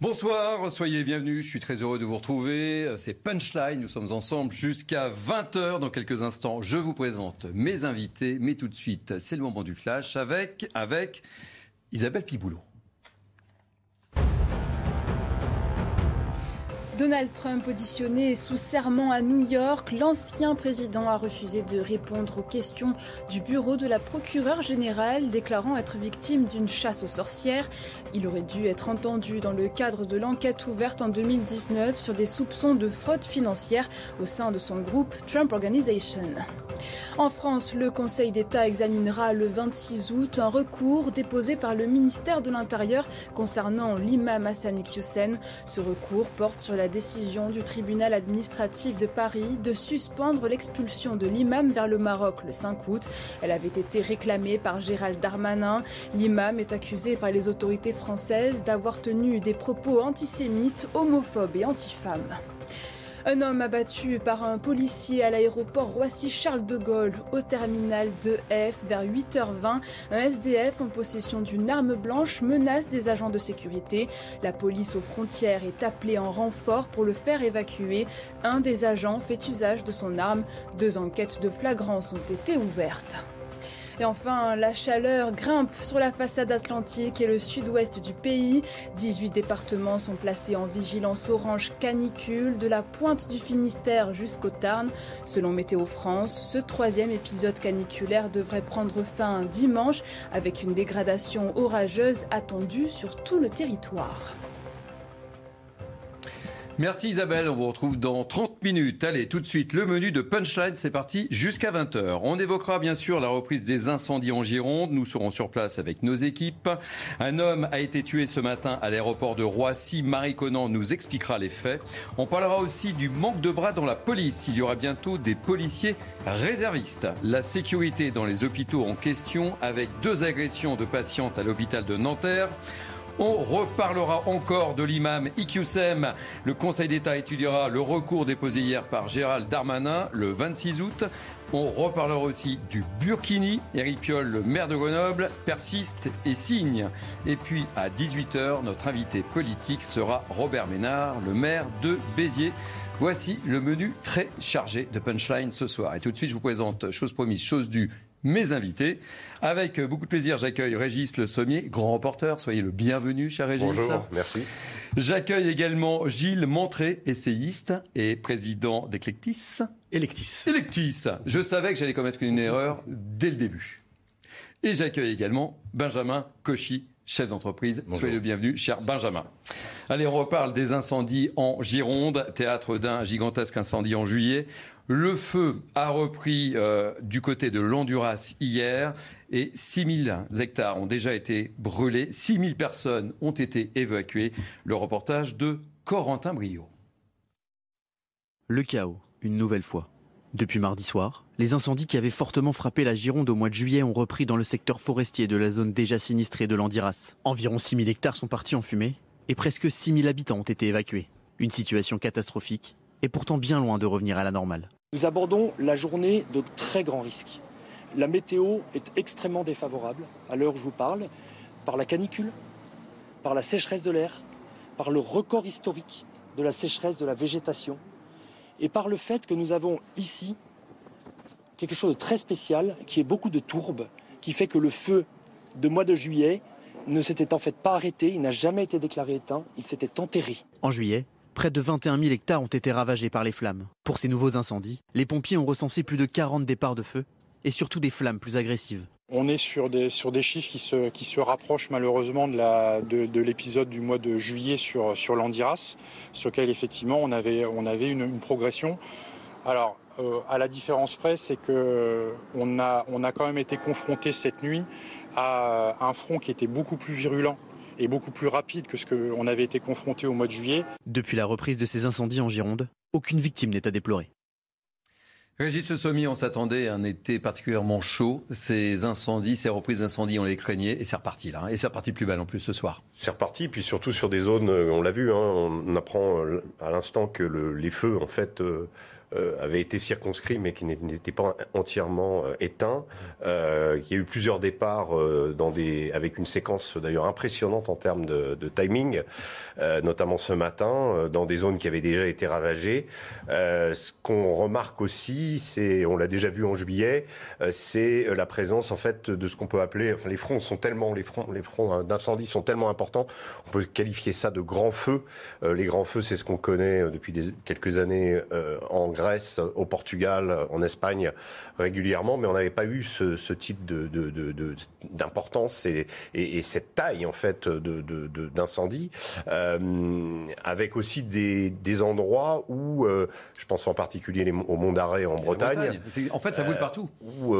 Bonsoir, soyez les bienvenus, je suis très heureux de vous retrouver. C'est Punchline, nous sommes ensemble jusqu'à 20h. Dans quelques instants, je vous présente mes invités, mais tout de suite, c'est le moment du flash avec, avec Isabelle Piboulot. Donald Trump auditionné sous serment à New York, l'ancien président a refusé de répondre aux questions du bureau de la procureure générale, déclarant être victime d'une chasse aux sorcières. Il aurait dû être entendu dans le cadre de l'enquête ouverte en 2019 sur des soupçons de fraude financière au sein de son groupe Trump Organization. En France, le Conseil d'État examinera le 26 août un recours déposé par le ministère de l'Intérieur concernant l'imam Hassan Hussein. Ce recours porte sur la décision du tribunal administratif de Paris de suspendre l'expulsion de l'imam vers le Maroc le 5 août. Elle avait été réclamée par Gérald Darmanin. L'imam est accusé par les autorités françaises d'avoir tenu des propos antisémites, homophobes et antifemmes. Un homme abattu par un policier à l'aéroport Roissy-Charles de Gaulle au terminal 2F vers 8h20. Un SDF en possession d'une arme blanche menace des agents de sécurité. La police aux frontières est appelée en renfort pour le faire évacuer. Un des agents fait usage de son arme. Deux enquêtes de flagrance ont été ouvertes. Et enfin, la chaleur grimpe sur la façade atlantique et le sud-ouest du pays. 18 départements sont placés en vigilance orange canicule de la pointe du Finistère jusqu'au Tarn. Selon Météo France, ce troisième épisode caniculaire devrait prendre fin dimanche avec une dégradation orageuse attendue sur tout le territoire. Merci Isabelle, on vous retrouve dans 30 minutes. Allez, tout de suite, le menu de Punchline, c'est parti jusqu'à 20h. On évoquera bien sûr la reprise des incendies en Gironde. Nous serons sur place avec nos équipes. Un homme a été tué ce matin à l'aéroport de Roissy. Marie Conan nous expliquera les faits. On parlera aussi du manque de bras dans la police. Il y aura bientôt des policiers réservistes. La sécurité dans les hôpitaux en question avec deux agressions de patientes à l'hôpital de Nanterre. On reparlera encore de l'imam Iqsem. Le Conseil d'État étudiera le recours déposé hier par Gérald Darmanin le 26 août. On reparlera aussi du Burkini. Eric Piolle, le maire de Grenoble, persiste et signe. Et puis à 18h, notre invité politique sera Robert Ménard, le maire de Béziers. Voici le menu très chargé de punchline ce soir. Et tout de suite, je vous présente, chose promise, chose due, mes invités. Avec beaucoup de plaisir, j'accueille Régis Le Sommier, grand reporter. Soyez le bienvenu, cher Régis. Bonjour, merci. J'accueille également Gilles Montré, essayiste et président d'Eclectis. Electis. Electis. Je savais que j'allais commettre une erreur dès le début. Et j'accueille également Benjamin Cauchy, chef d'entreprise. Soyez le bienvenu, cher Benjamin. Allez, on reparle des incendies en Gironde, théâtre d'un gigantesque incendie en juillet. Le feu a repris euh, du côté de l'Honduras hier et 6000 hectares ont déjà été brûlés. 6000 personnes ont été évacuées. Le reportage de Corentin Brio. Le chaos, une nouvelle fois. Depuis mardi soir, les incendies qui avaient fortement frappé la Gironde au mois de juillet ont repris dans le secteur forestier de la zone déjà sinistrée de l'Andiras. Environ 6000 hectares sont partis en fumée et presque 6000 habitants ont été évacués. Une situation catastrophique et pourtant bien loin de revenir à la normale. Nous abordons la journée de très grands risques. La météo est extrêmement défavorable à l'heure où je vous parle, par la canicule, par la sécheresse de l'air, par le record historique de la sécheresse de la végétation et par le fait que nous avons ici quelque chose de très spécial qui est beaucoup de tourbe, qui fait que le feu de mois de juillet ne s'était en fait pas arrêté, il n'a jamais été déclaré éteint, il s'était enterré. En juillet, près de 21 000 hectares ont été ravagés par les flammes. Pour ces nouveaux incendies, les pompiers ont recensé plus de 40 départs de feu et surtout des flammes plus agressives. On est sur des, chiffres qui se, rapprochent malheureusement de, l'épisode du mois de juillet sur, sur l'Andiras, sur lequel effectivement on avait, on avait une, progression Alors, euh, à la différence près, c'est que a, on a quand même été confronté cette nuit à un front qui était beaucoup plus virulent et beaucoup plus rapide que ce qu'on avait été confronté au mois de juillet. Depuis la reprise de ces incendies en Gironde, aucune victime n'est à déplorer. Régis Le Sommier, on s'attendait à un été particulièrement chaud. Ces incendies, ces reprises d'incendies, on les craignait et c'est reparti là. Hein. Et c'est reparti plus belle en plus ce soir. C'est reparti, puis surtout sur des zones, euh, on l'a vu, hein, on apprend euh, à l'instant que les feux, en fait, euh, avait été circonscrit mais qui n'était pas entièrement euh, éteint. Euh, il y a eu plusieurs départs dans des, avec une séquence d'ailleurs impressionnante en termes de, de timing, notamment ce matin, dans des zones qui avaient déjà été ravagées. ce qu'on remarque aussi, c'est, on l'a déjà vu en juillet, c'est la présence en fait de ce qu'on peut appeler, enfin les fronts sont tellement, les fronts, les fronts hein, d'incendie sont tellement importants, on peut qualifier ça de grands feux. les grands feux, c'est ce qu'on connaît depuis des, quelques années en Grèce, au Portugal, en Espagne régulièrement, mais on n'avait pas eu ce, ce type de, d'importance et, et, cette taille en fait d'incendie, euh, avec aussi des, des endroits où, euh, je pense en particulier les, au Mont d'Arrêt en Bretagne. En fait, ça brûle euh, partout. Où,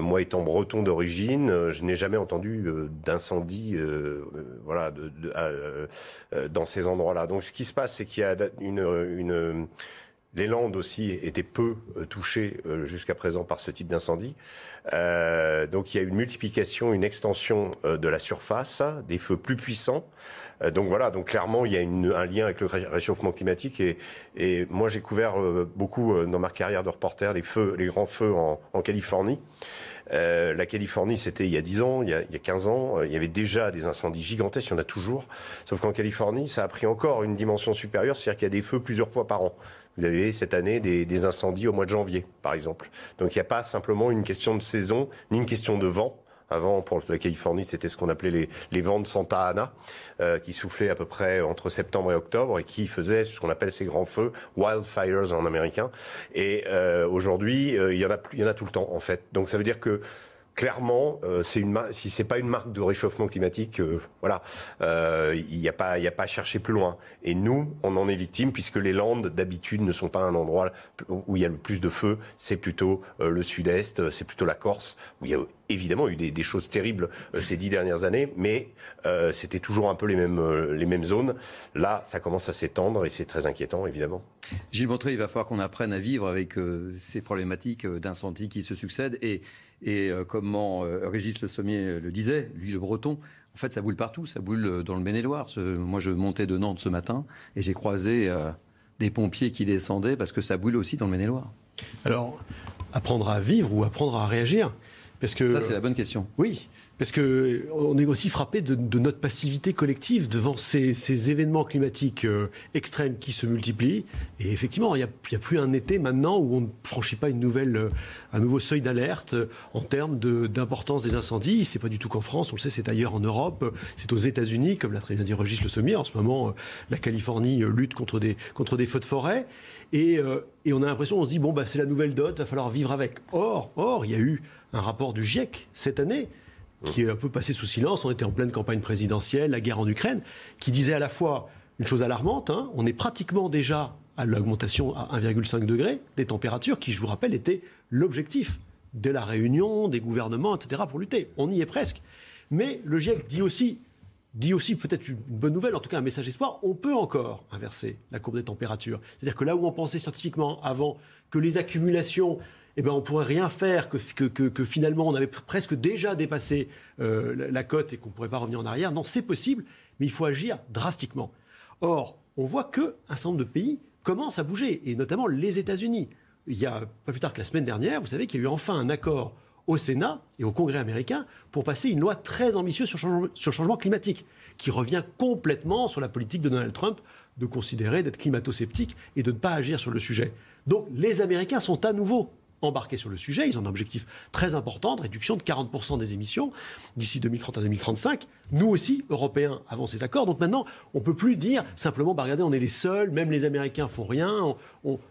moi étant breton d'origine, je n'ai jamais entendu d'incendie, voilà, dans ces endroits-là. Donc, ce qui se passe, c'est qu'il y a une, une les Landes aussi étaient peu euh, touchées euh, jusqu'à présent par ce type d'incendie. Euh, donc il y a une multiplication, une extension de la surface, des feux plus puissants. donc voilà, donc clairement il y a un lien avec le réchauffement climatique et, moi j'ai couvert beaucoup dans ma carrière de reporter les grands feux en, Californie. La Californie, c'était il y a 10 ans, il y a, il y a 15 ans. il y avait déjà des incendies gigantesques, il y en a toujours. Sauf qu'en Californie, ça a pris encore une dimension supérieure, c'est-à-dire qu'il y a des feux plusieurs fois par an. Vous avez cette année des, incendies au mois de janvier, par exemple. Donc il n'y a pas simplement une question de saison, ni une question de vent. Avant, pour la Californie, c'était ce qu'on appelait les, les, vents de Santa Ana, euh, qui soufflaient à peu près entre septembre et octobre et qui faisaient ce qu'on appelle ces grands feux, wildfires en américain. Et euh, aujourd'hui, euh, il y en a, il y en a tout le temps en fait. Donc ça veut dire que clairement, euh, c'est une pas une marque de réchauffement climatique, euh, voilà, euh, il n'y a pas il à chercher plus loin. Et nous, on en est victime puisque les Landes d'habitude ne sont pas un endroit où il y a le plus de feu. C'est plutôt le Sud-Est, c'est plutôt la Corse où il y a évidemment eu des, choses terribles ces dix dernières années, mais c'était toujours un peu les mêmes les mêmes zones. Là, ça commence à s'étendre et c'est très inquiétant évidemment. Gilles Montré, il va falloir qu'on apprenne à vivre avec ces problématiques d'incendie qui se succèdent et et euh, comment euh, Régis Le Sommier le disait, lui le breton, en fait ça boule partout, ça boule euh, dans le Maine-et-Loire. Moi je montais de Nantes ce matin et j'ai croisé des pompiers qui descendaient parce que ça boule aussi dans le Maine-et-Loire. Alors, apprendre à vivre ou apprendre à réagir parce que, ça, c'est la bonne question. Oui, parce qu'on est aussi frappé de, notre passivité collective devant ces, événements climatiques euh, extrêmes qui se multiplient. Et effectivement, il n'y a, plus un été maintenant où on ne franchit pas une nouvelle, euh, un nouveau seuil d'alerte euh, en termes d'importance des incendies. C'est pas du tout qu'en France, on le sait, c'est ailleurs en Europe, c'est aux États-Unis, comme l'a très bien dit Régis Le Sommier. En ce moment, la Californie lutte contre des, feux de forêt. Et, et on a l'impression, on se dit, bon, bah, c'est la nouvelle dot, il va falloir vivre avec. Or, or, il y a eu un rapport du GIEC cette année qui est un peu passé sous silence. On était en pleine campagne présidentielle, la guerre en Ukraine, qui disait à la fois une chose alarmante, hein, on est pratiquement déjà à l'augmentation à 1,5 degré des températures, qui, je vous rappelle, était l'objectif de la réunion, des gouvernements, etc., pour lutter. On y est presque. Mais le GIEC dit aussi, dit aussi peut-être une bonne nouvelle, en tout cas un message d'espoir, on peut encore inverser la courbe des températures. C'est-à-dire que là où on pensait scientifiquement avant que les accumulations eh ben, on pourrait rien faire, que, finalement on avait presque déjà dépassé euh, la, cote et qu'on ne pourrait pas revenir en arrière. Non, c'est possible, mais il faut agir drastiquement. Or, on voit qu'un certain nombre de pays commencent à bouger, et notamment les États-Unis. Il y a pas plus tard que la semaine dernière, vous savez qu'il y a eu enfin un accord au Sénat et au Congrès américain pour passer une loi très ambitieuse sur, sur le changement climatique, qui revient complètement sur la politique de Donald Trump de considérer d'être climato-sceptique et de ne pas agir sur le sujet. Donc les Américains sont à nouveau embarqués sur le sujet. Ils ont un objectif très important de réduction de 40% des émissions d'ici 2030 à 2035. Nous aussi, Européens, avons ces accords. Donc maintenant, on ne peut plus dire simplement, bah, regardez, on est les seuls, même les Américains font rien,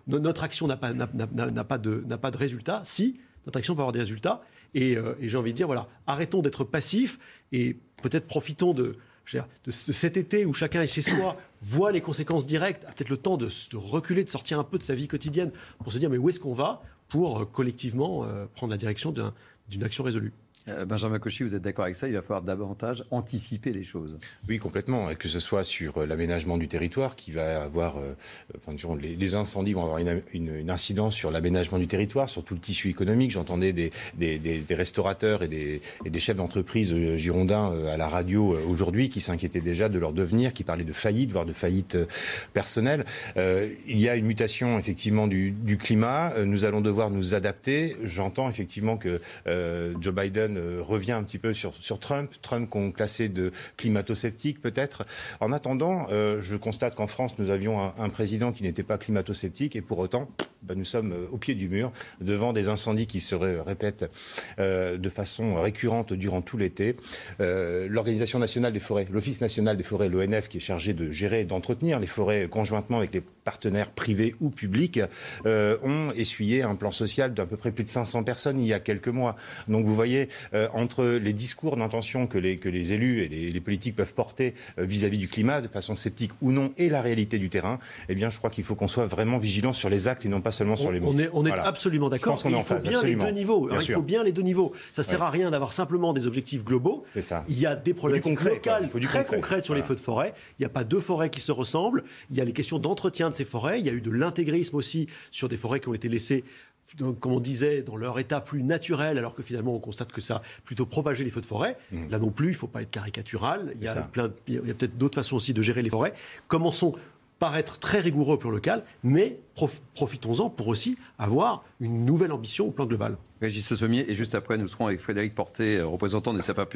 notre action n'a pas, de, de résultat. Si, notre action peut avoir des résultats. Et, euh, et j'ai envie de dire, voilà, arrêtons d'être passifs et peut-être profitons de, de, cet été où chacun est chez soi, voit les conséquences directes, a peut-être le temps de, de, reculer, de sortir un peu de sa vie quotidienne pour se dire mais où est-ce qu'on va? Pour euh, collectivement euh, prendre la direction d'une action résolue. Euh, Benjamin Cauchy, vous êtes d'accord avec ça Il va falloir davantage anticiper les choses. Oui, complètement. Que ce soit sur euh, l'aménagement du territoire, qui va avoir, euh, enfin, les, incendies vont avoir une, incidence sur l'aménagement du territoire, sur tout le tissu économique. J'entendais des, restaurateurs et des, chefs d'entreprise girondins à la radio aujourd'hui qui s'inquiétaient déjà de leur devenir, qui parlaient de faillite, voire de faillite personnelle. Euh, il y a une mutation effectivement du, climat. Nous allons devoir nous adapter. J'entends effectivement que euh, Joe Biden euh, revient un petit peu sur, Trump, Trump qu'on classait de climato-sceptique peut-être. En attendant, euh, je constate qu'en France, nous avions un, un président qui n'était pas climato-sceptique et pour autant, ben, nous sommes euh, au pied du mur devant des incendies qui se répètent euh, de façon récurrente durant tout l'été. Euh, L'Organisation nationale des forêts, l'Office national des forêts, l'ONF, qui est chargé de gérer et d'entretenir les forêts conjointement avec les partenaires privés ou publics, ont essuyé un plan social d'à peu près plus de 500 personnes il y a quelques mois. Donc vous voyez, entre les discours d'intention que les, élus et les, politiques peuvent porter vis-à-vis -vis du climat, de façon sceptique ou non, et la réalité du terrain, eh bien, je crois qu'il faut qu'on soit vraiment vigilant sur les actes et non pas seulement sur les mots. On est, on est voilà. absolument d'accord. Il faut bien absolument. les deux niveaux. il faut bien les deux niveaux. Ça sert ouais. à rien d'avoir simplement des objectifs globaux. Ça. Il y a des problématiques locales très concret. concrètes sur voilà. les feux de forêt. Il n'y a pas deux forêts qui se ressemblent. Il y a les questions d'entretien de ces forêts. Il y a eu de l'intégrisme aussi sur des forêts qui ont été laissées donc, comme on disait, dans leur état plus naturel, alors que finalement on constate que ça a plutôt propagé les feux de forêt. Mmh. Là non plus, il ne faut pas être caricatural. Il y a, plein, il y a peut-être d'autres façons aussi de gérer les forêts. Commençons par être très rigoureux au plan local, mais prof profitons-en pour aussi avoir une nouvelle ambition au plan global. Régis Sommier, et juste après, nous serons avec Frédéric Porté, représentant des sapeurs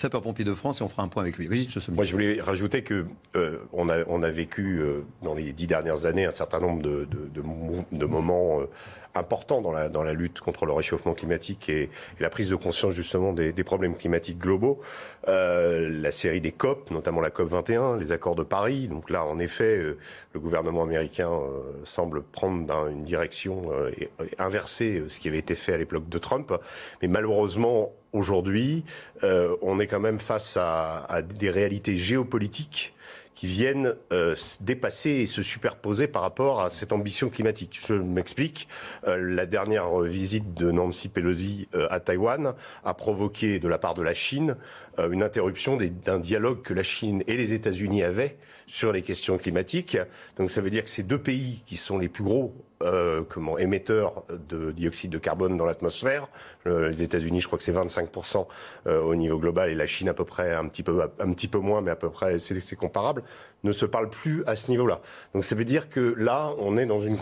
sapeurs-pompiers de France et on fera un point avec lui. Moi, je voulais rajouter que euh, on, a, on a vécu euh, dans les dix dernières années un certain nombre de, de, moments euh, important dans la, dans la lutte contre le réchauffement climatique et, la prise de conscience justement des, des problèmes climatiques globaux. La série des COP, notamment la COP 21, les accords de Paris. Donc là, en effet, le gouvernement américain semble prendre une direction et, et inverser ce qui avait été fait à l'époque de Trump. Mais malheureusement, aujourd'hui, euh, on est quand même face à, à des réalités géopolitiques qui viennent euh, dépasser et se superposer par rapport à cette ambition climatique. Je m'explique. Euh, la dernière visite de Nancy Pelosi euh, à Taïwan a provoqué de la part de la Chine euh, une interruption d'un dialogue que la Chine et les États-Unis avaient sur les questions climatiques. Donc ça veut dire que ces deux pays qui sont les plus gros euh, comment, émetteurs de dioxyde de carbone dans l'atmosphère, euh, les États-Unis, je crois que c'est 25% euh, au niveau global et la Chine à peu près un petit peu, moins, mais à peu près c'est comparable, ne se parlent plus à ce niveau-là. Donc ça veut dire que là, on est dans une,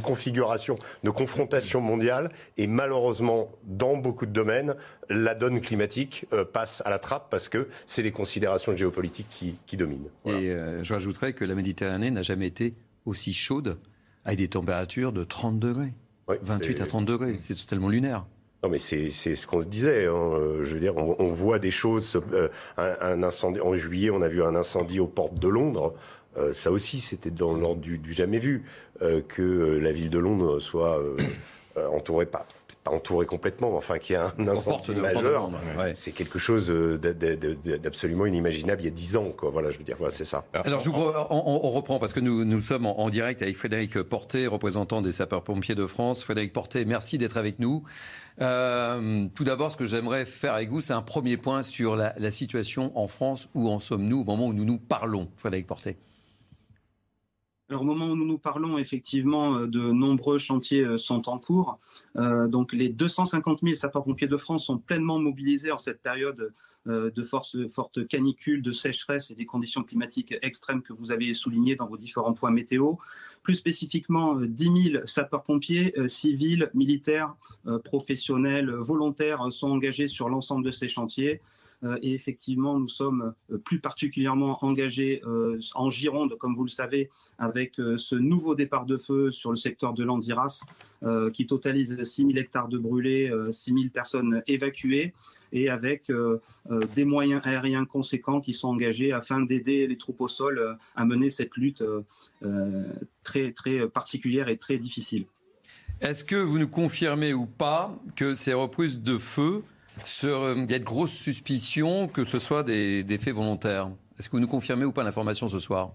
configuration de confrontation mondiale et malheureusement, dans beaucoup de domaines, la donne climatique euh, passe à la trappe parce que c'est les considérations géopolitiques qui, qui dominent. Et je rajouterais que la Méditerranée n'a jamais été aussi chaude avec des températures de 30 degrés. Oui, 28 à 30 degrés, c'est totalement lunaire. Non, mais c'est ce qu'on se disait. Hein. Je veux dire, on, on voit des choses. Euh, un, un, incendie en juillet, on a vu un incendie aux portes de Londres. Euh, ça aussi, c'était dans l'ordre du, du, jamais vu euh, que la ville de Londres soit entourée par pas entouré complètement, enfin qu'il y a un incendie majeur, ouais. c'est quelque chose d'absolument inimaginable il y a dix ans. Quoi. Voilà, je veux dire, voilà, c'est ça. Alors, je vous, on, on, reprend parce que nous, nous sommes en, en, direct avec Frédéric Portet, représentant des sapeurs-pompiers de France. Frédéric Portet, merci d'être avec nous. Euh, tout d'abord, ce que j'aimerais faire avec vous, c'est un premier point sur la, la, situation en France. Où en sommes-nous au moment où nous nous parlons, Frédéric Portet? Alors, au moment où nous nous parlons, effectivement, euh, de nombreux chantiers euh, sont en cours. Euh, donc, les 250 000 sapeurs-pompiers de France sont pleinement mobilisés en cette période de force, forte de sécheresse et des conditions climatiques extrêmes que vous avez soulignées dans vos différents points météo. Plus spécifiquement, 10 000 sapeurs-pompiers, civils, militaires, professionnels, volontaires sont engagés sur l'ensemble de ces chantiers. Euh, et effectivement, nous sommes euh, plus particulièrement engagés euh, en Gironde, comme vous le savez, avec ce nouveau départ de feu sur le secteur de l'Andiras, qui totalise 6 000 hectares de brûlés, 6 000 personnes évacuées et avec des moyens aériens conséquents qui sont engagés afin d'aider les troupes au sol à mener cette lutte très, très particulière et très difficile. Est-ce que vous nous confirmez ou pas que ces reprises de feu il y a de grosses suspicions que ce soit des, faits volontaires. Est-ce que vous nous confirmez ou pas l'information ce soir?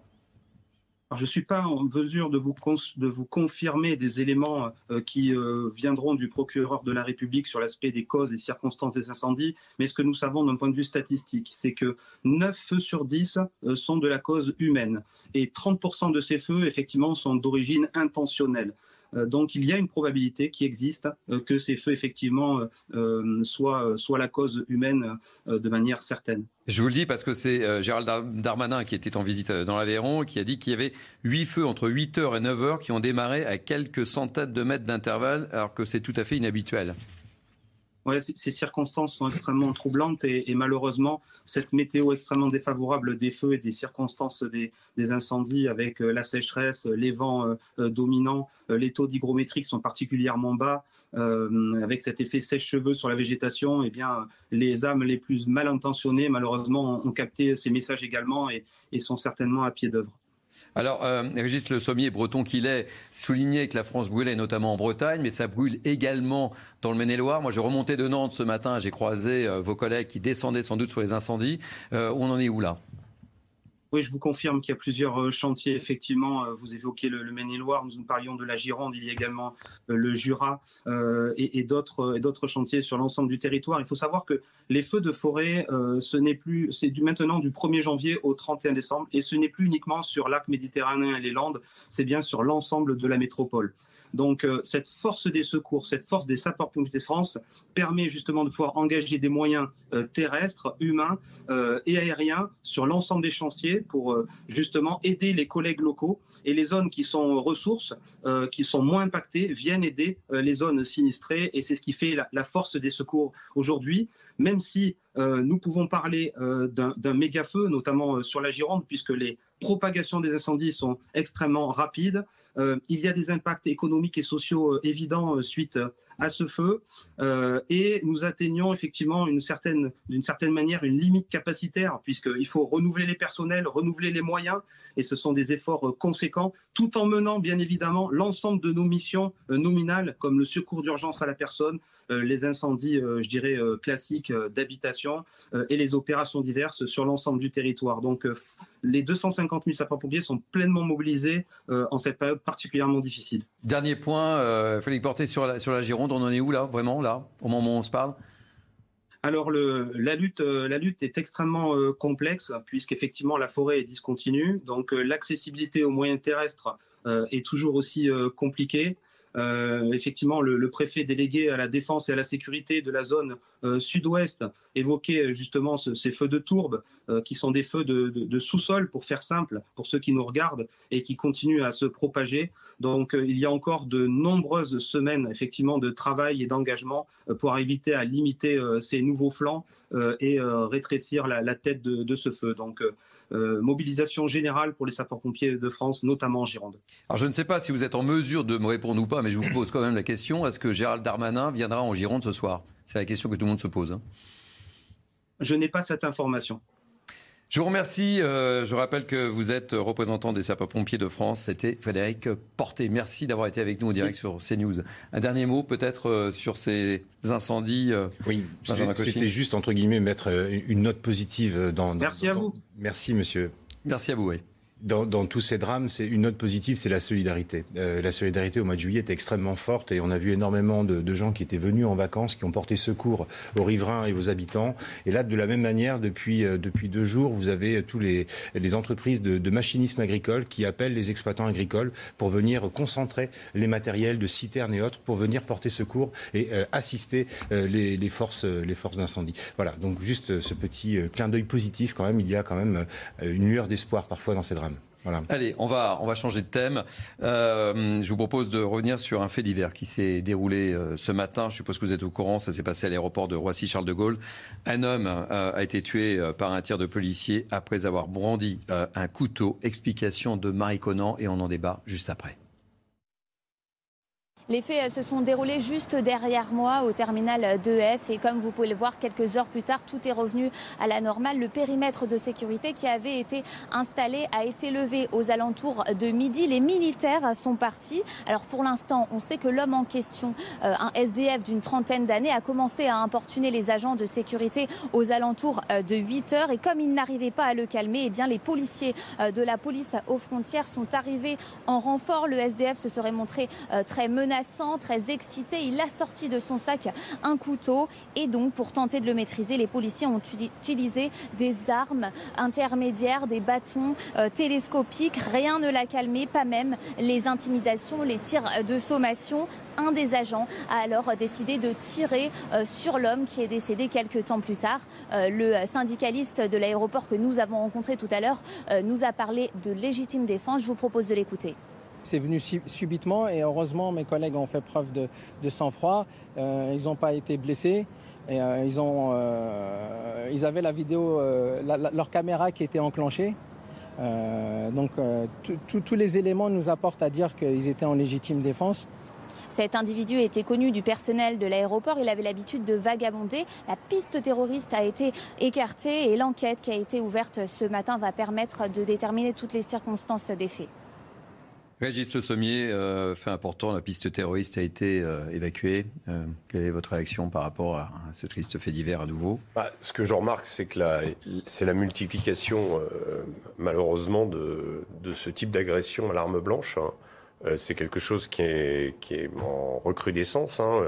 Je ne suis pas en mesure de vous, confirmer des éléments euh, qui euh, viendront du procureur de la République sur l'aspect des causes et circonstances des incendies, mais ce que nous savons d'un point de vue statistique, c'est que 9 feux sur 10 euh, sont de la cause humaine et 30% de ces feux, effectivement, sont d'origine intentionnelle. Euh, donc il y a une probabilité qui existe euh, que ces feux effectivement euh, soient, la cause humaine de manière certaine. Je vous le dis parce que c'est Gérald Darmanin qui était en visite dans l'Aveyron qui a dit qu'il y avait huit feux entre 8h et 9h qui ont démarré à quelques centaines de mètres d'intervalle alors que c'est tout à fait inhabituel ouais, ces circonstances sont extrêmement troublantes et, malheureusement, cette météo extrêmement défavorable des feux et des circonstances des, incendies avec euh, la sécheresse, les vents euh, euh, dominants, les taux d'hygrométrique sont particulièrement bas, avec cet effet sèche-cheveux sur la végétation, et eh bien, les âmes les plus mal intentionnées, malheureusement, ont, capté ces messages également et sont certainement à pied d'œuvre. Alors, euh, Régis Le Sommier, breton qu'il est, soulignait que la France brûlait notamment en Bretagne, mais ça brûle également dans le Maine-et-Loire. Moi, je remontais de Nantes ce matin, j'ai croisé euh, vos collègues qui descendaient sans doute sur les incendies. Euh, on en est où là? Oui, je vous confirme qu'il y a plusieurs euh, chantiers. Effectivement, euh, vous évoquez le, Maine-et-Loire, nous parlions de la Gironde, il y a également euh, le Jura et, d'autres chantiers sur l'ensemble du territoire. Il faut savoir que les feux de forêt, ce n'est plus, c'est maintenant du 1er janvier au 31 décembre, et ce n'est plus uniquement sur l'arc méditerranéen et les Landes, c'est bien sur l'ensemble de la métropole. Donc cette force des secours, cette force des sapeurs-pompiers de France permet justement de pouvoir engager des moyens terrestres, humains et aériens sur l'ensemble des chantiers pour euh, justement aider les collègues locaux. Et les zones qui sont ressources, euh, qui sont moins impactées, viennent aider euh, les zones sinistrées. Et c'est ce qui fait la, force des secours aujourd'hui, même si nous pouvons parler d'un méga feu, notamment sur la Gironde, puisque les propagations des incendies sont extrêmement rapides. il y a des impacts économiques et sociaux évidents suite à ce feu euh, et nous atteignons effectivement certaine, d'une certaine manière une limite capacitaire puisqu'il faut renouveler les personnels, renouveler les moyens et ce sont des efforts euh, conséquents tout en menant bien évidemment l'ensemble de nos missions euh, nominales comme le secours d'urgence à la personne, les incendies, je dirais, classiques d'habitation et les opérations diverses sur l'ensemble du territoire. Donc les 250 000 sapeurs-pompiers sont pleinement mobilisés en cette période particulièrement difficile. Dernier point, Félix Porté sur la, sur la Gironde on en est où là, vraiment, là, au moment où on se parle? Alors la, lutte, euh, la lutte est extrêmement euh, complexe puisqu'effectivement la forêt est discontinue. Donc euh, l'accessibilité aux moyens terrestres est toujours aussi compliquée. Euh, effectivement, le, préfet délégué à la défense et à la sécurité de la zone euh, sud-ouest évoquait justement ces feux de tourbe, euh, qui sont des feux de, sous-sol, pour faire simple, pour ceux qui nous regardent, et qui continuent à se propager. Donc, il y a encore de nombreuses semaines, effectivement, de travail et d'engagement pour éviter à limiter ces nouveaux flancs et rétrécir la, tête de, de, ce feu. Donc, euh, mobilisation générale pour les sapeurs-pompiers de France, notamment en Gironde. Alors je ne sais pas si vous êtes en mesure de me répondre ou pas, mais je vous pose quand même la question est-ce que Gérald Darmanin viendra en Gironde ce soir? C'est la question que tout le monde se pose. Hein. Je n'ai pas cette information. Je vous remercie. Euh, je rappelle que vous êtes représentant des sapeurs-pompiers de France. C'était Frédéric Porté. Merci d'avoir été avec nous en direct sur CNews. Un dernier mot peut-être euh, sur ces incendies. Euh, oui, c'était juste entre guillemets mettre une note positive dans. Merci à vous. Merci monsieur. Merci à vous. Oui dans, tous ces drames, c'est une note positive, c'est la solidarité. Euh, la solidarité au mois de juillet est extrêmement forte et on a vu énormément de, gens qui étaient venus en vacances, qui ont porté secours aux riverains et aux habitants. Et là, de la même manière, depuis, euh, depuis deux jours, vous avez tous les, les entreprises de, de, machinisme agricole qui appellent les exploitants agricoles pour venir concentrer les matériels de citernes et autres pour venir porter secours et euh, assister les, les, forces, les forces d'incendie. Voilà, donc juste ce petit clin d'œil positif quand même. Il y a quand même une lueur d'espoir parfois dans ces drames. Allez, on va, on va changer de thème. Euh, je vous propose de revenir sur un fait divers qui s'est déroulé euh, ce matin. Je suppose que vous êtes au courant. Ça s'est passé à l'aéroport de Roissy-Charles de Gaulle. Un homme euh, a été tué par un tir de policier après avoir brandi un couteau. Explication de Marie Conan et on en débat juste après. Les faits euh, se sont déroulés juste derrière moi au terminal 2F et comme vous pouvez le voir quelques heures plus tard, tout est revenu à la normale. Le périmètre de sécurité qui avait été installé a été levé aux alentours de midi. Les militaires sont partis. Alors pour l'instant, on sait que l'homme en question, euh, un SDF d'une trentaine d'années, a commencé à importuner les agents de sécurité aux alentours euh, de 8 heures et comme il n'arrivait pas à le calmer, eh bien les policiers de la police aux frontières sont arrivés en renfort. Le SDF se serait montré très menacé très excité. Il a sorti de son sac un couteau et donc pour tenter de le maîtriser, les policiers ont utilisé des armes intermédiaires, des bâtons euh, télescopiques. Rien ne l'a calmé, pas même les intimidations, les tirs de sommation. Un des agents a alors décidé de tirer euh, sur l'homme qui est décédé quelques temps plus tard. Euh, le syndicaliste de l'aéroport que nous avons rencontré tout à l'heure nous a parlé de légitime défense. Je vous propose de l'écouter. C'est venu subitement et heureusement mes collègues ont fait preuve de, sang-froid. Euh, ils n'ont pas été blessés. Et, euh, euh, ils avaient la vidéo, leur caméra qui était enclenchée. donc tous les éléments nous apportent à dire qu'ils étaient en légitime défense. Cet individu était connu du personnel de l'aéroport. Il avait l'habitude de vagabonder. La piste terroriste a été écartée et l'enquête qui a été ouverte ce matin va permettre de déterminer toutes les circonstances des faits. Régis Le Sommier, euh, fait important, la piste terroriste a été euh, évacuée. Euh, quelle est votre réaction par rapport à, ce triste fait divers à nouveau? Bah, Ce que je remarque, c'est que c'est la multiplication, malheureusement, de, ce type d'agression à l'arme blanche. Hein. c'est quelque chose qui est, qui est en recrudescence. Hein.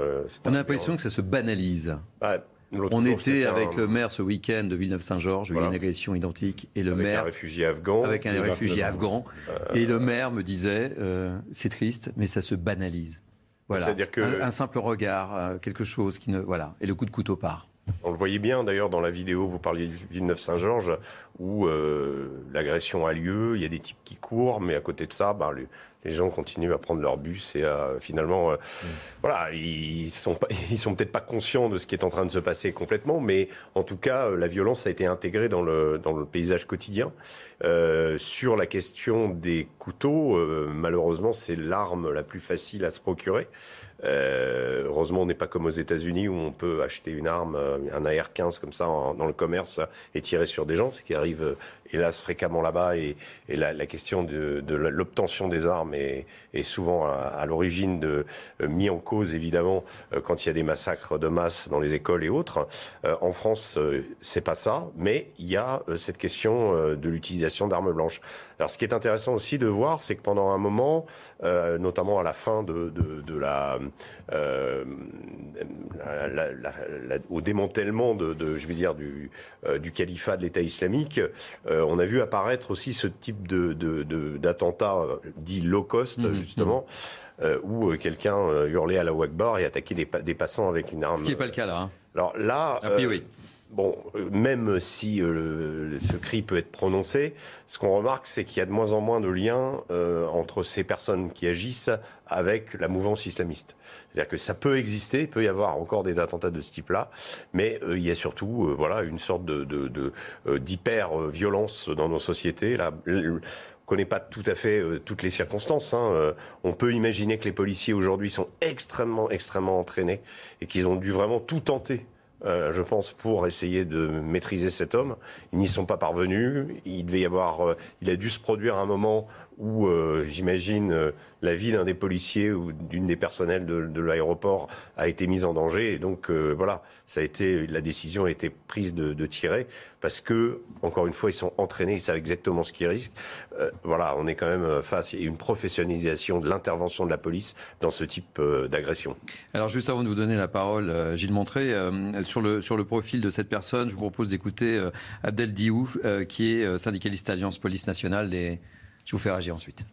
On a l'impression que ça se banalise. Bah, on était avec le maire ce week-end de Villeneuve-Saint-Georges, où il y a une agression identique, et le avec maire un réfugié afghan, avec un réfugié afghan, euh, et le maire me disait, euh, c'est triste, mais ça se banalise. Voilà, C'est-à-dire que un, simple regard, euh, quelque chose qui ne, voilà, et le coup de couteau part. On le voyait bien d'ailleurs dans la vidéo, vous parliez de Villeneuve-Saint-Georges, où l'agression a lieu, il y a des types qui courent, mais à côté de ça, bah, les gens continuent à prendre leur bus et à, finalement, euh, mm. voilà, ils sont ils sont peut-être pas conscients de ce qui est en train de se passer complètement, mais en tout cas, euh, la violence a été intégrée dans le dans le paysage quotidien. Euh, sur la question des couteaux, euh, malheureusement, c'est l'arme la plus facile à se procurer. Euh, heureusement, on n'est pas comme aux États-Unis où on peut acheter une arme, euh, un AR-15 comme ça dans le commerce et tirer sur des gens, ce qui arrive euh, hélas fréquemment là-bas. Et, la, question de, l'obtention des armes est, souvent à, l'origine de mis en cause évidemment quand il y a des massacres de masse dans les écoles et autres. en France, c'est pas ça, mais il y a cette question de l'utilisation d'armes blanches. Alors, ce qui est intéressant aussi de voir, c'est que pendant un moment, notamment à la fin de, la euh, au démantèlement de, je vais dire, du, euh, califat de l'État islamique, euh, on a vu apparaître aussi ce type de, d'attentat dit low cost, mmh, justement. Mmh. où quelqu'un hurlait à la Wakbar et attaquait des, des, passants avec une arme. Ce qui n'est pas le cas là. Hein. Alors là, oui. Bon, euh, même si euh, ce cri peut être prononcé, ce qu'on remarque, c'est qu'il y a de moins en moins de liens euh, entre ces personnes qui agissent avec la mouvance islamiste. C'est-à-dire que ça peut exister, il peut y avoir encore des attentats de ce type-là, mais il y a surtout, voilà, une sorte de, d'hyper-violence dans nos sociétés. Là, on connaît pas tout à fait toutes les circonstances. Hein. on peut imaginer que les policiers aujourd'hui sont extrêmement, extrêmement entraînés et qu'ils ont dû vraiment tout tenter euh, je pense, pour essayer de maîtriser cet homme. Ils n'y sont pas parvenus. Il devait y avoir, euh, il a dû se produire un moment où, euh, j'imagine, la vie d'un des policiers ou d'une des personnels de, l'aéroport a été mise en danger. Et donc, voilà, ça a été, la décision a été prise de, tirer parce que, encore une fois, ils sont entraînés, ils savent exactement ce qu'ils risquent. voilà, on est quand même face à une professionnalisation de l'intervention de la police dans ce type d'agression. Alors, juste avant de vous donner la parole, Gilles Montré, sur le, sur le profil de cette personne, je vous propose d'écouter euh, Abdel Diou, euh, qui est euh, syndicaliste Alliance Police Nationale. Et je vous fais réagir ensuite.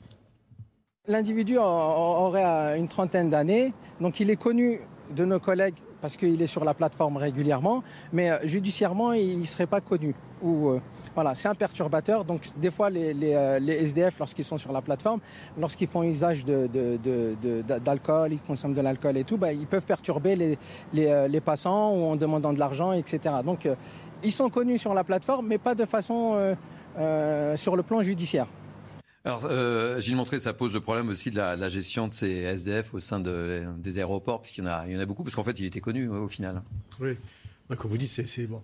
L'individu aurait une trentaine d'années, donc il est connu de nos collègues parce qu'il est sur la plateforme régulièrement, mais judiciairement, il ne serait pas connu. Ou, voilà, c'est un perturbateur. Donc des fois, les, SDF, lorsqu'ils sont sur la plateforme, lorsqu'ils font usage d'alcool, ils consomment de l'alcool et tout, bah, ils peuvent perturber les, passants ou en demandant de l'argent, etc. Donc euh, ils sont connus sur la plateforme, mais pas de façon euh, euh, sur le plan judiciaire. Alors, euh, Gilles Montré, ça pose le problème aussi de la, gestion de ces SDF au sein des aéroports, parce qu'il y, en a, il y en a beaucoup, parce qu'en fait, il était connu au final. Oui, comme vous dites, c'est bon,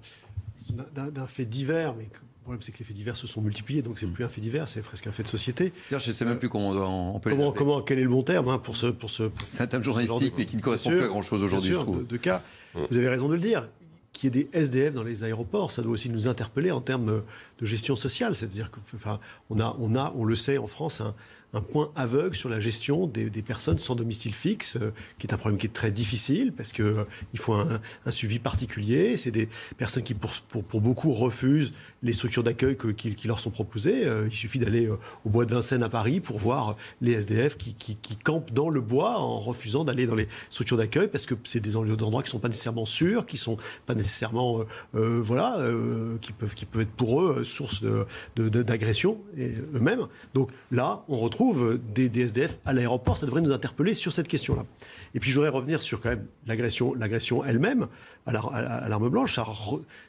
d'un fait divers, mais le problème, c'est que les faits divers se sont multipliés, donc c'est mm. plus un fait divers, c'est presque un fait de société. je ne sais même plus comment on, peut comment, comment, Quel est le bon terme hein, pour ce. Pour ce c'est un terme journalistique, mais qui ne correspond plus à grand-chose aujourd'hui, je trouve. De, cas, mm. vous avez raison de le dire. Qu'il y ait des SDF dans les aéroports, ça doit aussi nous interpeller en termes de gestion sociale. C'est-à-dire qu'on enfin, a, on a, on le sait en France, un, un point aveugle sur la gestion des, personnes sans domicile fixe, euh, qui est un problème qui est très difficile parce que euh, il faut un, suivi particulier. C'est des personnes qui, pour, pour, beaucoup, refusent les structures d'accueil qui, leur sont proposées. Euh, il suffit d'aller au bois de Vincennes à Paris pour voir les SDF qui, qui, campent dans le bois en refusant d'aller dans les structures d'accueil parce que c'est des endroits qui sont pas nécessairement sûrs, qui sont pas nécessairement, voilà, qui peuvent, qui peuvent être pour eux source d'agression de, eux-mêmes. Donc là, on retrouve des, SDF à l'aéroport, ça devrait nous interpeller sur cette question-là. Et puis je voudrais revenir sur quand même l'agression, l'agression elle-même à l'arme blanche. Ça,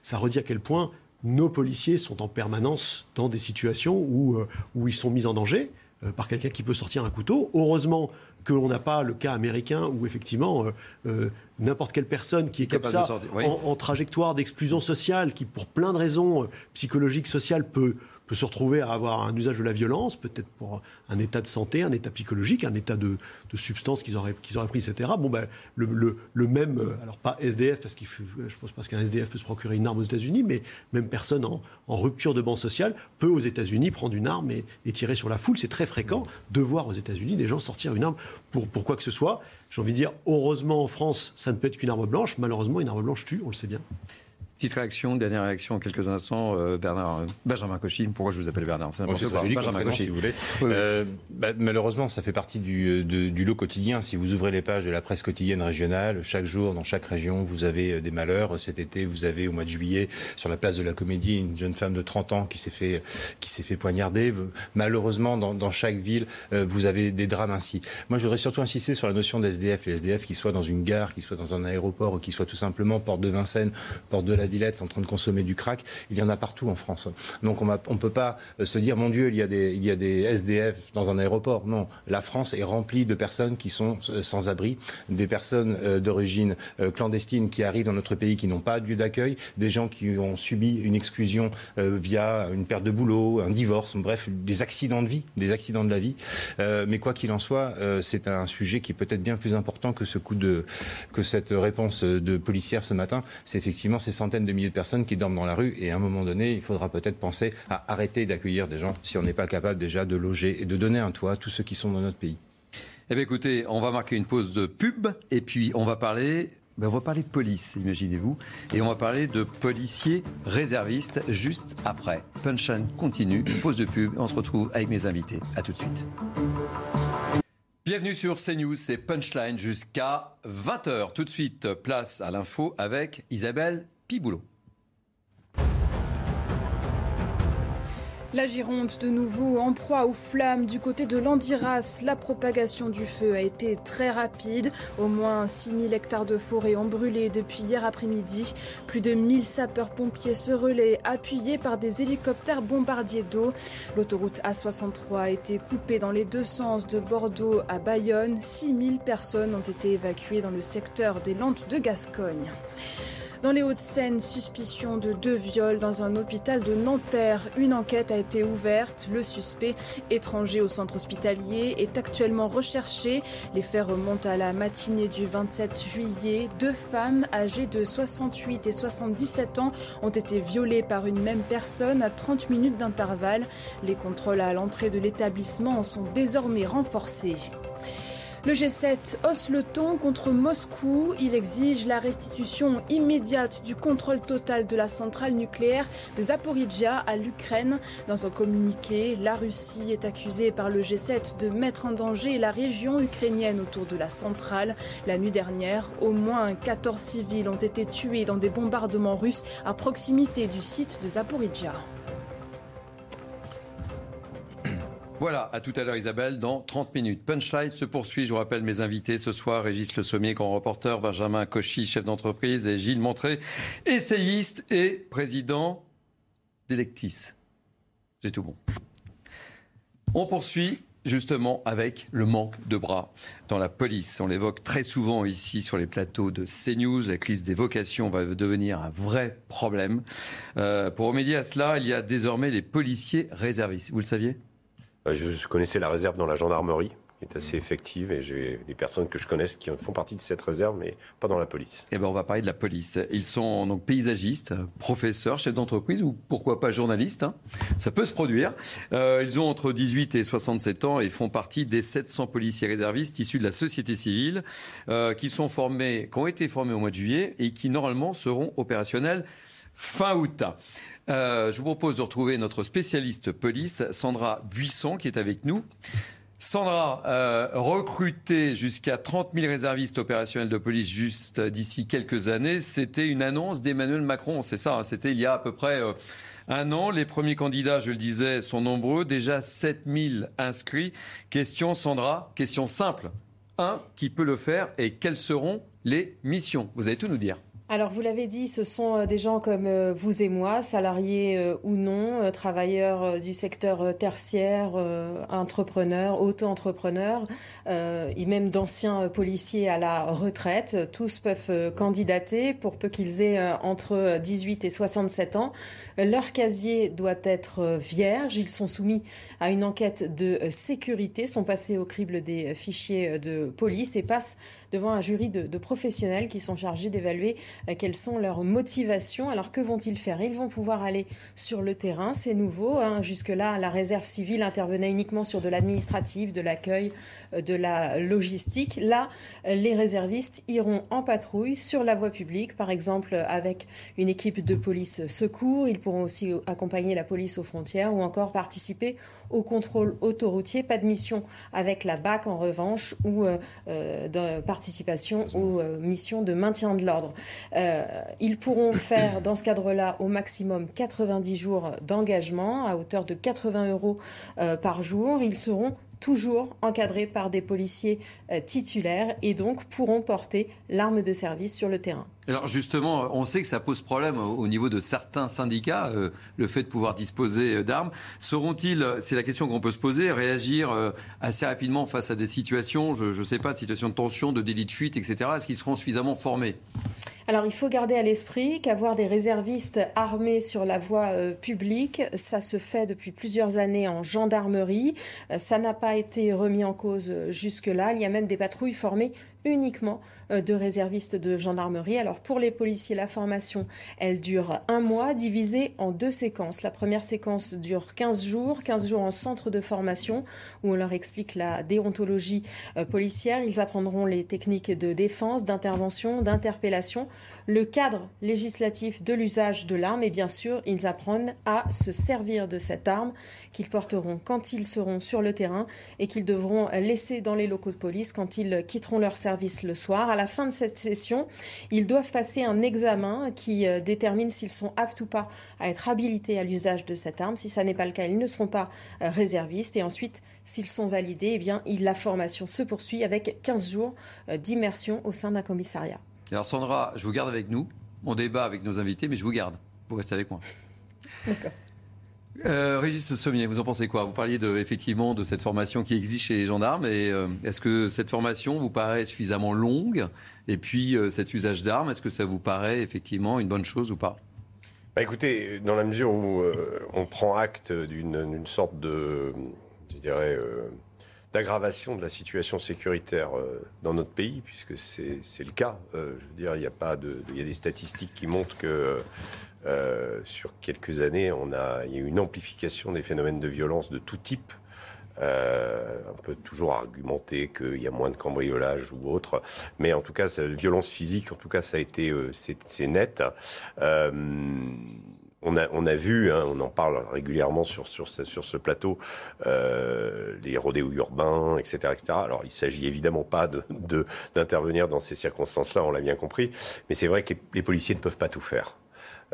ça, redit à quel point nos policiers sont en permanence dans des situations où, euh, où ils sont mis en danger euh, par quelqu'un qui peut sortir un couteau. Heureusement que l'on n'a pas le cas américain où effectivement euh, n'importe quelle personne qui est comme ça en, en, trajectoire d'exclusion sociale, qui pour plein de raisons psychologiques, sociales peut peut se retrouver à avoir un usage de la violence, peut-être pour un état de santé, un état psychologique, un état de, de substance qu'ils auraient, qu'ils pris, etc. Bon, ben, le, même, euh, alors pas SDF, parce qu'il je pense pas qu'un SDF peut se procurer une arme aux États-Unis, mais même personne en, en, rupture de banc social peut aux États-Unis prendre une arme et, et, tirer sur la foule. C'est très fréquent de voir aux États-Unis des gens sortir une arme pour, pour quoi que ce soit. J'ai envie de dire, heureusement en France, ça ne peut être qu'une arme blanche. Malheureusement, une arme blanche tue, on le sait bien. Petite réaction, dernière réaction en quelques instants, euh, Bernard, euh, Benjamin Cauchy. Pourquoi je vous appelle Bernard? C'est Benjamin Cauchy. Si vous voulez. Euh, bah, malheureusement, ça fait partie du, du, lot quotidien. Si vous ouvrez les pages de la presse quotidienne régionale, chaque jour, dans chaque région, vous avez des malheurs. Cet été, vous avez au mois de juillet, sur la place de la Comédie, une jeune femme de 30 ans qui s'est fait, qui s'est fait poignarder. Malheureusement, dans, dans, chaque ville, vous avez des drames ainsi. Moi, je voudrais surtout insister sur la notion d'SDF. Les SDF qui soient dans une gare, qui soient dans un aéroport, qui soient tout simplement porte de Vincennes, porte de la Villette, en train de consommer du crack, il y en a partout en France. Donc on ne peut pas euh, se dire, mon Dieu, il y, a des, SDF dans un aéroport. Non, la France est remplie de personnes qui sont euh, sans abri, des personnes euh, d'origine clandestine qui arrivent dans notre pays qui n'ont pas de lieu d'accueil, des gens qui ont subi une exclusion via une perte de boulot, un divorce, bref, des accidents de vie, des accidents de la vie. mais quoi qu'il en soit, c'est un sujet qui est peut-être bien plus important que ce coup de, que cette réponse de policière ce matin. C'est effectivement ces centaines de milliers de personnes qui dorment dans la rue. Et à un moment donné, il faudra peut-être penser à arrêter d'accueillir des gens si on n'est pas capable déjà de loger et de donner un toit à tous ceux qui sont dans notre pays. Eh bien, écoutez, on va marquer une pause de pub et puis on va parler ben, on va parler de police, imaginez-vous. Et on va parler de policiers réservistes juste après. Punchline continue, pause de pub, on se retrouve avec mes invités. A tout de suite. Bienvenue sur CNews, c'est Punchline jusqu'à 20h. Tout de suite, place à l'info avec Isabelle Piboulot. La Gironde, de nouveau en proie aux flammes du côté de l'Andiras. La propagation du feu a été très rapide. Au moins 6000 hectares de forêt ont brûlé depuis hier après-midi. Plus de 1000 sapeurs-pompiers se relaient, appuyés par des hélicoptères bombardiers d'eau. L'autoroute A63 a été coupée dans les deux sens de Bordeaux à Bayonne. 6000 personnes ont été évacuées dans le secteur des Landes de Gascogne. Dans les Hauts-de-Seine, suspicion de deux viols dans un hôpital de Nanterre. Une enquête a été ouverte. Le suspect, étranger au centre hospitalier, est actuellement recherché. Les faits remontent à la matinée du 27 juillet. Deux femmes âgées de 68 et 77 ans ont été violées par une même personne à 30 minutes d'intervalle. Les contrôles à l'entrée de l'établissement sont désormais renforcés. Le G7 hausse le ton contre Moscou. Il exige la restitution immédiate du contrôle total de la centrale nucléaire de Zaporizhia à l'Ukraine. Dans un communiqué, la Russie est accusée par le G7 de mettre en danger la région ukrainienne autour de la centrale. La nuit dernière, au moins 14 civils ont été tués dans des bombardements russes à proximité du site de Zaporizhia. Voilà, à tout à l'heure Isabelle, dans 30 minutes. Punchline se poursuit, je vous rappelle mes invités ce soir, Régis Le Sommier, grand reporter, Benjamin Cauchy, chef d'entreprise, et Gilles Montré, essayiste et président d'Electis. J'ai tout bon. On poursuit justement avec le manque de bras dans la police. On l'évoque très souvent ici sur les plateaux de CNews. La crise des vocations va devenir un vrai problème. Euh, pour remédier à cela, il y a désormais les policiers réservistes. Vous le saviez? Je connaissais la réserve dans la gendarmerie est assez effective et j'ai des personnes que je connaisse qui font partie de cette réserve, mais pas dans la police. Eh ben, on va parler de la police. Ils sont donc paysagistes, professeurs, chefs d'entreprise ou pourquoi pas journalistes. Hein. Ça peut se produire. Euh, ils ont entre 18 et 67 ans et font partie des 700 policiers réservistes issus de la société civile euh, qui sont formés, qui ont été formés au mois de juillet et qui normalement seront opérationnels fin août. Euh, je vous propose de retrouver notre spécialiste police, Sandra Buisson, qui est avec nous. Sandra, euh, recruter jusqu'à 30 000 réservistes opérationnels de police juste d'ici quelques années, c'était une annonce d'Emmanuel Macron, c'est ça, hein, c'était il y a à peu près euh, un an. Les premiers candidats, je le disais, sont nombreux, déjà 7 000 inscrits. Question Sandra, question simple. Un, qui peut le faire et quelles seront les missions? Vous allez tout nous dire. Alors, vous l'avez dit, ce sont euh, des gens comme euh, vous et moi, salariés euh, ou non, travailleurs du secteur tertiaire, entrepreneurs, auto-entrepreneurs, et même d'anciens policiers à la retraite. Tous peuvent candidater pour peu qu'ils aient entre 18 et 67 ans. Leur casier doit être vierge. Ils sont soumis à une enquête de sécurité, sont passés au crible des fichiers de police et passent devant un jury de, professionnels qui sont chargés d'évaluer euh, quelles sont leurs motivations. Alors que vont-ils faire? Ils vont pouvoir aller sur le terrain, c'est nouveau. Hein. Jusque-là, la réserve civile intervenait uniquement sur de l'administratif, de l'accueil, euh, de la logistique. Là, euh, les réservistes iront en patrouille sur la voie publique, par exemple avec une équipe de police secours. Ils pourront aussi accompagner la police aux frontières ou encore participer au contrôle autoroutier. Pas de mission avec la BAC en revanche ou de participation aux euh, missions de maintien de l'ordre. Euh, ils pourront faire dans ce cadre-là au maximum 90 jours d'engagement à hauteur de 80 euros euh, par jour. Ils seront toujours encadrés par des policiers titulaires et donc pourront porter l'arme de service sur le terrain. Alors justement, on sait que ça pose problème au niveau de certains syndicats, euh, le fait de pouvoir disposer euh, d'armes. Seront-ils, c'est la question qu'on peut se poser, réagir euh, assez rapidement face à des situations, je ne sais pas, de situations de tension, de délit de fuite, etc. Est-ce qu'ils seront suffisamment formés? Alors il faut garder à l'esprit qu'avoir des réservistes armés sur la voie publique, ça se fait depuis plusieurs années en gendarmerie. ça n'a pas été remis en cause jusque-là. Il y a même des patrouilles formées uniquement euh, de réservistes de gendarmerie. Alors pour les policiers, la formation, elle dure un mois, divisée en deux séquences. La première séquence dure 15 jours, 15 jours en centre de formation, où on leur explique la déontologie euh, policière. Ils apprendront les techniques de défense, d'intervention, d'interpellation, le cadre législatif de l'usage de l'arme, et bien sûr, ils apprennent à se servir de cette arme qu'ils porteront quand ils seront sur le terrain et qu'ils devront laisser dans les locaux de police quand ils quitteront leur service le soir. À la fin de cette session, ils doivent passer un examen qui euh, détermine s'ils sont aptes ou pas à être habilités à l'usage de cette arme. Si ça n'est pas le cas, ils ne seront pas euh, réservistes. Et ensuite, s'ils sont validés, eh bien, la formation se poursuit avec 15 jours euh, d'immersion au sein d'un commissariat. Alors Sandra, je vous garde avec nous. On débat avec nos invités, mais je vous garde. Vous restez avec moi. D'accord. Euh, Régis Sommier, vous en pensez quoi? Vous parliez effectivement de cette formation qui existe chez les gendarmes. Et euh, est-ce que cette formation vous paraît suffisamment longue? Et puis euh, cet usage d'armes, est-ce que ça vous paraît effectivement une bonne chose ou pas? Bah Écoutez, dans la mesure où on prend acte d'une sorte de, je dirais, d'aggravation de la situation sécuritaire dans notre pays, puisque c'est le cas. je veux dire, il y a pas de, il y a des statistiques qui montrent que euh, sur quelques années, on a, il y a eu une amplification des phénomènes de violence de tout type. Euh, on peut toujours argumenter qu'il y a moins de cambriolage ou autre, mais en tout cas, la violence physique, en tout cas, ça a été, euh, c'est net. On a, vu, hein, on en parle régulièrement sur, sur, ce plateau, les rodéos urbains, etc., etc. Alors, il s'agit évidemment pas de, d'intervenir dans ces circonstances-là, on l'a bien compris, mais c'est vrai que les policiers ne peuvent pas tout faire.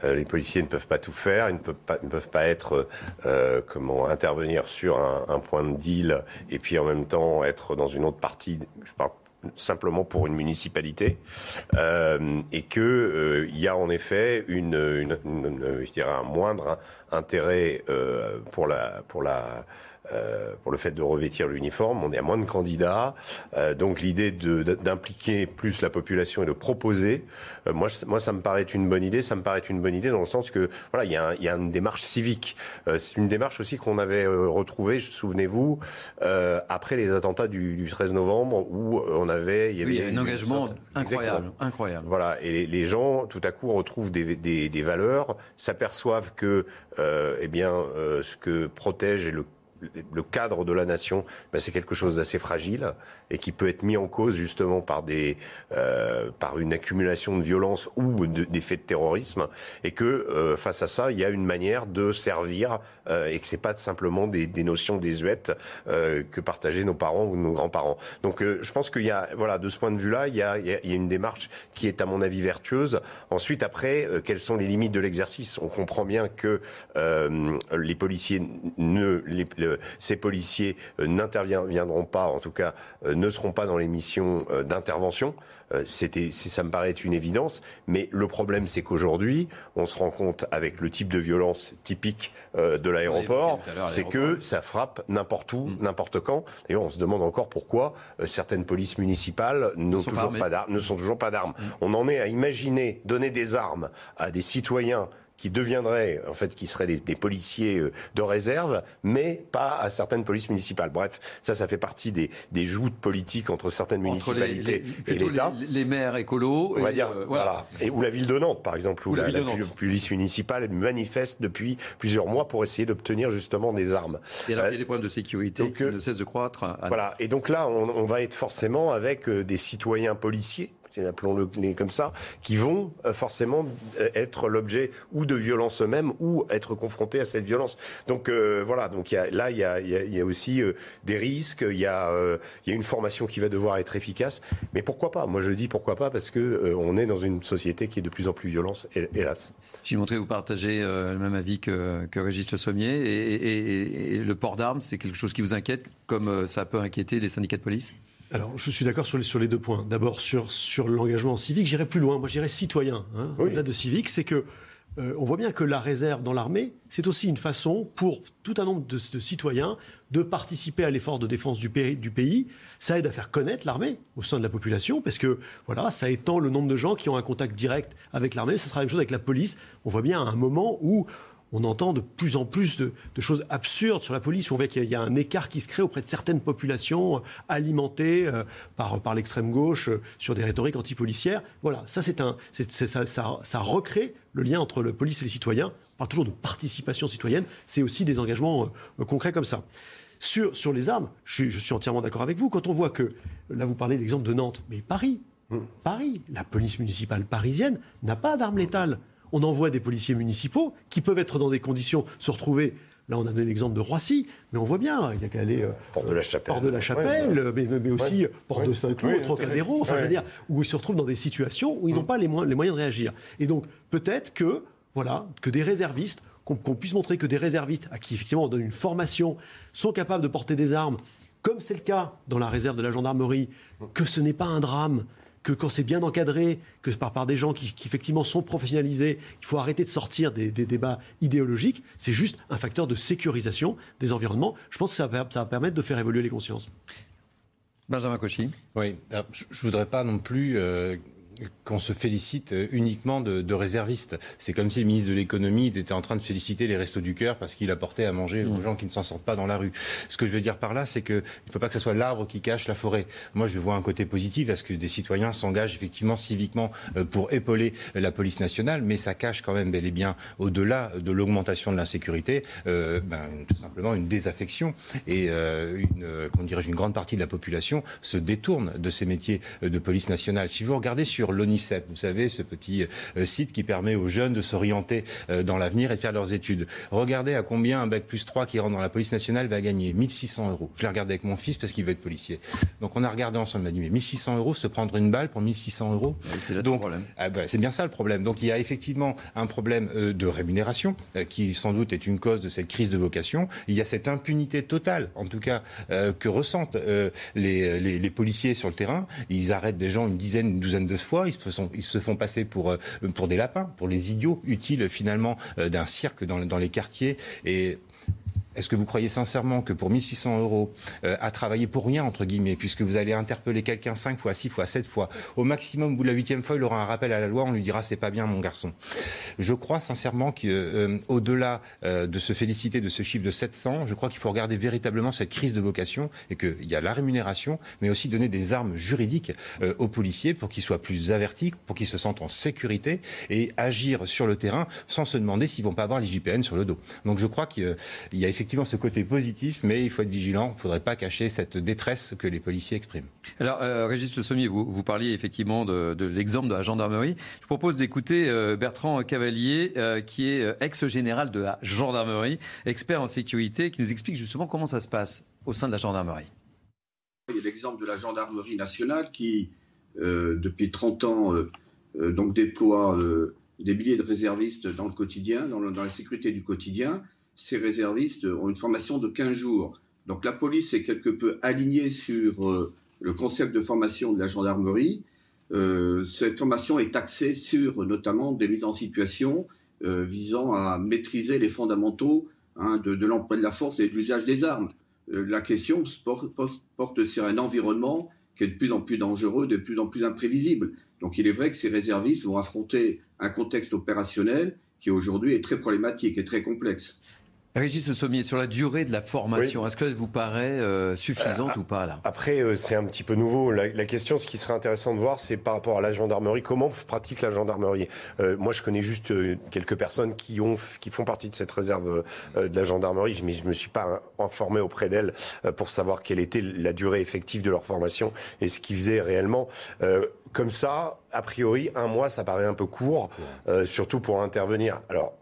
Euh, les policiers ne peuvent pas tout faire, ils ne peuvent pas, ne peuvent pas être euh, comment intervenir sur un, un, point de deal et puis en même temps être dans une autre partie. Je parle simplement pour une municipalité euh, et que euh, il y a en effet une, une, une, je dirais un moindre intérêt euh, pour la pour la euh, pour le fait de revêtir l'uniforme. On est à moins de candidats, euh, donc l'idée d'impliquer plus la population et de proposer, euh, moi, moi, ça me paraît une bonne idée. Ça me paraît une bonne idée dans le sens que voilà, il y a, il y a une démarche civique. C'est une démarche aussi qu'on avait retrouvée, souvenez-vous, après les attentats du, du, 13 novembre, où on avait, il y avait un engagement incroyable, incroyable. Voilà, et les, gens, tout à coup, retrouvent des, des, des valeurs, s'aperçoivent que, eh bien, ce que protège et le le cadre de la nation, ben c'est quelque chose d'assez fragile et qui peut être mis en cause justement par des euh, par une accumulation de violence ou des faits de terrorisme et que euh, face à ça il y a une manière de servir euh, et que c'est pas simplement des, des notions désuètes euh, que partageaient nos parents ou nos grands-parents. Donc euh, je pense qu'il y a voilà de ce point de vue-là il y a, il y a, une démarche qui est à mon avis vertueuse. Ensuite après quelles sont les limites de l'exercice? On comprend bien que les policiers ne les, ces policiers n'interviendront pas en tout cas ne seront pas dans les missions euh, d'intervention. Euh, c'était, ça me paraît être une évidence. Mais le problème, c'est qu'aujourd'hui, on se rend compte avec le type de violence typique euh, de l'aéroport, c'est que ça frappe n'importe où, mm. n'importe quand. D'ailleurs, on se demande encore pourquoi certaines polices municipales n'ont toujours pas d'armes, ne sont toujours pas d'armes. Mm. On en est à imaginer donner des armes à des citoyens qui deviendraient, en fait, qui seraient des, policiers euh, de réserve, mais pas à certaines polices municipales. Bref, ça, ça fait partie des, des joutes politiques entre certaines municipalités et l'État. Les, maires écolos. On va dire, euh, voilà. Et, ou la ville de Nantes, par exemple, où, la, police municipale manifeste depuis plusieurs mois pour essayer d'obtenir justement des armes. Et alors, il y a des problèmes de sécurité qui ne cessent de croître. Voilà. Et donc là, on, on va être forcément avec euh, des citoyens policiers appelons-le comme ça, qui vont euh, forcément euh, être l'objet ou de violence eux-mêmes ou être confrontés à cette violence. Donc euh, voilà, donc là il y a, aussi des risques, il y, a, une formation qui va devoir être efficace, mais pourquoi pas? Moi je dis pourquoi pas parce que on est dans une société qui est de plus en plus violente, hélas. J'ai montré vous partagez le même avis que, Régis Le Sommier. Et, et le port d'armes, c'est quelque chose qui vous inquiète, comme ça peut inquiéter les syndicats de police? Alors, je suis d'accord sur les, sur les deux points. D'abord, sur, sur l'engagement civique, j'irai plus loin. Moi, j'irai citoyen. Hein. Au-delà de civique, c'est que euh, on voit bien que la réserve dans l'armée, c'est aussi une façon pour tout un nombre de, citoyens de participer à l'effort de défense du pays, du pays. Ça aide à faire connaître l'armée au sein de la population, parce que voilà, ça étend le nombre de gens qui ont un contact direct avec l'armée. Ça sera la même chose avec la police. On voit bien à un moment où on entend de plus en plus de, choses absurdes sur la police. On voit qu'il y a un écart qui se crée auprès de certaines populations euh, alimentées euh, par, par l'extrême gauche euh, sur des rhétoriques antipolicières. Voilà, ça, c'est un, ça, ça, recrée le lien entre la police et les citoyens. On parle toujours de participation citoyenne. C'est aussi des engagements concrets comme ça. Sur, sur les armes, je, je suis entièrement d'accord avec vous. Quand on voit que, là, vous parlez de l'exemple de Nantes, mais Paris, mmh. Paris, la police municipale parisienne n'a pas d'armes létales on envoie des policiers municipaux qui peuvent être dans des conditions, se retrouver Là, on a donné l'exemple de Roissy, mais on voit bien, il y a qu'à aller. Euh, Port de la Chapelle. Port de la Chapelle, mais, aussi Port de Saint-Cloud, Trocadéro, enfin, je veux dire, où ils se retrouvent dans des situations où ils n'ont mm. pas les, moyens de réagir. Et donc, peut-être que, voilà, que des réservistes, qu'on puisse montrer que des réservistes, à qui effectivement on donne une formation, sont capables de porter des armes, comme c'est le cas dans la réserve de la gendarmerie, que ce n'est pas un drame, que quand c'est bien encadré, que par, par des gens qui, effectivement sont professionnalisés, il faut arrêter de sortir des, débats idéologiques. C'est juste un facteur de sécurisation des environnements. Je pense que ça va, ça va permettre de faire évoluer les consciences. Benjamin Cauchy. Oui, je ne voudrais pas non plus euh, qu'on se félicite uniquement de, réservistes. C'est comme si le ministre de l'économie était en train de féliciter les restos du cœur parce qu'il apportait à manger aux mmh. gens qui ne s'en sortent pas dans la rue. Ce que je veux dire par là, c'est qu'il ne faut pas que ce soit l'arbre qui cache la forêt. Moi, je vois un côté positif à ce que des citoyens s'engagent effectivement civiquement euh, pour épauler la police nationale, mais ça cache quand même bel et bien, au-delà de l'augmentation de l'insécurité, euh, ben, tout simplement une désaffection et euh, une, dirait une grande partie de la population se détourne de ces métiers de police nationale. Si vous regardez sur l'ONICEP, vous savez, ce petit euh, site qui permet aux jeunes de s'orienter euh, dans l'avenir et de faire leurs études. Regardez à combien un bac plus 3 qui rentre dans la police nationale va gagner 1600 euros. Je l'ai regardé avec mon fils parce qu'il veut être policier. Donc on a regardé ensemble, il m'a dit mais 1600 euros, se prendre une balle pour 1600 euros. C'est le problème. Ah bah, c'est bien ça le problème. Donc il y a effectivement un problème euh, de rémunération qui sans doute est une cause de cette crise de vocation. Il y a cette impunité totale, en tout cas, que ressentent les, les, les policiers sur le terrain. Ils arrêtent des gens une dizaine, une douzaine de fois ils se, font passer pour, euh, pour des lapins, pour les idiots utiles finalement euh, d'un cirque dans, dans les quartiers. Et est-ce que vous croyez sincèrement que pour 1600 euros, à travailler pour rien, entre guillemets, puisque vous allez interpeller quelqu'un 5 fois, 6 fois, 7 fois, au maximum, au bout de la huitième fois, il aura un rappel à la loi, on lui dira c'est pas bien, mon garçon. Je crois sincèrement qu'au-delà de se féliciter de ce chiffre de 700, je crois qu'il faut regarder véritablement cette crise de vocation et qu'il y a la rémunération, mais aussi donner des armes juridiques aux policiers pour qu'ils soient plus avertis, pour qu'ils se sentent en sécurité et agir sur le terrain sans se demander s'ils vont pas avoir les JPN sur le dos. Donc je crois qu'il y a effectivement ce côté positif, mais il faut être vigilant. Il ne faudrait pas cacher cette détresse que les policiers expriment. Alors, euh, Régis Le Sommier, vous, vous parliez effectivement de, l'exemple de la gendarmerie. Je propose d'écouter euh, Bertrand Cavalier, euh, qui est ex-général de la gendarmerie, expert en sécurité, qui nous explique justement comment ça se passe au sein de la gendarmerie. Il y a l'exemple de la gendarmerie nationale qui, depuis 30 ans, donc déploie des milliers de réservistes dans le quotidien, dans, dans, la sécurité du quotidien. Ces réservistes ont une formation de 15 jours. Donc la police est quelque peu alignée sur euh, le concept de formation de la gendarmerie. Euh, cette formation est axée sur notamment des mises en situation euh, visant à maîtriser les fondamentaux hein, de, l'emploi de la force et de l'usage des armes. la question porte sur un environnement qui est de plus en plus dangereux, de plus en plus imprévisible. Donc il est vrai que ces réservistes vont affronter un contexte opérationnel qui aujourd'hui est très problématique et très complexe. Régis Sommier, sur la durée de la formation, est-ce qu'elle vous paraît euh, suffisante ou pas là? Après, euh, c'est un petit peu nouveau. La, question, ce qui serait intéressant de voir, c'est par rapport à la gendarmerie, comment pratique la gendarmerie? Euh, Moi, je connais juste quelques personnes qui, ont, qui font partie de cette réserve de la gendarmerie, mais je ne me suis pas informé auprès d'elles pour savoir quelle était la durée effective de leur formation et ce qu'ils faisaient réellement. Comme ça, a priori, un mois, ça paraît un peu court, surtout pour intervenir. Alors,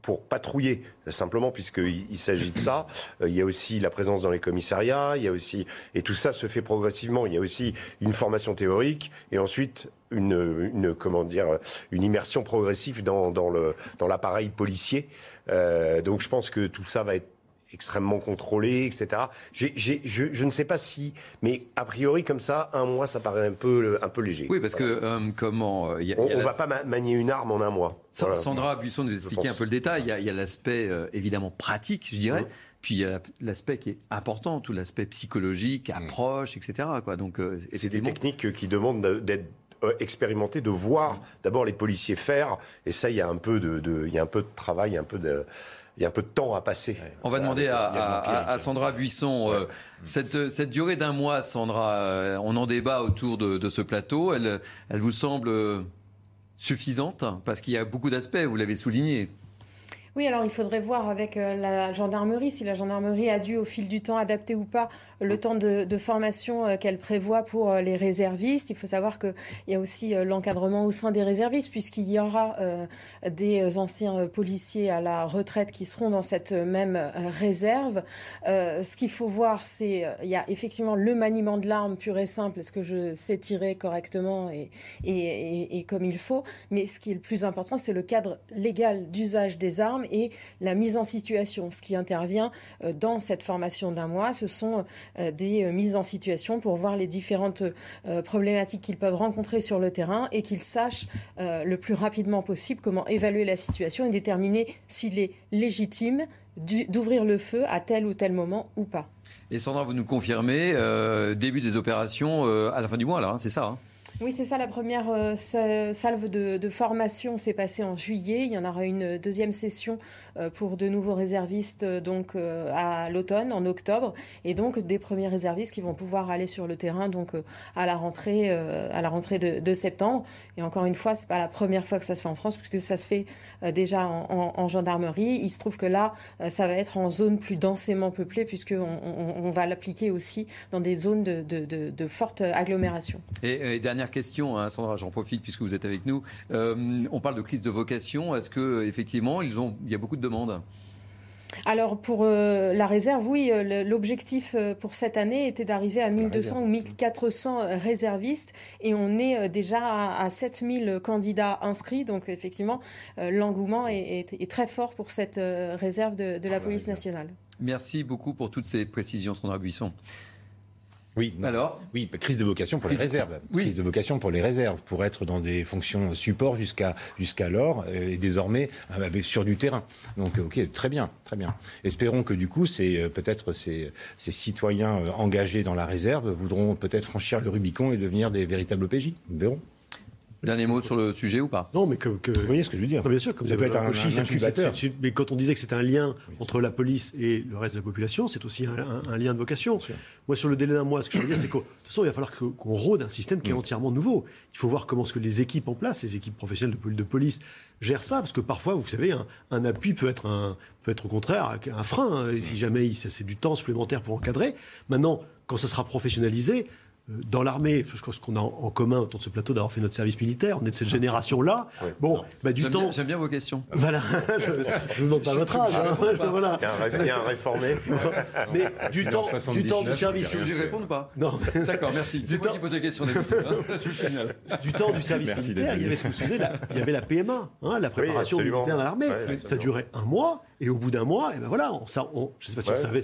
pour patrouiller simplement puisqu'il il, s'agit de ça. Euh, il y a aussi la présence dans les commissariats, il y a aussi et tout ça se fait progressivement. Il y a aussi une formation théorique et ensuite une, une comment dire une immersion progressive dans, dans le dans l'appareil policier. Euh, donc je pense que tout ça va être extrêmement contrôlé, etc. je, ne sais pas si, mais a priori comme ça, un mois, ça paraît un peu, un peu léger. Oui, parce que euh, comment euh, On ne va pas manier une arme en un mois. Sandra Buisson nous expliquait un peu le détail. Il y a, l'aspect euh, évidemment pratique, je dirais. Puis il y a l'aspect qui est important, tout l'aspect psychologique, mmh. approche, etc. Quoi. Donc, c'est des techniques qui demandent d'être expérimentées, de voir d'abord les policiers faire. Et ça, il y a un peu de, il y a un peu de travail, un peu de il y a un peu de temps à passer. On va demander à, Sandra Buisson, euh, cette, cette, durée d'un mois, Sandra, euh, on en débat autour de, ce plateau, elle, elle vous semble suffisante Parce qu'il y a beaucoup d'aspects, vous l'avez souligné. Oui, alors il faudrait voir avec euh, la gendarmerie si la gendarmerie a dû au fil du temps adapter ou pas le temps de, formation euh, qu'elle prévoit pour euh, les réservistes. Il faut savoir qu'il y a aussi l'encadrement au sein des réservistes puisqu'il y aura des anciens policiers à la retraite qui seront dans cette même réserve. ce qu'il faut voir, c'est il y a effectivement le maniement de l'arme pur et simple, est-ce que je sais tirer correctement et comme il faut. Mais ce qui est le plus important, c'est le cadre légal d'usage des armes et la mise en situation. Ce qui intervient euh, dans cette formation d'un mois, ce sont euh, des euh, mises en situation pour voir les différentes problématiques qu'ils peuvent rencontrer sur le terrain et qu'ils sachent le plus rapidement possible comment évaluer la situation et déterminer s'il est légitime d'ouvrir le feu à tel ou tel moment ou pas. Et Sandra, vous nous confirmez, début des opérations à la fin du mois, là, hein, c'est ça hein? Oui, c'est ça. La première euh, salve de, formation s'est passée en juillet. Il y en aura une deuxième session euh, pour de nouveaux réservistes euh, donc à l'automne, en octobre, et donc des premiers réservistes qui vont pouvoir aller sur le terrain donc à la rentrée, à la rentrée de, septembre. Et encore une fois, c'est pas la première fois que ça se fait en France, puisque ça se fait déjà en, gendarmerie. Il se trouve que là, ça va être en zone plus densément peuplée, puisque on, va l'appliquer aussi dans des zones de, forte agglomération. Et, question, hein, Sandra, j'en profite puisque vous êtes avec nous. Euh, on parle de crise de vocation. Est-ce que effectivement, ils ont, il y a beaucoup de demandes? Alors pour euh, la réserve, oui, euh, l'objectif pour cette année était d'arriver à 1200 ou 1400 réservistes et on est déjà à, 7000 candidats inscrits. Donc effectivement, l'engouement est, très fort pour cette réserve de, de la police nationale. Merci beaucoup pour toutes ces précisions, Sandra Buisson. Oui, alors Oui, crise de vocation pour les réserves. Oui. Crise de vocation pour les réserves, pour être dans des fonctions support jusqu'à jusqu'alors et désormais avec, sur du terrain. Donc, ok, très bien, très bien. Espérons que du coup, c'est peut-être ces, ces citoyens engagés dans la réserve voudront peut-être franchir le Rubicon et devenir des véritables PJ. Nous verrons. Dernier mot sur le sujet ou pas? Non, mais que, que, Vous voyez ce que je veux dire non, Bien sûr, comme ça peut être un, un, incubateur. mais quand on disait que c'est un lien entre la police et le reste de la population, c'est aussi un, un, lien de vocation. Moi, sur le délai d'un mois, ce que je veux dire, c'est que de toute façon, il va falloir qu'on rôde un système qui est mm. entièrement nouveau. Il faut voir comment ce que les équipes en place, les équipes professionnelles de, de police, gèrent ça, parce que parfois, vous savez, un, appui peut être, un, peut être au contraire un frein, hein, si jamais c'est du temps supplémentaire pour encadrer. Maintenant, quand ça sera professionnalisé, dans l'armée, je pense qu'on a en commun autour de ce plateau d'avoir fait notre service militaire, on est de cette génération-là. Bon, bah, du temps. J'aime bien vos questions. Voilà, je ne demande pas votre âge. Hein, voilà. il, y a un, réformé. Mais du temps, du temps du service. Je réponds pas Non. D'accord, merci. C'est moi qui pose la question. Hein, du temps du service militaire, il y avait ce que vous savez, il y avait la PMA, hein, la préparation militaire dans l'armée. ça durait un mois. Et au bout d'un mois, et ben voilà, on, on, je sais pas si on, savait,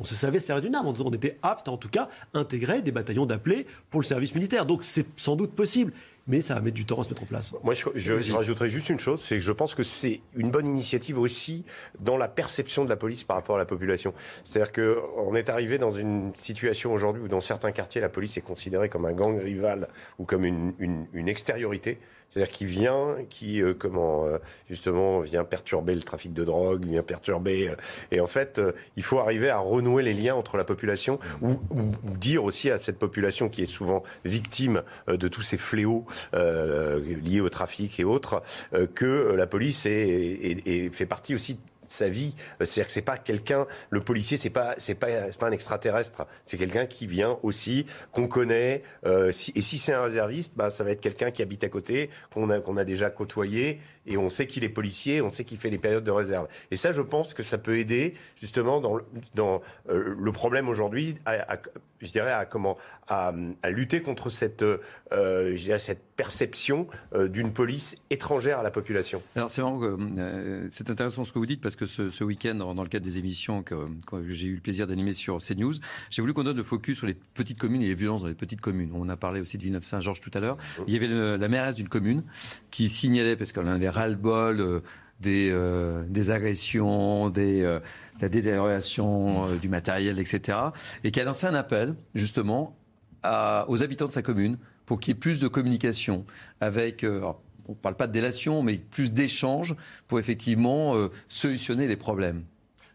on se savait servir d'une arme. On, était apte, en tout cas, à intégrer des bataillons d'appelés pour le service militaire. Donc c'est sans doute possible mais ça va mettre du temps à se mettre en place. Moi, je, je, rajouterais juste une chose, c'est que je pense que c'est une bonne initiative aussi dans la perception de la police par rapport à la population. C'est-à-dire qu'on est arrivé dans une situation aujourd'hui où dans certains quartiers, la police est considérée comme un gang rival ou comme une, une, une extériorité. C'est-à-dire qui vient, qui euh, comment euh, justement vient perturber le trafic de drogue, vient perturber. Euh, et en fait, il faut arriver à renouer les liens entre la population ou, ou, dire aussi à cette population qui est souvent victime de tous ces fléaux liés au trafic et autres que la police est, est, est, fait partie aussi sa vie. C'est-à-dire que c'est pas quelqu'un, le policier, c'est pas, c'est pas, c'est pas un extraterrestre. C'est quelqu'un qui vient aussi, qu'on connaît. Euh, et si c'est un réserviste, bah, ça va être quelqu'un qui habite à côté, qu'on a, qu'on a déjà côtoyé, et on sait qu'il est policier, on sait qu'il fait les périodes de réserve. Et ça, je pense que ça peut aider justement dans, dans euh, le problème aujourd'hui, je dirais, à comment, à, à lutter contre cette, euh, je dirais, cette perception euh, d'une police étrangère à la population. Alors c'est euh, c'est intéressant ce que vous dites parce que ce, ce week-end, dans, le cadre des émissions que, que j'ai eu le plaisir d'animer sur CNews, j'ai voulu qu'on donne le focus sur les petites communes et les violences dans les petites communes. On a parlé aussi de Villeneuve-Saint-Georges tout à l'heure. Il y avait la mairesse d'une commune qui signalait parce qu'elle avait ras-le-bol. Euh, des, euh, des agressions, euh, la détérioration du matériel, etc. Et qui a lancé un appel, justement, aux habitants de sa commune pour qu'il y ait plus de communication avec. On ne parle pas de délation, mais plus d'échanges pour effectivement solutionner les problèmes.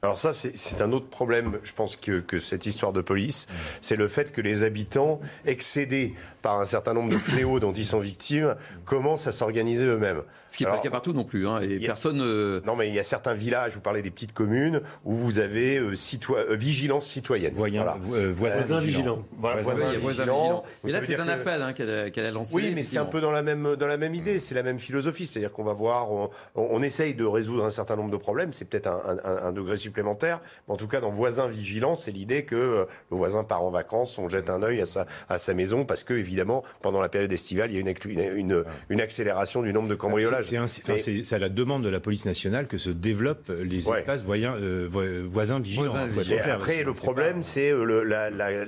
Alors ça, c'est un autre problème, je pense, que cette histoire de police. C'est le fait que les habitants, excédés par un certain nombre de fléaux dont ils sont victimes, commencent à s'organiser eux-mêmes. Ce qui n'est pas le cas partout non plus. Hein, et personne. Euh, non, mais il y a certains villages, vous parlez des petites communes, où vous avez euh, euh, vigilance citoyenne. voilà. voisins vigilants. Voilà, voisins, vigilants. Mais là, c'est un appel hein, qu'elle a, lancé. Oui, mais c'est un peu dans la même, dans la même idée, c'est la même philosophie. C'est-à-dire qu'on va voir, on, on, essaye de résoudre un certain nombre de problèmes. C'est peut-être un, un, un, degré supplémentaire. Mais en tout cas, dans voisins vigilants, c'est l'idée que le voisin part en vacances, on jette un œil à sa, à sa maison parce que, évidemment, pendant la période estivale, il y a une, une, une accélération du nombre de cambriolages. C'est c'est à la demande de la police nationale que se développent les espaces voisins, euh, voisins vigilants. après, le problème, c'est euh, la, la,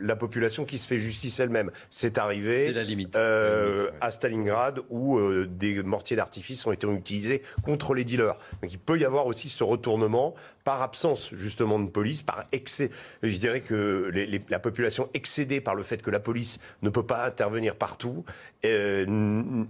la, population qui se fait justice elle-même. C'est arrivé la limite. Euh, à Stalingrad où euh, des mortiers d'artifice ont été utilisés contre les dealers. Donc il peut y avoir aussi ce retournement par absence justement de police, par excès. Je dirais que les, la population excédée par le fait que la police ne peut pas intervenir partout, euh,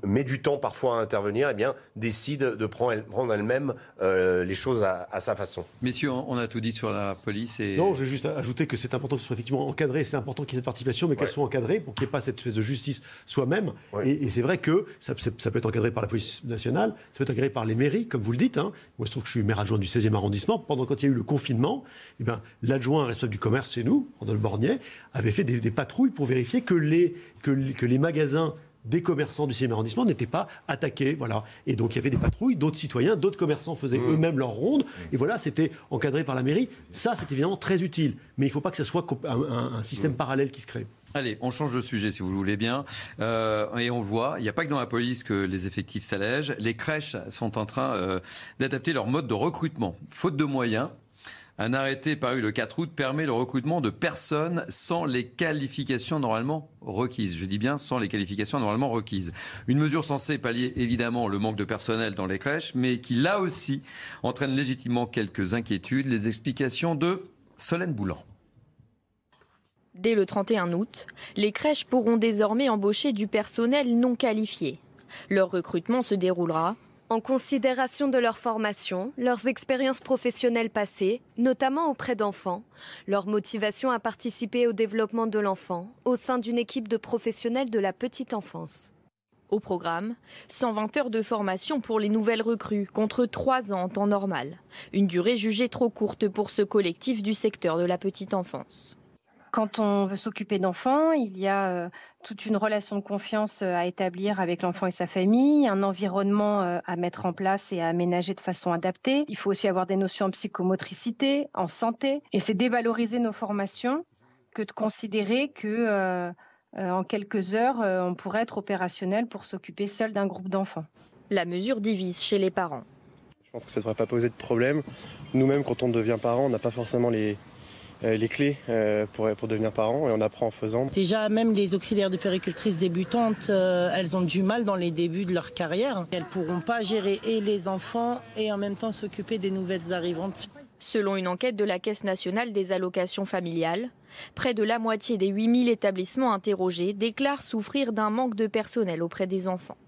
met du temps parfois à intervenir, et eh bien décide de prendre, prendre elle-même euh, les choses à, à, sa façon. Messieurs, on a tout dit sur la police. Et... Non, je vais juste ajouter que c'est important que ce soit effectivement encadré, c'est important qu'il y ait cette participation, mais qu'elle soit encadrée pour qu'il n'y ait pas cette espèce de justice soi-même. Et, et c'est vrai que ça, ça, peut être encadré par la police nationale, ça peut être encadré par les mairies, comme vous le dites. Hein. Moi, je trouve que je suis maire adjoint du 16e arrondissement. Pendant quand il y a eu le confinement, eh ben, l'adjoint responsable du commerce chez nous, Randolph Bornier, avait fait des, des patrouilles pour vérifier que les, que, que les magasins des commerçants du 6e arrondissement n'étaient pas attaqués. Voilà. Et donc il y avait des patrouilles, d'autres citoyens, d'autres commerçants faisaient mmh. eux-mêmes leur ronde. Mmh. Et voilà, c'était encadré par la mairie. Ça, c'est évidemment très utile. Mais il ne faut pas que ce soit un, un, un système mmh. parallèle qui se crée. Allez, on change de sujet si vous le voulez bien. Euh, et on voit, il n'y a pas que dans la police que les effectifs s'allègent. Les crèches sont en train euh, d'adapter leur mode de recrutement. Faute de moyens, Un arrêté paru le 4 août permet le recrutement de personnes sans les qualifications normalement requises. Je dis bien sans les qualifications normalement requises. Une mesure censée pallier évidemment le manque de personnel dans les crèches, mais qui là aussi entraîne légitimement quelques inquiétudes. Les explications de Solène Boulan. Dès le 31 août, les crèches pourront désormais embaucher du personnel non qualifié. Leur recrutement se déroulera en considération de leur formation, leurs expériences professionnelles passées, notamment auprès d'enfants, leur motivation à participer au développement de l'enfant au sein d'une équipe de professionnels de la petite enfance. Au programme, 120 heures de formation pour les nouvelles recrues, contre 3 ans en temps normal. Une durée jugée trop courte pour ce collectif du secteur de la petite enfance. Quand on veut s'occuper d'enfants, il y a euh, toute une relation de confiance euh, à établir avec l'enfant et sa famille, un environnement euh, à mettre en place et à aménager de façon adaptée. Il faut aussi avoir des notions en psychomotricité, en santé. Et c'est dévaloriser nos formations que de considérer que en quelques heures, on pourrait être opérationnel pour s'occuper seul d'un groupe d'enfants. La mesure divise chez les parents. Je pense que ça ne devrait pas poser de problème. Nous-mêmes, quand on devient parent, on n'a pas forcément les, les clés euh, pour, pour devenir parent et on apprend en faisant. Déjà, même les auxiliaires de péricultrices débutantes, euh, elles ont du mal dans les débuts de leur carrière. Elles ne pourront pas gérer et les enfants et en même temps s'occuper des nouvelles arrivantes. Selon une enquête de la Caisse nationale des allocations familiales, près de la moitié des 8000 établissements interrogés déclarent souffrir d'un manque de personnel auprès des enfants.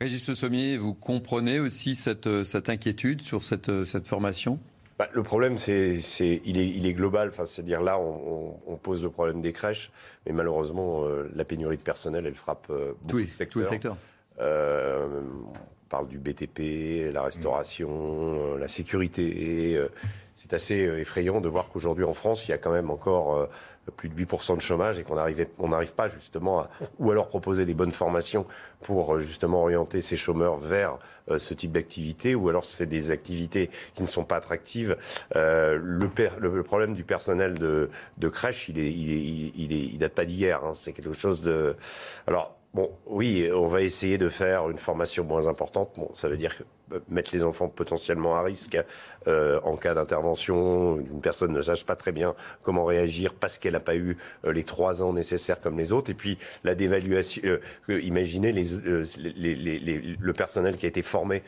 Régis Sommier, vous comprenez aussi cette, cette inquiétude sur cette, cette formation? Bah, le problème, c'est, c'est, il, est, il est global. Enfin, c'est-à-dire là, on, on, pose le problème des crèches, mais malheureusement, euh, la pénurie de personnel, elle frappe euh, beaucoup de secteurs. Tous les secteurs. Euh, on parle du BTP, la restauration, la sécurité. c'est assez effrayant de voir qu'aujourd'hui en France, il y a quand même encore plus de 8% de chômage et qu'on n'arrive pas justement à, ou alors proposer des bonnes formations pour euh, justement orienter ces chômeurs vers euh, ce type d'activité, ou alors c'est des activités qui ne sont pas attractives. Euh, le, problème du personnel de, crèche, il est, il est, il est, il date pas d'hier. Hein, c'est quelque chose de. Alors Bon, oui, on va essayer de faire une formation moins importante. Bon, ça veut dire mettre les enfants potentiellement à risque euh, en cas d'intervention. Une personne ne sache pas très bien comment réagir parce qu'elle n'a pas eu euh, les trois ans nécessaires comme les autres. Et puis la dévaluation. imaginez les, les, les, le personnel qui a été formé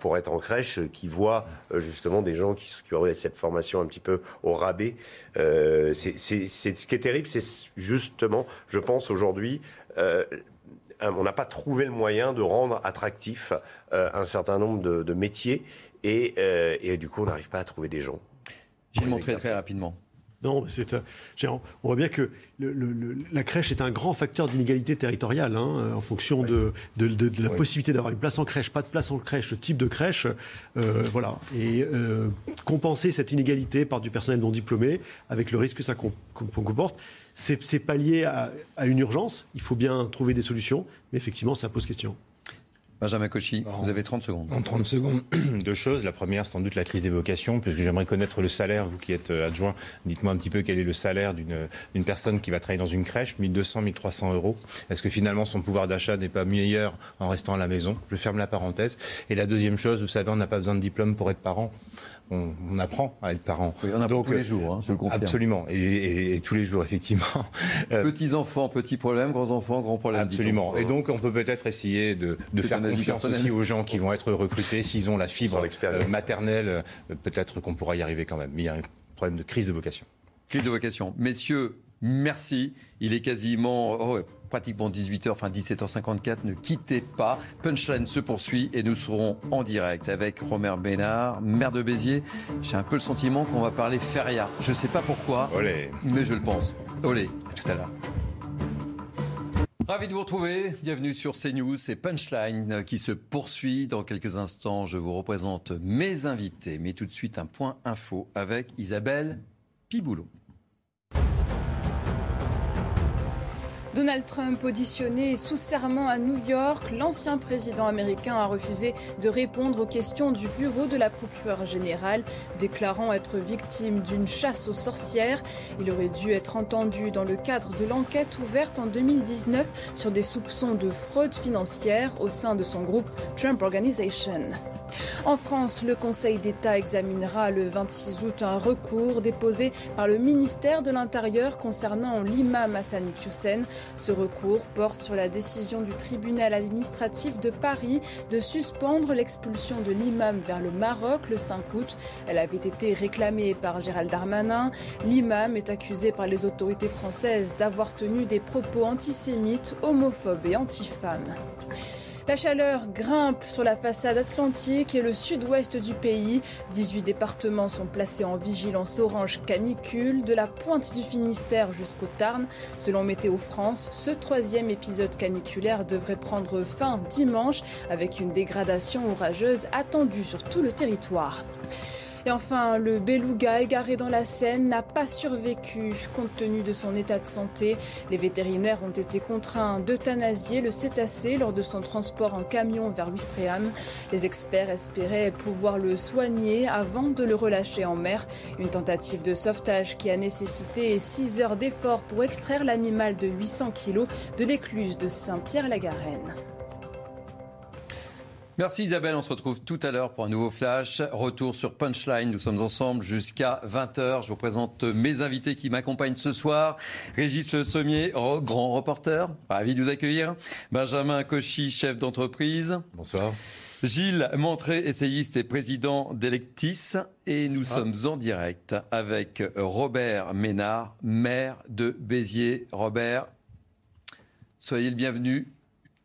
pour être en crèche, qui voit justement des gens qui, qui, auraient cette formation un petit peu au rabais. c'est ce qui est terrible, c'est justement, je pense aujourd'hui euh, on n'a pas trouvé le moyen de rendre attractif euh, un certain nombre de, métiers euh, et, du coup on n'arrive pas à trouver des gens. J'ai montré très rapidement. Non, c'est, on voit bien que la crèche est un grand facteur d'inégalité territoriale hein, en fonction de, la possibilité d'avoir une place en crèche, pas de place en crèche, le type de crèche, voilà. Et compenser cette inégalité par du personnel non diplômé, avec le risque que ça comporte, c'est pas lié à, une urgence. Il faut bien trouver des solutions, mais effectivement, ça pose question. Benjamin Cauchy, vous avez 30 secondes. En 30 secondes, deux choses. La première, sans doute la crise des vocations, puisque j'aimerais connaître le salaire, vous qui êtes euh, adjoint, dites-moi un petit peu quel est le salaire d'une personne qui va travailler dans une crèche, 1200, 1300 euros. Est-ce que finalement son pouvoir d'achat n'est pas meilleur en restant à la maison? Je ferme la parenthèse. Et la deuxième chose, vous savez, on n'a pas besoin de diplôme pour être parent on, apprend à être parent. on apprend tous les jours, hein, je le confirme. Absolument, et, tous les jours, effectivement. Euh, petits enfants, petits problèmes, grands enfants, grands problèmes. Absolument. Et donc, on peut peut-être essayer de, faire confiance aussi aux gens qui vont être recrutés, s'ils ont la fibre euh, maternelle, euh, peut-être qu'on pourra y arriver quand même. Mais il y a un problème de crise de vocation. Crise de vocation. Messieurs, merci. Il est quasiment... Oh, pratiquement 18h, enfin 17h54. Ne quittez pas. Punchline se poursuit et nous serons en direct avec Romer Bénard, maire de Béziers. J'ai un peu le sentiment qu'on va parler feria. Je ne sais pas pourquoi, mais je le pense. Olé, à tout à l'heure. Ravi de vous retrouver. Bienvenue sur CNews. C'est Punchline qui se poursuit. Dans quelques instants, je vous représente mes invités. Mais tout de suite, un point info avec Isabelle Piboulot. Donald Trump auditionné sous serment à New York, l'ancien président américain a refusé de répondre aux questions du bureau de la procureure générale, déclarant être victime d'une chasse aux sorcières. Il aurait dû être entendu dans le cadre de l'enquête ouverte en 2019 sur des soupçons de fraude financière au sein de son groupe Trump Organization. En France, le Conseil d'État examinera le 26 août un recours déposé par le ministère de l'Intérieur concernant l'imam Hassani Hussein. Ce recours porte sur la décision du tribunal administratif de Paris de suspendre l'expulsion de l'imam vers le Maroc le 5 août. Elle avait été réclamée par Gérald Darmanin. L'imam est accusé par les autorités françaises d'avoir tenu des propos antisémites, homophobes et antifemmes. La chaleur grimpe sur la façade atlantique et le sud-ouest du pays. 18 départements sont placés en vigilance orange canicule, de la pointe du Finistère jusqu'au Tarn. Selon Météo France, ce troisième épisode caniculaire devrait prendre fin dimanche avec une dégradation orageuse attendue sur tout le territoire. Et enfin, le beluga égaré dans la Seine n'a pas survécu compte tenu de son état de santé. Les vétérinaires ont été contraints d'euthanasier le cétacé lors de son transport en camion vers Ouistreham. Les experts espéraient pouvoir le soigner avant de le relâcher en mer. Une tentative de sauvetage qui a nécessité 6 heures d'effort pour extraire l'animal de 800 kg de l'écluse de Saint-Pierre-la-Garenne. Merci Isabelle, on se retrouve tout à l'heure pour un nouveau flash. Retour sur Punchline, nous sommes ensemble jusqu'à 20h. Je vous présente mes invités qui m'accompagnent ce soir. Régis Le Sommier, grand reporter, ravi de vous accueillir. Benjamin Cauchy, chef d'entreprise. Bonsoir. Gilles Montré, essayiste et président d'Electis. Et nous sommes en direct avec Robert Ménard, maire de Béziers. Robert, soyez le bienvenu.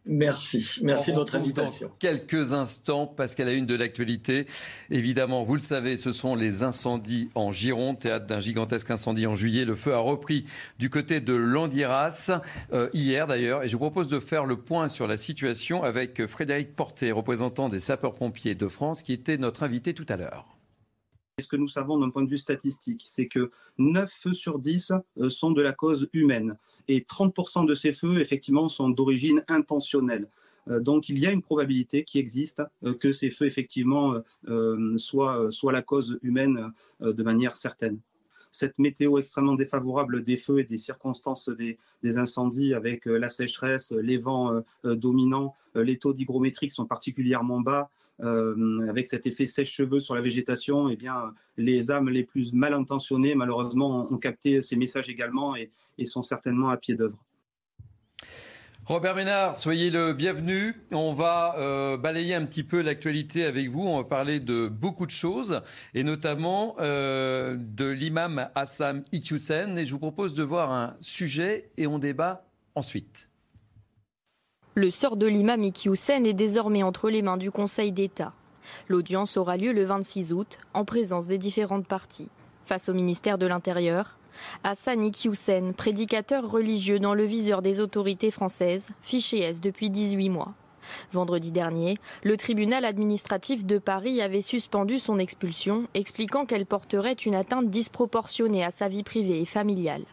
Merci, merci de votre invitation. quelques instants, parce qu'elle a une de l'actualité. Évidemment, vous le savez, ce sont les incendies en Gironde, théâtre d'un gigantesque incendie en juillet. Le feu a repris du côté de Landiras, euh, hier d'ailleurs, et je vous propose de faire le point sur la situation avec Frédéric Portet, représentant des sapeurs-pompiers de France, qui était notre invité tout à l'heure. Ce que nous savons d'un point de vue statistique, c'est que 9 feux sur 10 euh, sont de la cause humaine et 30% de ces feux, effectivement, sont d'origine intentionnelle. Euh, donc il y a une probabilité qui existe euh, que ces feux, effectivement, soient, soient la cause humaine de manière certaine cette météo extrêmement défavorable des feux et des circonstances des, incendies avec la sécheresse, les vents dominants, les taux d'hygrométrique sont particulièrement bas, euh, avec cet effet sèche-cheveux sur la végétation, eh bien, les âmes les plus mal intentionnées, malheureusement, ont capté ces messages également et, sont certainement à pied d'œuvre. Robert Ménard, soyez le bienvenu. On va euh, balayer un petit peu l'actualité avec vous. On va parler de beaucoup de choses et notamment euh, de l'imam Hassan Iqiyoussen. Et je vous propose de voir un sujet et on débat ensuite. Le sort de l'imam Iqiyoussen est désormais entre les mains du Conseil d'État. L'audience aura lieu le 26 août en présence des différentes parties. Face au ministère de l'Intérieur, Hassan Iqiyoussen, prédicateur religieux dans le viseur des autorités françaises, fiché S depuis 18 mois. Vendredi dernier, le tribunal administratif de Paris avait suspendu son expulsion, expliquant qu'elle porterait une atteinte disproportionnée à sa vie privée et familiale.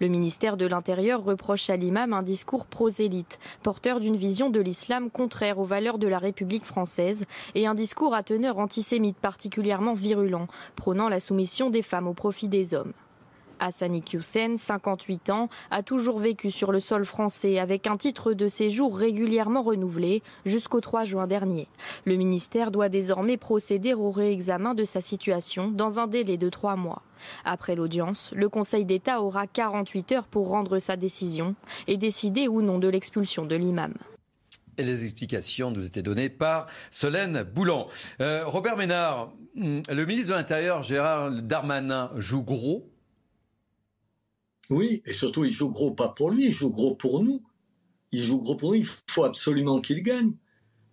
Le ministère de l'Intérieur reproche à l'imam un discours prosélyte, porteur d'une vision de l'islam contraire aux valeurs de la République française et un discours à teneur antisémite particulièrement virulent, prônant la soumission des femmes au profit des hommes. Hassani Hussein, 58 ans, a toujours vécu sur le sol français avec un titre de séjour régulièrement renouvelé jusqu'au 3 juin dernier. Le ministère doit désormais procéder au réexamen de sa situation dans un délai de trois mois. Après l'audience, le Conseil d'État aura 48 heures pour rendre sa décision et décider ou non de l'expulsion de l'imam. Les explications nous étaient données par Solène Boulan. Euh, Robert Ménard, hmm, le ministre de l'Intérieur, Gérard Darmanin, joue gros oui, et surtout, il joue gros pas pour lui, il joue gros pour nous. Il joue gros pour nous, il faut absolument qu'il gagne.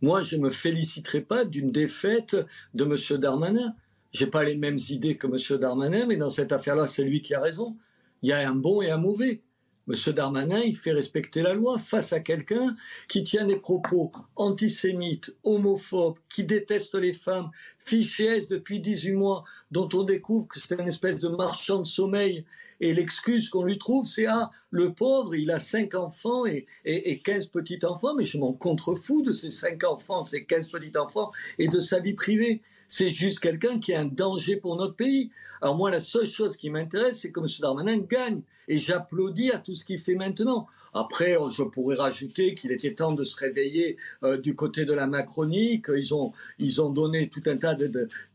Moi, je ne me féliciterai pas d'une défaite de M. Darmanin. J'ai pas les mêmes idées que M. Darmanin, mais dans cette affaire-là, c'est lui qui a raison. Il y a un bon et un mauvais. M. Darmanin, il fait respecter la loi face à quelqu'un qui tient des propos antisémites, homophobes, qui déteste les femmes, fiché depuis 18 mois, dont on découvre que c'est une espèce de marchand de sommeil et l'excuse qu'on lui trouve, c'est ah, le pauvre, il a cinq enfants et, et, 15 petits-enfants, mais je m'en contrefous de ces cinq enfants, de ces 15 petits-enfants et de sa vie privée. C'est juste quelqu'un qui est un danger pour notre pays. Alors moi, la seule chose qui m'intéresse, c'est que M. Darmanin gagne. Et j'applaudis à tout ce qu'il fait maintenant. Après, je pourrais rajouter qu'il était temps de se réveiller euh, du côté de la Macronie, qu'ils ont, ils ont donné tout un tas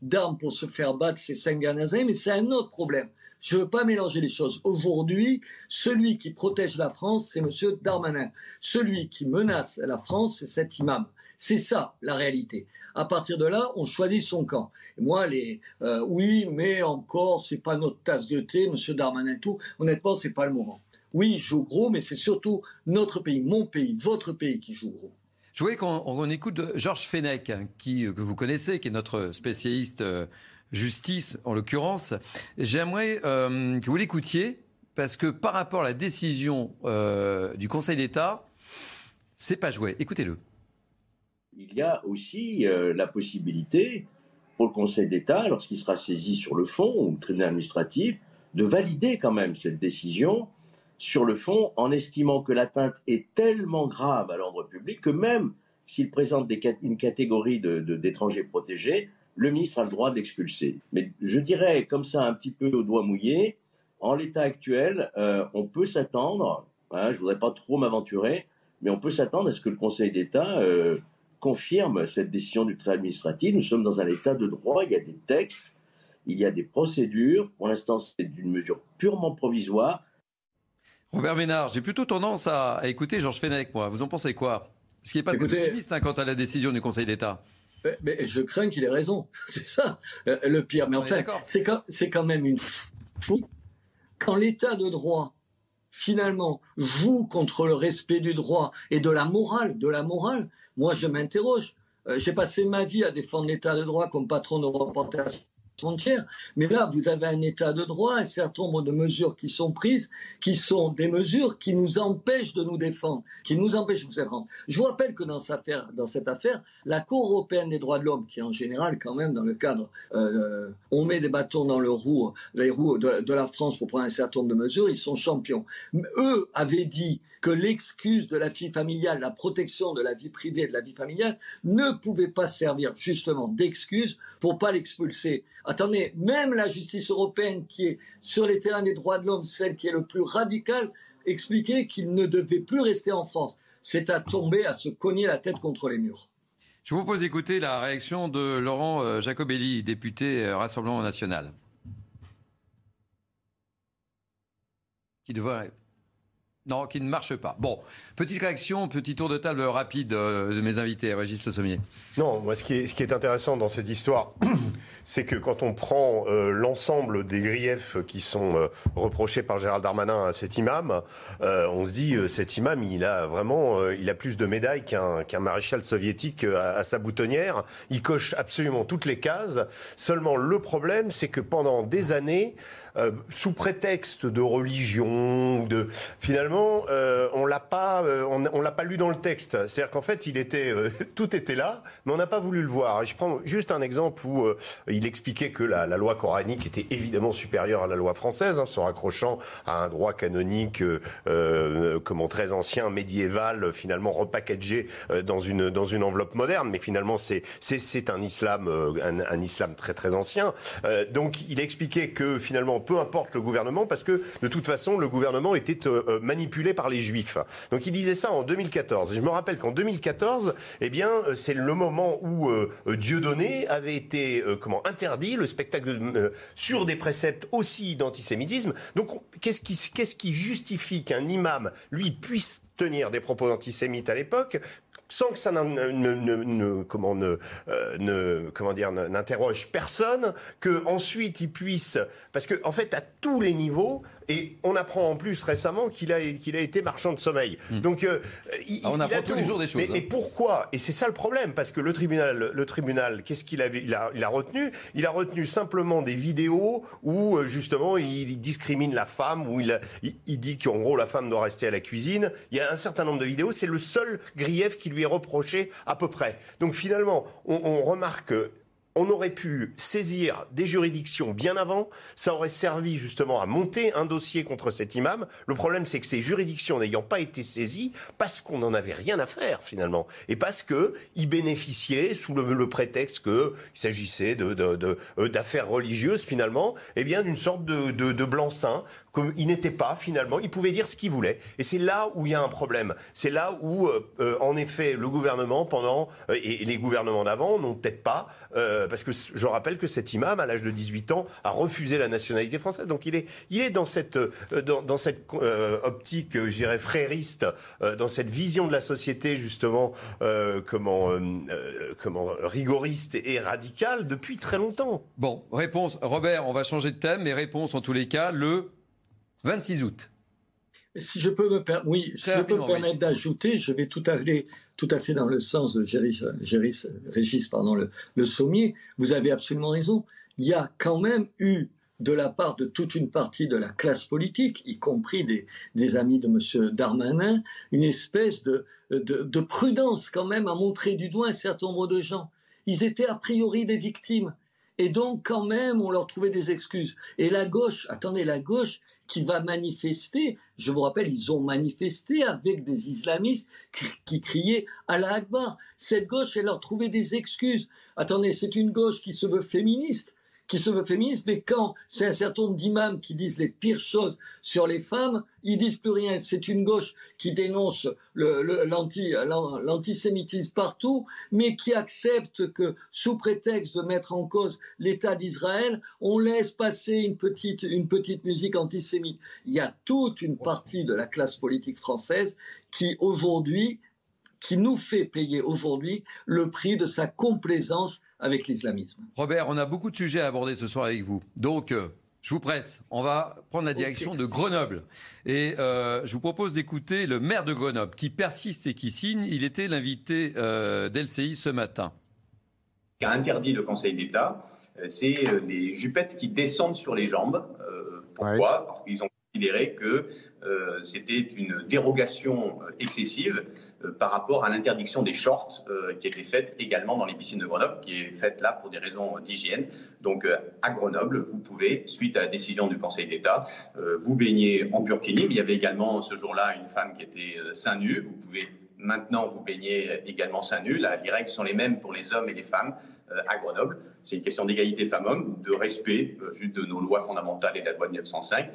d'armes pour se faire battre ces cinq mais c'est un autre problème. Je ne veux pas mélanger les choses. Aujourd'hui, celui qui protège la France, c'est M. Darmanin. Celui qui menace la France, c'est cet imam. C'est ça la réalité. À partir de là, on choisit son camp. Moi, les euh, oui, mais encore, c'est pas notre tasse de thé, Monsieur Darmanin, tout. Honnêtement, c'est pas le moment. Oui, il joue gros, mais c'est surtout notre pays, mon pays, votre pays qui joue gros. Je voulais qu'on écoute Georges Fenech, qui, que vous connaissez, qui est notre spécialiste euh, justice en l'occurrence. J'aimerais euh, que vous l'écoutiez parce que par rapport à la décision du Conseil d'État, c'est pas joué. Écoutez-le il y a aussi euh, la possibilité pour le Conseil d'État, lorsqu'il sera saisi sur le fond, ou le tribunal administratif, de valider quand même cette décision sur le fond en estimant que l'atteinte est tellement grave à l'ordre public que même s'il présente une catégorie d'étrangers protégés, le ministre a le droit d'expulser. Mais je dirais comme ça un petit peu au doigt mouillé, en l'état actuel, euh, on peut s'attendre, hein, je ne voudrais pas trop m'aventurer, mais on peut s'attendre à ce que le Conseil d'État euh, confirme cette décision du tribunal administratif. Nous sommes dans un état de droit, il y a des textes, il y a des procédures. Pour l'instant, c'est une mesure purement provisoire. Robert Ménard, j'ai plutôt tendance à, écouter Georges Fenech, moi. Vous en pensez quoi? Parce qu'il n'est pas optimiste hein, quant à la décision du Conseil d'État. Mais, je crains qu'il ait raison. C'est ça euh, le pire. Mais enfin, c'est quand, quand même une fou. Quand l'état de droit finalement vous contre le respect du droit et de la morale, de la morale, moi je m'interroge. Euh, j'ai passé ma vie à défendre l'état de droit comme patron de reportage frontières. Mais là, vous avez un état de droit, un certain nombre de mesures qui sont prises, qui sont des mesures qui nous empêchent de nous défendre, qui nous empêchent de nous défendre. Je vous rappelle que dans cette affaire, la Cour européenne des droits de l'homme, qui en général, quand même, dans le cadre, euh, on met des bâtons dans le roue, les roues de, de, la France pour prendre un certain nombre de mesures, ils sont champions. Eux avaient dit que l'excuse de la vie familiale, la protection de la vie privée et de la vie familiale ne pouvait pas servir justement d'excuse pour pas l'expulser. Attendez, même la justice européenne qui est sur les terrains des droits de l'homme, celle qui est le plus radicale, expliquait qu'il ne devait plus rester en France. C'est à tomber, à se cogner la tête contre les murs. Je vous propose d'écouter la réaction de Laurent euh, Jacobelli, député euh, Rassemblement national. Qui devrait non, qui ne marche pas. Bon, petite réaction, petit tour de table rapide euh, de mes invités, Régis Le Sommier. Non, moi, ce qui est, intéressant dans cette histoire, c'est que quand on prend euh, l'ensemble des griefs qui sont euh, reprochés par Gérald Darmanin à cet imam, on se dit, cet imam, il a vraiment, il a plus de médailles qu'un maréchal soviétique à, sa boutonnière. Il coche absolument toutes les cases. Seulement, le problème, c'est que pendant des années, euh, sous prétexte de religion, de finalement, euh, on l'a pas, euh, on, l'a pas lu dans le texte. C'est-à-dire qu'en fait, il était, tout était là, mais on n'a pas voulu le voir. Je prends juste un exemple où il expliquait que la, la, loi coranique était évidemment supérieure à la loi française, hein, se raccrochant à un droit canonique, comment très ancien, médiéval, finalement repackagé dans une dans une enveloppe moderne. Mais finalement, c'est c'est c'est un islam, un, un, islam très très ancien. donc, il expliquait que finalement peu importe le gouvernement, parce que de toute façon, le gouvernement était euh, euh, manipulé par les juifs. Donc il disait ça en 2014. Et je me rappelle qu'en 2014, eh bien, euh, c'est le moment où Dieudonné avait été comment interdit le spectacle sur des préceptes aussi d'antisémitisme. Donc qu'est-ce qui, qu'est-ce qui justifie qu'un imam, lui, puisse tenir des propos antisémites à l'époque, sans que ça ne, comment, ne, ne, comment dire, n'interroge personne, que ensuite il puisse, parce que en fait à tous les niveaux, et on apprend en plus récemment qu'il a, qu'il a été marchand de sommeil. Hmm. Donc, euh, il, ah, on apprend tous les jours des choses. Mais, hein. pourquoi? Et c'est ça le problème, parce que le tribunal, le tribunal, qu'est-ce qu'il avait il a, il a, retenu? Il a retenu simplement des vidéos où euh, justement il discrimine la femme, où il, il, dit qu'en gros la femme doit rester à la cuisine. Il y a un certain nombre de vidéos. C'est le seul grief qui lui est reproché à peu près. Donc finalement, on, on remarque on aurait pu saisir des juridictions bien avant. Ça aurait servi justement à monter un dossier contre cet imam. Le problème, c'est que ces juridictions n'ayant pas été saisies, parce qu'on n'en avait rien à faire finalement, et parce que ils bénéficiaient sous le, prétexte qu'il s'agissait de, euh, d'affaires religieuses finalement, eh bien d'une sorte de, de blanc-seing qu'il n'était pas finalement, il pouvait dire ce qu'il voulait. Et c'est là où il y a un problème. C'est là où, euh, euh, en effet, le gouvernement pendant euh, et, les gouvernements d'avant n'ont peut-être pas, parce que je rappelle que cet imam, à l'âge de 18 ans, a refusé la nationalité française. Donc il est, il est dans cette, dans, dans cette optique, je dirais, frériste, dans cette vision de la société justement, comment, comment rigoriste et radicale depuis très longtemps. Bon, réponse, Robert, on va changer de thème, mais réponse en tous les cas, le 26 août. Si je peux me, oui, si je peux me permettre d'ajouter, je vais tout à, fait, tout à fait dans le sens de Régis, pardon, le, le, sommier. Vous avez absolument raison. Il y a quand même eu de la part de toute une partie de la classe politique, y compris des, des amis de M. Darmanin, une espèce de, de, de, prudence quand même à montrer du doigt un certain nombre de gens. Ils étaient a priori des victimes. Et donc, quand même, on leur trouvait des excuses. Et la gauche, attendez, la gauche, qui va manifester. Je vous rappelle, ils ont manifesté avec des islamistes qui criaient Allah Akbar. Cette gauche, elle leur trouvait des excuses. Attendez, c'est une gauche qui se veut féministe qui se veut féministe, mais quand c'est un certain nombre d'imams qui disent les pires choses sur les femmes, ils disent plus rien. C'est une gauche qui dénonce l'antisémitisme partout, mais qui accepte que, sous prétexte de mettre en cause l'État d'Israël, on laisse passer une petite, une petite musique antisémite. Il y a toute une partie de la classe politique française qui, aujourd'hui, qui nous fait payer aujourd'hui le prix de sa complaisance avec l'islamisme. Robert, on a beaucoup de sujets à aborder ce soir avec vous. Donc, euh, je vous presse. On va prendre la direction de Grenoble. Et euh, je vous propose d'écouter le maire de Grenoble qui persiste et qui signe. Il était l'invité euh, d'LCI ce matin. Ce a interdit le Conseil d'État, c'est les jupettes qui descendent sur les jambes. pourquoi? Parce qu'ils ont considéré que c'était une dérogation excessive euh, par rapport à l'interdiction des shorts euh, qui était faite également dans les piscines de Grenoble, qui est faite là pour des raisons d'hygiène. Donc euh, à Grenoble, vous pouvez, suite à la décision du Conseil d'État, vous baigner en burkini. Il y avait également ce jour-là une femme qui était seins nus. Vous pouvez maintenant vous baigner également seins nus. les règles sont les mêmes pour les hommes et les femmes à Grenoble. C'est une question d'égalité femmes-hommes, de respect juste de nos lois fondamentales et de la loi de 1905.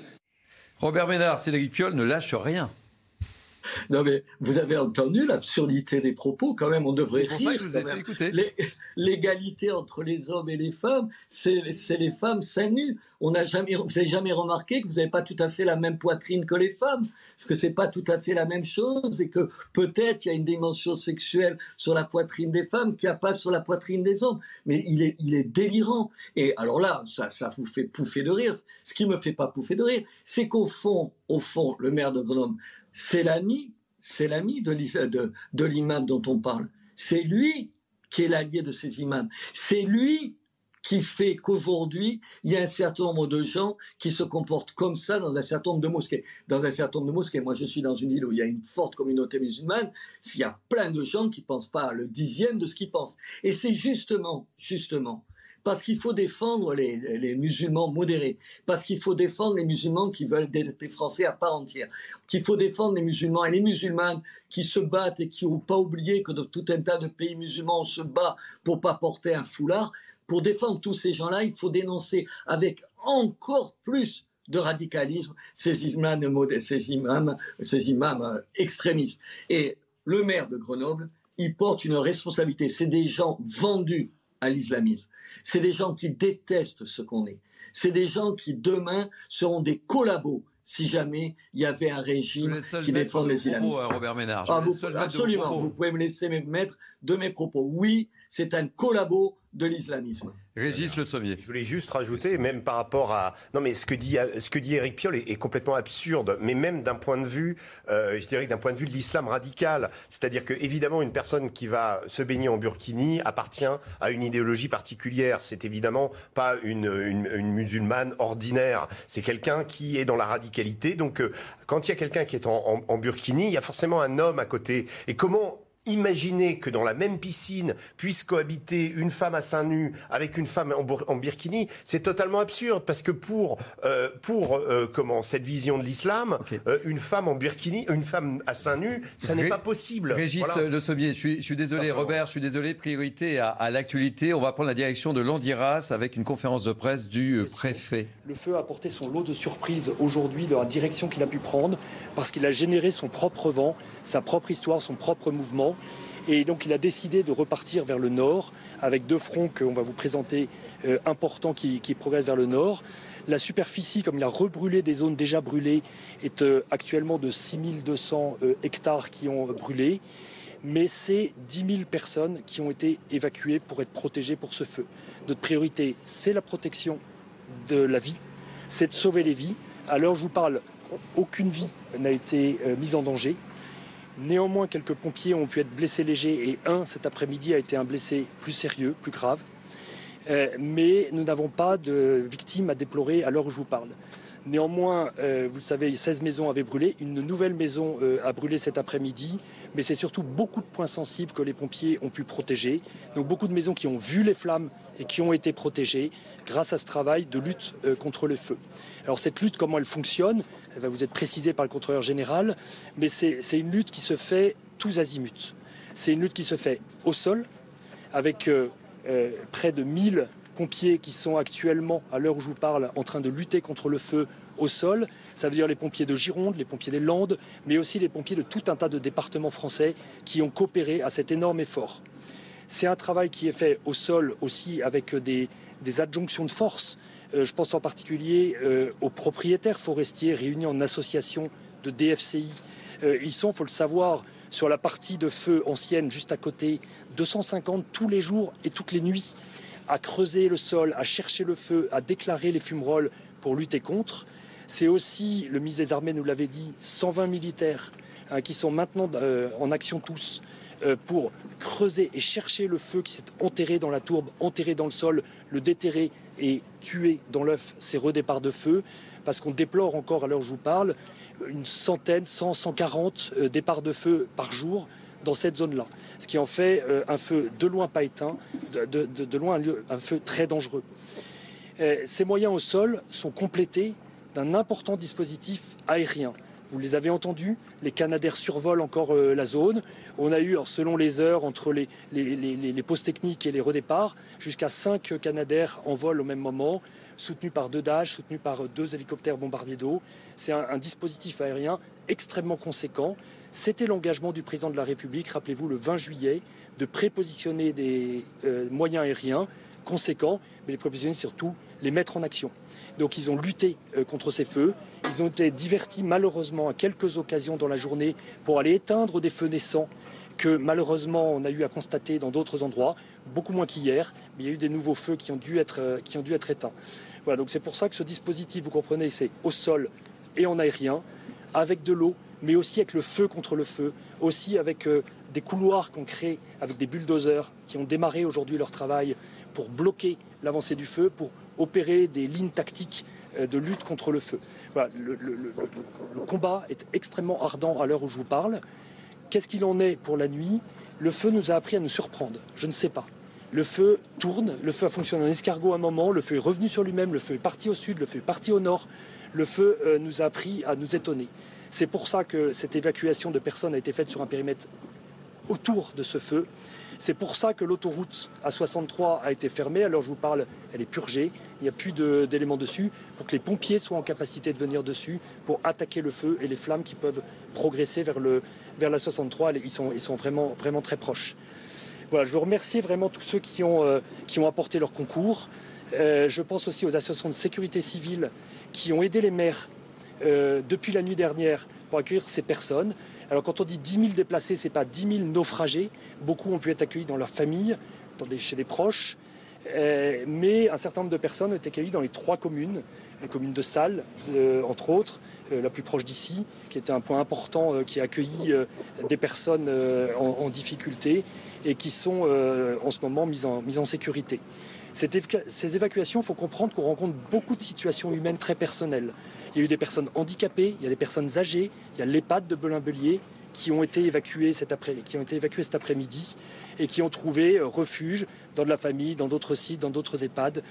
Robert Ménard, Cédric Piolle ne lâche rien. Non, mais vous avez entendu l'absurdité des propos, quand même, on devrait rire. L'égalité entre les hommes et les femmes, c'est les femmes seins nus. On n'a jamais, vous n'avez jamais remarqué que vous n'avez pas tout à fait la même poitrine que les femmes, parce que c'est pas tout à fait la même chose, et que peut-être il y a une dimension sexuelle sur la poitrine des femmes qu'il n'y a pas sur la poitrine des hommes. Mais il est, il est délirant. Et alors là, ça, ça vous fait pouffer de rire. Ce qui me fait pas pouffer de rire, c'est qu'au fond, au fond, le maire de Grenoble c'est l'ami, c'est l'ami de, de, l'imam dont on parle. C'est lui qui est l'allié de ces imams. C'est lui qui fait qu'aujourd'hui, il y a un certain nombre de gens qui se comportent comme ça dans un certain nombre de mosquées. Dans un certain nombre de mosquées, moi je suis dans une île où il y a une forte communauté musulmane, il y a plein de gens qui pensent pas le dixième de ce qu'ils pensent. Et c'est justement, justement, parce qu'il faut défendre les, musulmans modérés, parce qu'il faut défendre les musulmans qui veulent des, Français à part entière, qu'il faut défendre les musulmans et les musulmanes qui se battent et qui n'ont pas oublié que dans tout un tas de pays musulmans, on se bat pour pas porter un foulard. Pour défendre tous ces gens-là, il faut dénoncer avec encore plus de radicalisme ces imams, ces imams, ces imams euh, extrémistes. Et le maire de Grenoble, il porte une responsabilité. C'est des gens vendus à l'islamisme. C'est des gens qui détestent ce qu'on est. C'est des gens qui demain seront des collabos si jamais il y avait un régime qui défend les islamistes. Robert Ménard. Ah, absolument, vous pouvez me laisser me mettre de mes propos. Oui, c'est un collabo de l'islamisme. Régis Le Sommier. Je voulais juste rajouter, même par rapport à... Non mais ce que dit, ce que dit Eric Piolle est, complètement absurde, mais même d'un point de vue, euh, je dirais d'un point de vue de l'islam radical. C'est-à-dire que évidemment une personne qui va se baigner en burkini appartient à une idéologie particulière. C'est évidemment pas une, une, musulmane ordinaire. C'est quelqu'un qui est dans la radicalité. Donc euh, quand il y a quelqu'un qui est en, en burkini, il y a forcément un homme à côté. Et comment imaginer que dans la même piscine puisse cohabiter une femme à seins nus avec une femme en, en birkini, c'est totalement absurde parce que pour euh, pour euh, comment cette vision de l'islam, euh, une femme en burkini, une femme à seins nus, ça n'est pas possible. Régis Le Sommier, je suis, je suis désolé, Robert, je suis désolé. Priorité à, à l'actualité. On va prendre la direction de l'Andiras avec une conférence de presse du préfet. Le feu a apporté son lot de surprises aujourd'hui dans la direction qu'il a pu prendre parce qu'il a généré son propre vent, sa propre histoire, son propre mouvement. Et donc il a décidé de repartir vers le nord avec deux fronts qu'on va vous présenter euh, importants qui, progressent vers le nord. La superficie, comme il a rebrûlé des zones déjà brûlées, est euh, actuellement de 6200 euh, hectares qui ont brûlé. Mais c'est 10 000 personnes qui ont été évacuées pour être protégées pour ce feu. Notre priorité, c'est la protection de la vie, c'est de sauver les vies. À l'heure où je vous parle, aucune vie n'a été mise en danger. Néanmoins, quelques pompiers ont pu être blessés légers et un cet après-midi a été un blessé plus sérieux, plus grave. Euh, mais nous n'avons pas de victimes à déplorer à l'heure où je vous parle. Néanmoins, euh, vous le savez, 16 maisons avaient brûlé. Une nouvelle maison euh, a brûlé cet après-midi. Mais c'est surtout beaucoup de points sensibles que les pompiers ont pu protéger. Donc beaucoup de maisons qui ont vu les flammes et qui ont été protégées grâce à ce travail de lutte contre le feu. Alors cette lutte, comment elle fonctionne Elle va vous être précisée par le contrôleur général. Mais c'est une lutte qui se fait tous azimuts. C'est une lutte qui se fait au sol avec près de 1000 pompiers qui sont actuellement, à l'heure où je vous parle, en train de lutter contre le feu au sol. Ça veut dire les pompiers de Gironde, les pompiers des Landes, mais aussi les pompiers de tout un tas de départements français qui ont coopéré à cet énorme effort. C'est un travail qui est fait au sol aussi avec des, adjonctions de force. Euh, je pense en particulier euh, aux propriétaires forestiers réunis en association de DFCI. Euh, ils sont, faut le savoir, sur la partie de feu ancienne juste à côté, 250 tous les jours et toutes les nuits à creuser le sol, à chercher le feu, à déclarer les fumerolles pour lutter contre. C'est aussi, le ministre des Armées nous l'avait dit, 120 militaires hein, qui sont maintenant en action tous pour creuser et chercher le feu qui s'est enterré dans la tourbe, enterré dans le sol, le déterrer et tuer dans l'œuf ces redéparts de feu, parce qu'on déplore encore à l'heure où je vous parle une centaine, 100, 140 euh, départs de feu par jour dans cette zone-là. Ce qui en fait euh, un feu de loin pas éteint, de, loin un, feu très dangereux. Euh, ces moyens au sol sont complétés d'un important dispositif aérien. Vous les avez entendus, les Canadaires survolent encore euh, la zone. On a eu, selon les heures, entre les, postes techniques et les redéparts, jusqu'à 5 Canadaires en vol au même moment, soutenus par deux Dash, soutenus par deux hélicoptères bombardiers d'eau. C'est un, dispositif aérien extrêmement conséquent. C'était l'engagement du président de la République, rappelez-vous, le 20 juillet, de prépositionner des euh, moyens aériens conséquents, mais les prépositionner surtout, les mettre en action. Donc ils ont lutté euh, contre ces feux. Ils ont été divertis malheureusement à quelques occasions dans la journée pour aller éteindre des feux naissants que malheureusement on a eu à constater dans d'autres endroits, beaucoup moins qu'hier, mais il y a eu des nouveaux feux qui ont dû être, euh, qui ont dû être éteints. Voilà, donc c'est pour ça que ce dispositif, vous comprenez, c'est au sol et en aérien, avec de l'eau, mais aussi avec le feu contre le feu, aussi avec euh, des couloirs qu'on crée avec des bulldozers qui ont démarré aujourd'hui leur travail pour bloquer l'avancée du feu, pour opérer des lignes tactiques euh, de lutte contre le feu. le, combat est extrêmement ardent à l'heure où je vous parle. Qu'est-ce qu'il en est pour la nuit? Le feu nous a appris à nous surprendre. Je ne sais pas. Le feu tourne, le feu a fonctionné en escargot un moment, le feu est revenu sur lui-même, le feu est parti au sud, le feu est parti au nord. Le feu euh, nous a appris à nous étonner. C'est pour ça que cette évacuation de personnes a été faite sur un périmètre autour de ce feu. C'est pour ça que l'autoroute A63 a été fermée. Alors je vous parle, elle est purgée. Il n'y a plus d'éléments dessus pour que les pompiers soient en capacité de venir dessus pour attaquer le feu et les flammes qui peuvent progresser vers, la 63. Ils sont, ils sont vraiment, très proches. Je veux remercier vraiment tous ceux qui ont, euh, apporté leur concours. Euh, je pense aussi aux associations de sécurité civile qui ont aidé les maires euh, depuis la nuit dernière pour accueillir ces personnes. Alors quand on dit 10 000 déplacés, ce n'est pas 10 000 naufragés. Beaucoup ont pu être accueillis dans leur famille, chez des proches. Euh, mais un certain nombre de personnes ont été accueillies dans les trois communes, la commune de Salles, entre autres, euh, la plus proche d'ici, qui était un point important, euh, qui a accueilli des personnes en, difficulté et qui sont en ce moment mises en, mises en sécurité ces évacuations, il faut comprendre qu'on rencontre beaucoup de situations humaines très personnelles. Il y a eu des personnes handicapées, il y a des personnes âgées, il y a l'EHPAD de Belin-Bélier, qui ont été évacués cet après, après-midi et qui ont trouvé refuge dans de la famille, dans d'autres sites, dans d'autres EHPAD,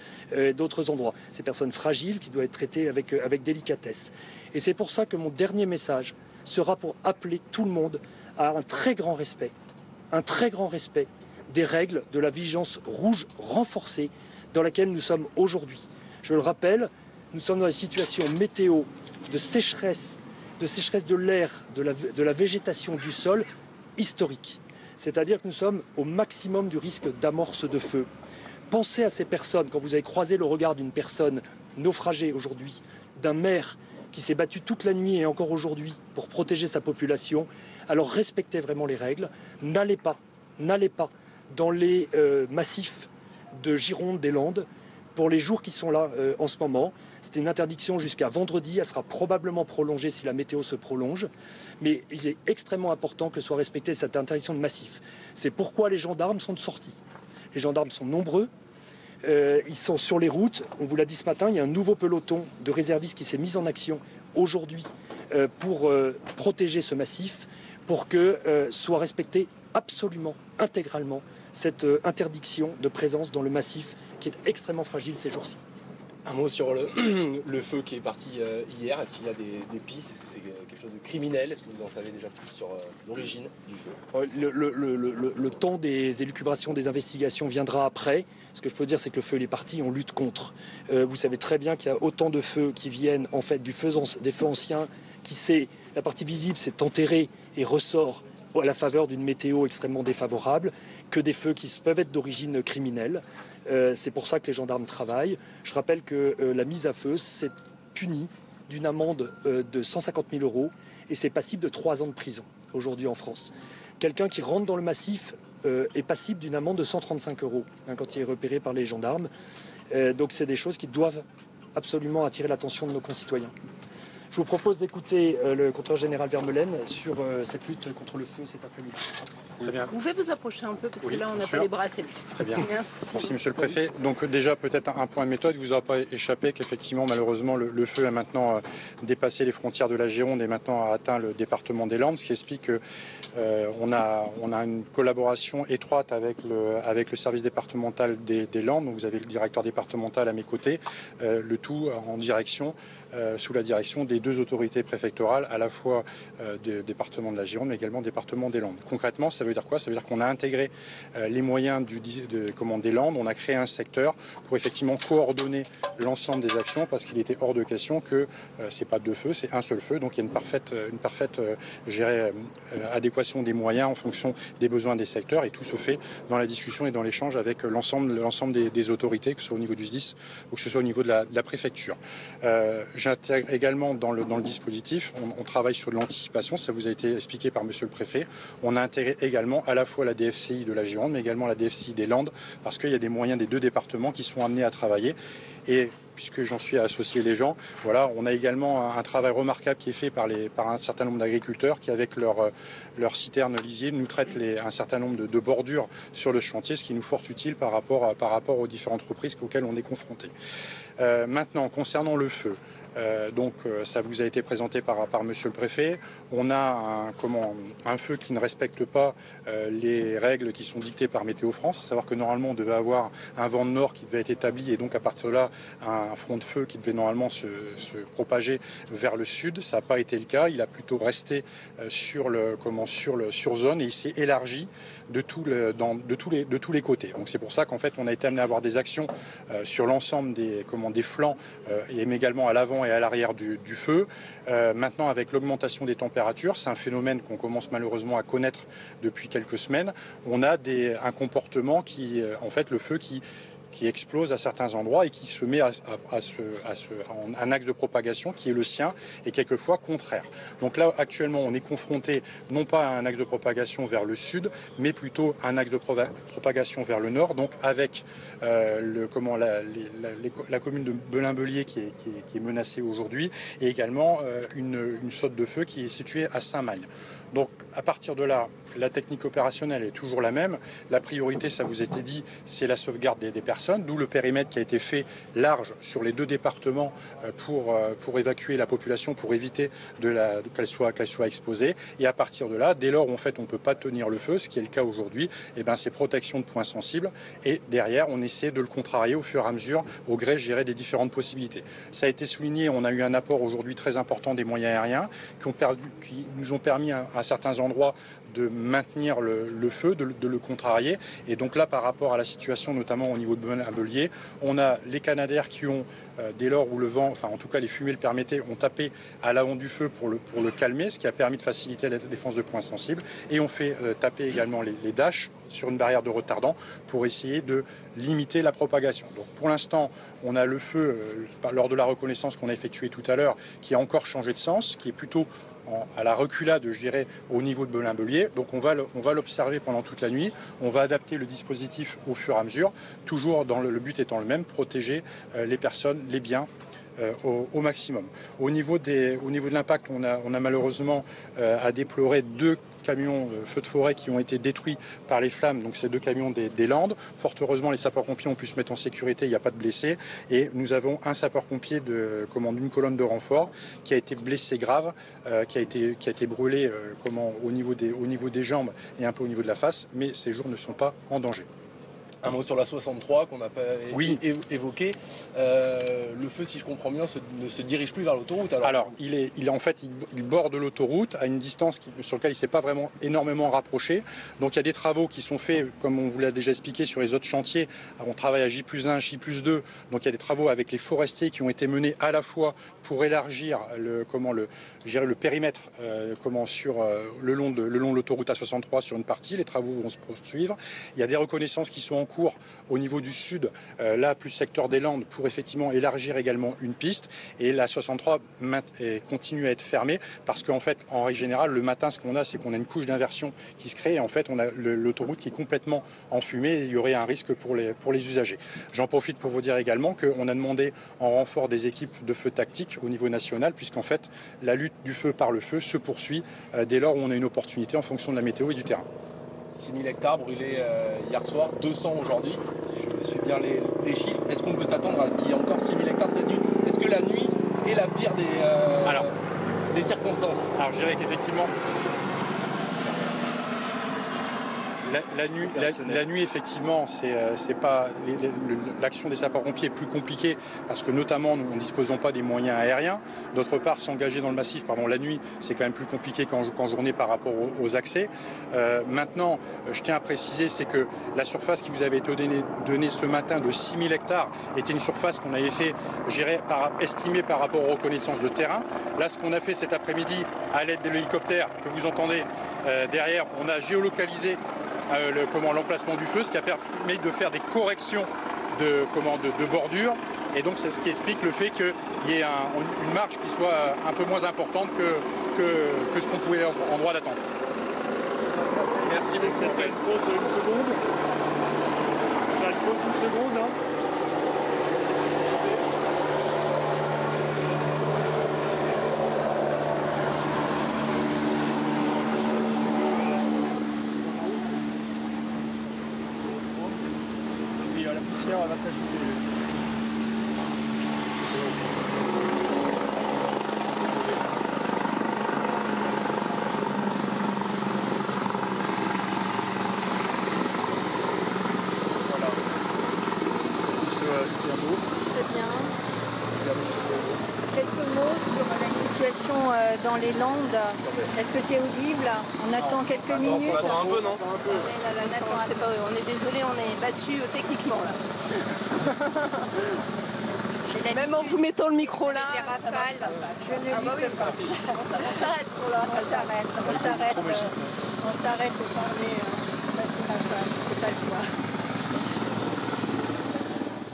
d'autres endroits. Ces personnes fragiles qui doivent être traitées avec, avec délicatesse. Et c'est pour ça que mon dernier message sera pour appeler tout le monde à un très grand respect, un très grand respect des règles de la vigilance rouge renforcée dans laquelle nous sommes aujourd'hui. Je le rappelle, nous sommes dans une situation météo de sécheresse, de sécheresse de l'air, de la, de la végétation du sol historique. C'est-à-dire que nous sommes au maximum du risque d'amorce de feu. Pensez à ces personnes, quand vous avez croisé le regard d'une personne naufragée aujourd'hui, d'un maire qui s'est battu toute la nuit et encore aujourd'hui pour protéger sa population, alors respectez vraiment les règles. N'allez pas, n'allez pas dans les euh, massifs de Gironde des Landes pour les jours qui sont là euh, en ce moment. C'était une interdiction jusqu'à vendredi. Elle sera probablement prolongée si la météo se prolonge. Mais il est extrêmement important que soit respectée cette interdiction de massif. C'est pourquoi les gendarmes sont sortis. Les gendarmes sont nombreux. Euh, ils sont sur les routes. On vous l'a dit ce matin, il y a un nouveau peloton de réservistes qui s'est mis en action aujourd'hui pour protéger ce massif, pour que soit respectée absolument, intégralement, cette interdiction de présence dans le massif qui est extrêmement fragile ces jours-ci. Un mot sur le, le, feu qui est parti hier. Est-ce qu'il y a des, pistes? Est-ce que c'est quelque chose de criminel? Est-ce que vous en savez déjà plus sur l'origine du feu? Le, le, le, temps des élucubrations, des investigations viendra après. Ce que je peux dire, c'est que le feu, il est parti, on lutte contre. Euh, vous savez très bien qu'il y a autant de feux qui viennent en fait du feu, des feux anciens, qui c'est la partie visible, c'est enterré et ressort à la faveur d'une météo extrêmement défavorable, que des feux qui peuvent être d'origine criminelle. Euh, c'est pour ça que les gendarmes travaillent. Je rappelle que euh, la mise à feu, c'est puni d'une amende de 150 000 euros et c'est passible de trois ans de prison aujourd'hui en France. Quelqu'un qui rentre dans le massif euh, est passible d'une amende de 135 euros hein, quand il est repéré par les gendarmes. Euh, donc c'est des choses qui doivent absolument attirer l'attention de nos concitoyens. Je vous propose d'écouter euh, le contrôleur général Vermelaine sur cette lutte contre le feu cet après-midi. Très bien. Vous pouvez vous approcher un peu parce que là on n'a pas les bras assez Très bien. Merci. Monsieur le Préfet. Donc déjà peut-être un point de méthode, il vous aura pas échappé qu'effectivement malheureusement le, feu a maintenant euh, dépassé les frontières de la Gironde et maintenant a atteint le département des Landes, ce qui explique qu'on euh, a, on a une collaboration étroite avec le, avec le service départemental des, Landes. Donc vous avez le directeur départemental à mes côtés, euh, le tout en direction sous la direction des deux autorités préfectorales, à la fois du département de la Gironde, mais également département des Landes. Concrètement, ça veut dire quoi? Ça veut dire qu'on a intégré euh, les moyens du, de, des Landes, on a créé un secteur pour effectivement coordonner l'ensemble des actions parce qu'il était hors de question que euh, c'est pas deux feux, c'est un seul feu. Donc il y a une parfaite, euh, une parfaite adéquation des moyens en fonction des besoins des secteurs et tout se fait dans la discussion et dans l'échange avec l'ensemble, l'ensemble des, autorités, que ce soit au niveau du SDIS ou que ce soit au niveau de la, préfecture. J'intègre également dans le, dispositif, on, travaille sur l'anticipation, ça vous a été expliqué par Monsieur le Préfet. On a intégré également à la fois la DFCI de la Gironde, mais également la DFCI des Landes, parce qu'il y a des moyens des deux départements qui sont amenés à travailler. Et puisque j'en suis à associer les gens, voilà, on a également un, travail remarquable qui est fait par, un certain nombre d'agriculteurs qui, avec leur, euh, citerne lisier, nous traitent un certain nombre de, bordures sur le chantier, ce qui nous fort utile par rapport, aux différentes entreprises auxquelles on est confronté. Euh, maintenant, concernant le feu, euh, donc euh, ça vous a été présenté par, Monsieur le Préfet. On a un, feu qui ne respecte pas euh, les règles qui sont dictées par Météo France. À savoir que normalement on devait avoir un vent de nord qui devait être établi et donc à partir de là un front de feu qui devait normalement se, propager vers le sud. Ça n'a pas été le cas. Il a plutôt resté sur sur zone et il s'est élargi de, tous les, côtés. C'est pour ça qu'en fait on a été amené à avoir des actions sur l'ensemble des des flancs et également à l'avant et à l'arrière du, feu. Euh, maintenant, avec l'augmentation des températures, c'est un phénomène qu'on commence malheureusement à connaître depuis quelques semaines. On a un comportement qui, euh, en fait, le feu qui qui explose à certains endroits et qui se met à, un axe de propagation qui est le sien et quelquefois contraire. Donc là, actuellement, on est confronté non pas à un axe de propagation vers le sud, mais plutôt à un axe de propagation vers le nord, donc avec euh, la, commune de est, qui, est, menacée aujourd'hui et également euh, une, une saute de feu qui est située à Saint-Magne. Donc À partir de là, la technique opérationnelle est toujours la même. La priorité, ça vous été dit, c'est la sauvegarde des, personnes, d'où le périmètre qui a été fait large sur les deux départements euh, pour, euh, pour évacuer la population, pour éviter qu'elle soit, soit exposée. Et à partir de là, dès lors où en fait on ne peut pas tenir le feu, ce qui est le cas aujourd'hui, eh ben, c'est protection de points sensibles. Et derrière, on essaie de le contrarier au fur et à mesure, au gré, je des différentes possibilités. Ça a été souligné, on a eu un apport aujourd'hui très important des moyens aériens qui, ont perdu, qui nous ont permis à certains endroits de maintenir le, feu, de, le contrarier. Et donc là, par rapport à la situation, notamment au niveau de Belier, on a les Canadaires qui ont, euh, dès lors où le vent, enfin en tout cas les fumées le permettaient, ont tapé à l'avant du feu pour le, pour le calmer, ce qui a permis de faciliter la défense de points sensibles. Et on fait euh, taper également les, les Dash sur une barrière de retardant pour essayer de limiter la propagation. Donc pour l'instant, on a le feu, euh, lors de la reconnaissance qu'on a effectuée tout à l'heure, qui a encore changé de sens, qui est plutôt à la reculade, je dirais, au niveau de Belin-Belier. Donc on va, on va l'observer pendant toute la nuit. On va adapter le dispositif au fur et à mesure, toujours dans le, but étant le même, protéger euh, les personnes, les biens euh, au, maximum. Au niveau, de l'impact, on a, on a malheureusement euh, à déplorer deux camions de feux de forêt qui ont été détruits par les flammes, donc ces deux camions des, Landes. Fort heureusement, les sapeurs-pompiers ont pu se mettre en sécurité, il n'y a pas de blessés. Et nous avons un sapeur-pompier de commande d'une colonne de renfort qui a été blessé grave, euh, qui, a été, brûlé comment, au, niveau des, au niveau des jambes et un peu au niveau de la face, mais ces jours ne sont pas en danger. Un mot sur la 63 qu'on n'a pas évoqué. Euh, le feu, si je comprends bien, ne se dirige plus vers l'autoroute. Alors, il, est, il est en fait, il, borde l'autoroute à une distance sur laquelle il ne s'est pas vraiment énormément rapproché. Donc il y a des travaux qui sont faits, comme on vous l'a déjà expliqué, sur les autres chantiers. On travaille à J plus 1, J plus 2. Donc il y a des travaux avec les forestiers qui ont été menés à la fois pour élargir le, comment, le, le périmètre euh, comment, sur, euh, le long de l'autoroute A63 sur une partie. Les travaux vont se poursuivre. Il y a des reconnaissances qui sont en cours au niveau du sud, euh, là plus secteur des Landes, pour effectivement élargir également une piste. Et la 63 continue à être fermée parce qu'en fait, en règle générale, le matin, ce qu'on a, c'est qu'on a une couche d'inversion qui se crée et en fait, on a l'autoroute qui est complètement enfumée et il y aurait un risque pour les, pour les usagers. J'en profite pour vous dire également qu'on a demandé en renfort des équipes de feu tactique au niveau national puisqu'en fait, la lutte du feu par le feu se poursuit euh, dès lors où on a une opportunité en fonction de la météo et du terrain. 6000 hectares brûlés euh, hier soir, 200 aujourd'hui, si je suis bien les, chiffres. Est-ce qu'on peut s'attendre à ce qu'il y ait encore 6000 hectares cette nuit? Est-ce que la nuit est la pire des, euh, des circonstances? Alors je dirais qu'effectivement, la, nuit, la, nuit, effectivement, c'est euh, pas l'action des sapeurs-pompiers est plus compliquée parce que notamment nous ne disposons pas des moyens aériens. D'autre part, s'engager dans le massif, pardon, la nuit, c'est quand même plus compliqué qu'en journée par rapport aux, accès. Euh, maintenant, je tiens à préciser, c'est que la surface qui vous avait été donnée, ce matin de 6000 hectares était une surface qu'on avait fait, j'irais, par, estimée par rapport aux reconnaissances de terrain. Là, ce qu'on a fait cet après-midi, à l'aide de l'hélicoptère que vous entendez euh, derrière, on a géolocalisé euh, l'emplacement du feu, ce qui a permis de faire des corrections de, comment, de, bordure. Et donc c'est ce qui explique le fait qu'il y ait une marge qui soit un peu moins importante que, que, ce qu'on pouvait en, droit d'attendre. Merci beaucoup. une pause une seconde. une pause une seconde. Hein. va s'ajouter. dans les Landes. Est-ce que c'est audible? On attend quelques minutes. On attend un peu, non? On, est désolé, on est battu euh, techniquement là. Même en vous mettant le micro là, je ne ah bah lutte pas. On s'arrête pour là. On s'arrête, on s'arrête. On s'arrête de parler. Euh, c'est pas le point.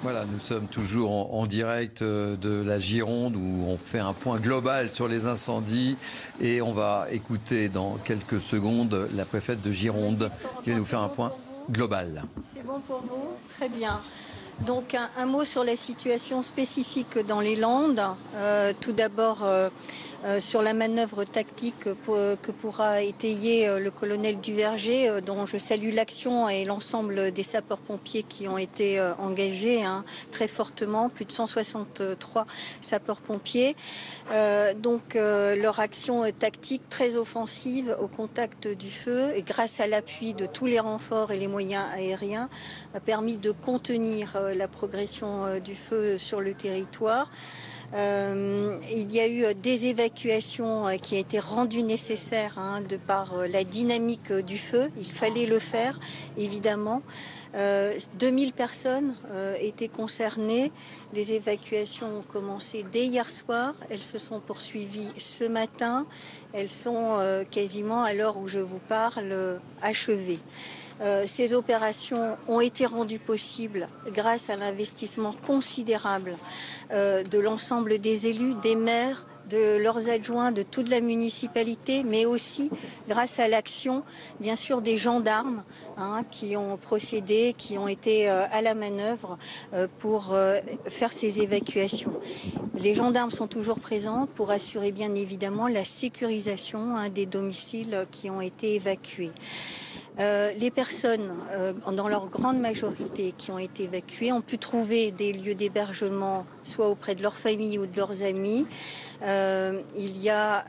Voilà, nous sommes toujours en, direct euh, de la Gironde où on fait un point global sur les incendies et on va écouter dans quelques secondes la préfète de Gironde qui va nous faire un point global. C'est bon pour vous Très bien. Donc un, mot sur la situation spécifique dans les Landes. Euh, tout d'abord, euh, sur la manœuvre tactique que pourra étayer le colonel Duverger, dont je salue l'action et l'ensemble des sapeurs-pompiers qui ont été engagés hein, très fortement, plus de 163 sapeurs-pompiers. donc leur action tactique très offensive au contact du feu et grâce à l'appui de tous les renforts et les moyens aériens a permis de contenir la progression du feu sur le territoire. Euh, il y a eu des évacuations euh, qui ont été rendues nécessaires hein, de par euh, la dynamique du feu. Il fallait le faire, évidemment. 2000 personnes étaient concernées. Les évacuations ont commencé dès hier soir. Elles se sont poursuivies ce matin. Elles sont quasiment, à l'heure où je vous parle, achevées. Euh, ces opérations ont été rendues possibles grâce à l'investissement considérable euh, de l'ensemble des élus, des maires, de leurs adjoints, de toute la municipalité, mais aussi grâce à l'action, bien sûr, des gendarmes hein, qui ont procédé, qui ont été euh, à la manœuvre pour faire ces évacuations. Les gendarmes sont toujours présents pour assurer bien évidemment la sécurisation hein, des domiciles qui ont été évacués. Euh, les personnes, euh, dans leur grande majorité, qui ont été évacuées, ont pu trouver des lieux d'hébergement, soit auprès de leur famille ou de leurs amis. Euh, il y a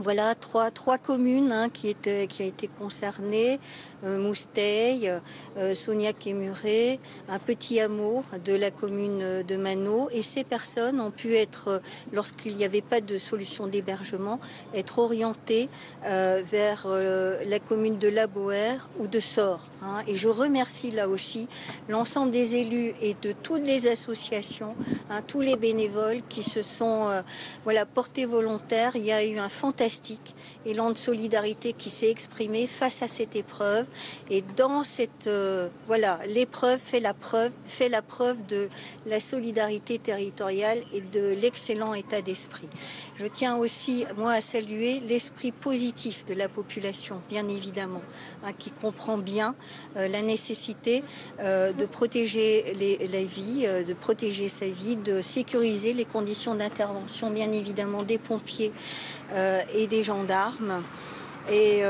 voilà trois, trois communes hein, qui, étaient, qui ont été concernées. Euh, Mousteil, euh, Sognac et Muret, un petit hameau de la commune de Mano. Et ces personnes ont pu être, lorsqu'il n'y avait pas de solution d'hébergement, être orientées euh, vers la commune de La Boère ou de Sort. Hein. Et je remercie là aussi l'ensemble des élus et de toutes les associations, hein, tous les bénévoles qui se sont voilà, portés volontaires. Il y a eu un fantastique élan de solidarité qui s'est exprimé face à cette épreuve. Et dans cette euh, voilà, l'épreuve fait la preuve, fait la preuve de la solidarité territoriale et de l'excellent état d'esprit. Je tiens aussi moi à saluer l'esprit positif de la population, bien évidemment, hein, qui comprend bien euh, la nécessité euh, de protéger la vie, de protéger sa vie, de sécuriser les conditions d'intervention, bien évidemment, des pompiers et des gendarmes. Et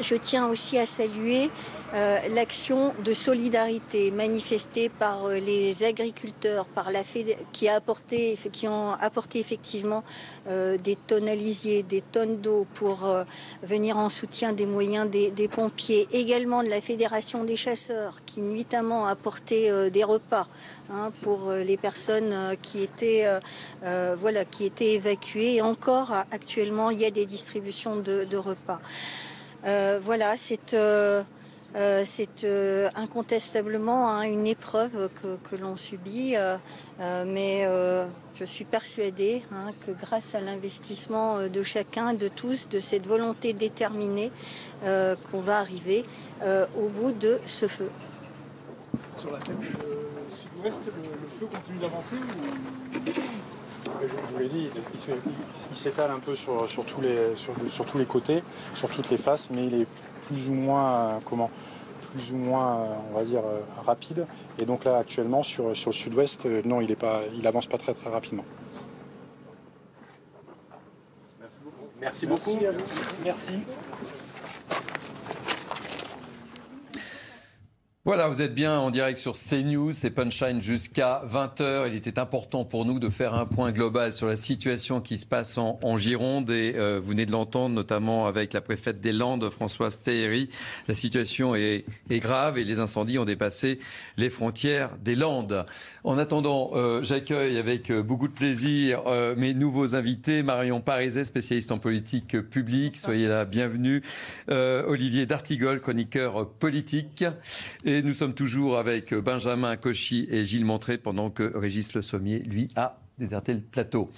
je tiens aussi à saluer euh, l'action de solidarité manifestée par euh, les agriculteurs, par la qui, ont apporté effectivement euh, des tonnes des tonnes d'eau pour venir en soutien des moyens des, pompiers, également de la Fédération des chasseurs qui nuitamment a apporté des repas hein, pour les personnes qui étaient, évacuées. Et encore actuellement, il y a des distributions de repas. Euh, voilà, c'est euh, euh, incontestablement hein, une épreuve que, l'on subit, mais je suis persuadée hein, que grâce à l'investissement de chacun, de tous, de cette volonté déterminée, qu'on va arriver au bout de ce feu. Sur la tête sud-ouest, le, feu continue d'avancer je, vous l'ai dit, il, s'étale un peu sur, tous les, sur, tous les côtés, sur toutes les faces, mais il est plus ou moins, euh, comment, plus ou moins, euh, on va dire, euh, rapide. Et donc là, actuellement, sur, le sud-ouest, non, il n'avance avance pas très très rapidement. Merci beaucoup. Merci. Merci. Voilà, vous êtes bien en direct sur CNews, c'est Punchline jusqu'à 20h. Il était important pour nous de faire un point global sur la situation qui se passe en, Gironde et euh, vous venez de l'entendre notamment avec la préfète des Landes, Françoise Théry. La situation est, grave et les incendies ont dépassé les frontières des Landes. En attendant, euh, j'accueille avec euh, beaucoup de plaisir mes nouveaux invités. Marion Pariset, spécialiste en politique publique, soyez la bienvenue. Olivier D'Artigol, chroniqueur politique. Nous sommes toujours avec Benjamin Cauchy et Gilles Montré pendant que Régis Le Sommier, lui, a déserté le plateau.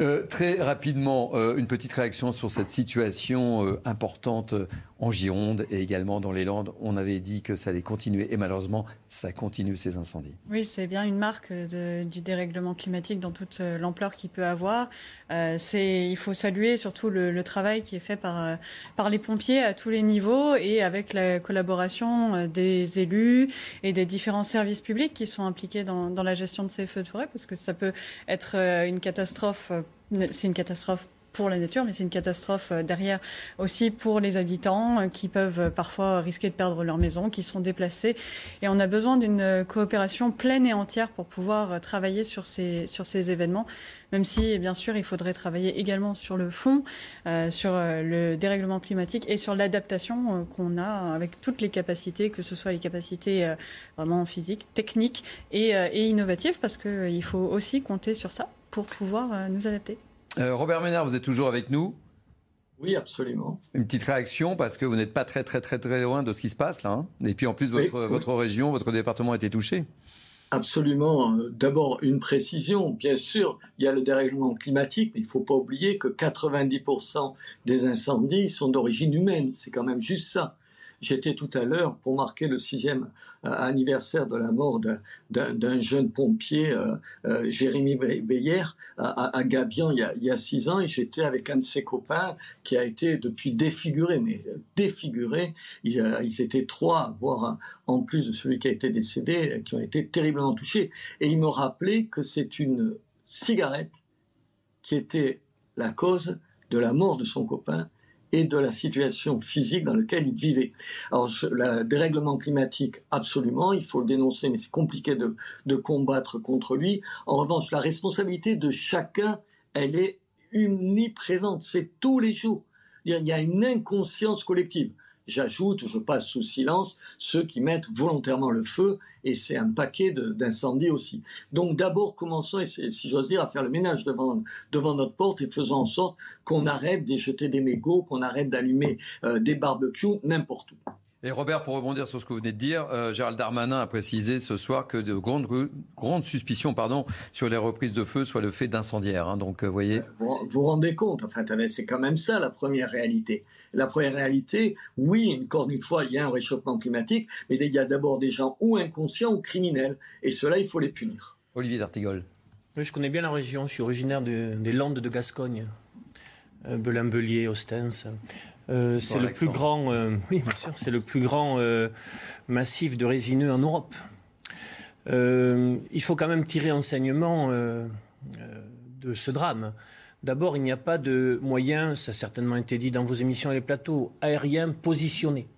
Euh, très rapidement, euh, une petite réaction sur cette situation euh, importante en Gironde et également dans les Landes. On avait dit que ça allait continuer et malheureusement, ça continue ces incendies. Oui, c'est bien une marque du dérèglement climatique dans toute euh, l'ampleur qu'il peut avoir. Euh, il faut saluer surtout le, travail qui est fait par, euh, par les pompiers à tous les niveaux et avec la collaboration des élus et des différents services publics qui sont impliqués dans, dans la gestion de ces feux de forêt parce que ça peut être une catastrophe. C'est une catastrophe pour la nature, mais c'est une catastrophe euh, derrière aussi pour les habitants euh, qui peuvent euh, parfois risquer de perdre leur maison, qui sont déplacés. Et on a besoin d'une coopération pleine et entière pour pouvoir travailler sur ces, sur ces événements, même si, bien sûr, il faudrait travailler également sur le fond, sur le dérèglement climatique et sur l'adaptation qu'on a avec toutes les capacités, que ce soit les capacités vraiment physiques, techniques et innovatives, parce qu'il faut aussi compter sur ça pour pouvoir nous adapter. Euh, Robert Ménard, vous êtes toujours avec nous? Oui, absolument. Une petite réaction parce que vous n'êtes pas très très très très loin de ce qui se passe là. Hein? Et puis en plus, votre, votre région, votre département a été touché. Absolument. D'abord, une précision. Bien sûr, il y a le dérèglement climatique, mais il ne faut pas oublier que 90% des incendies sont d'origine humaine. C'est quand même juste ça. J'étais tout à l'heure pour marquer le sixième euh, anniversaire de la mort d'un jeune pompier, euh, euh, Jérémy Beyer, à, à, Gabian il y, a, il y, a, six ans, et j'étais avec un de ses copains qui a été depuis défiguré, mais défiguré. Ils, ils étaient trois, voire en plus de celui qui a été décédé, qui ont été terriblement touchés. Et il me rappelait que c'est une cigarette qui était la cause de la mort de son copain et de la situation physique dans laquelle il vivait. Alors, le dérèglement climatique, absolument, il faut le dénoncer, mais c'est compliqué de, de combattre contre lui. En revanche, la responsabilité de chacun, elle est omniprésente, c'est tous les jours. Il y a une inconscience collective. J'ajoute, je passe sous silence ceux qui mettent volontairement le feu, et c'est un paquet d'incendies aussi. Donc d'abord, commençons, si j'ose dire, à faire le ménage devant, devant notre porte et faisons en sorte qu'on arrête de jeter des mégots, qu'on arrête d'allumer euh, des barbecues n'importe où. Et Robert, pour rebondir sur ce que vous venez de dire, euh, Gérald Darmanin a précisé ce soir que de grandes, grandes suspicions pardon, sur les reprises de feu soient le fait d'incendiaires. Hein. donc, euh, vous voyez. Vous vous rendez compte Enfin, c'est quand même ça la première réalité. La première réalité, oui, encore une fois, il y a un réchauffement climatique, mais il y a d'abord des gens ou inconscients ou criminels. Et cela, il faut les punir. Olivier D'Artigol. Oui, je connais bien la région. Je suis originaire des Landes de Gascogne. Euh, Belin-Belier, Ostens. Euh, c'est le plus grand, euh, oui, bien sûr, c'est le plus grand euh, massif de résineux en Europe. il faut quand même tirer enseignement de ce drame. D'abord, il n'y a pas de moyens, ça a certainement été dit dans vos émissions et les plateaux, aériens positionnés,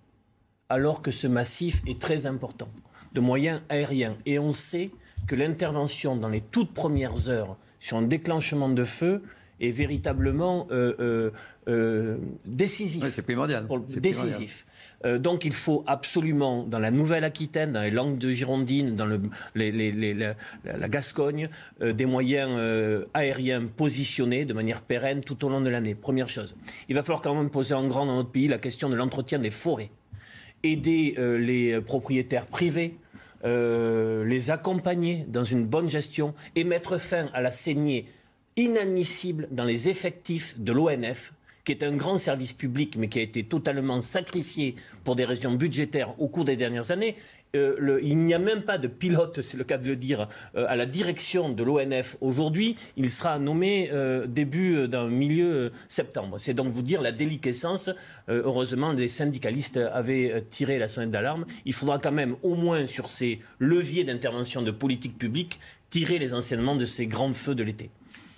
alors que ce massif est très important, de moyens aériens. Et on sait que l'intervention dans les toutes premières heures sur un déclenchement de feu est véritablement euh, euh, euh, décisif. c'est primordial. décisif. donc il faut absolument, dans la Nouvelle-Aquitaine, dans les langues de Girondine, dans le, la, Gascogne, des moyens aériens positionnés de manière pérenne tout au long de l'année. Première chose. Il va falloir quand même poser en grand dans notre pays la question de l'entretien des forêts. Aider les propriétaires privés les accompagner dans une bonne gestion et mettre fin à la saignée inadmissible dans les effectifs de l'ONF, qui est un grand service public, mais qui a été totalement sacrifié pour des raisons budgétaires au cours des dernières années. Euh, il n'y a même pas de pilote, c'est le cas de le dire, euh, à la direction de l'ONF aujourd'hui. Il sera nommé euh, début d'un milieu septembre. C'est donc vous dire la déliquescence. heureusement, les syndicalistes avaient tiré la sonnette d'alarme. Il faudra quand même, au moins sur ces leviers d'intervention de politique publique, tirer les enseignements de ces grands feux de l'été.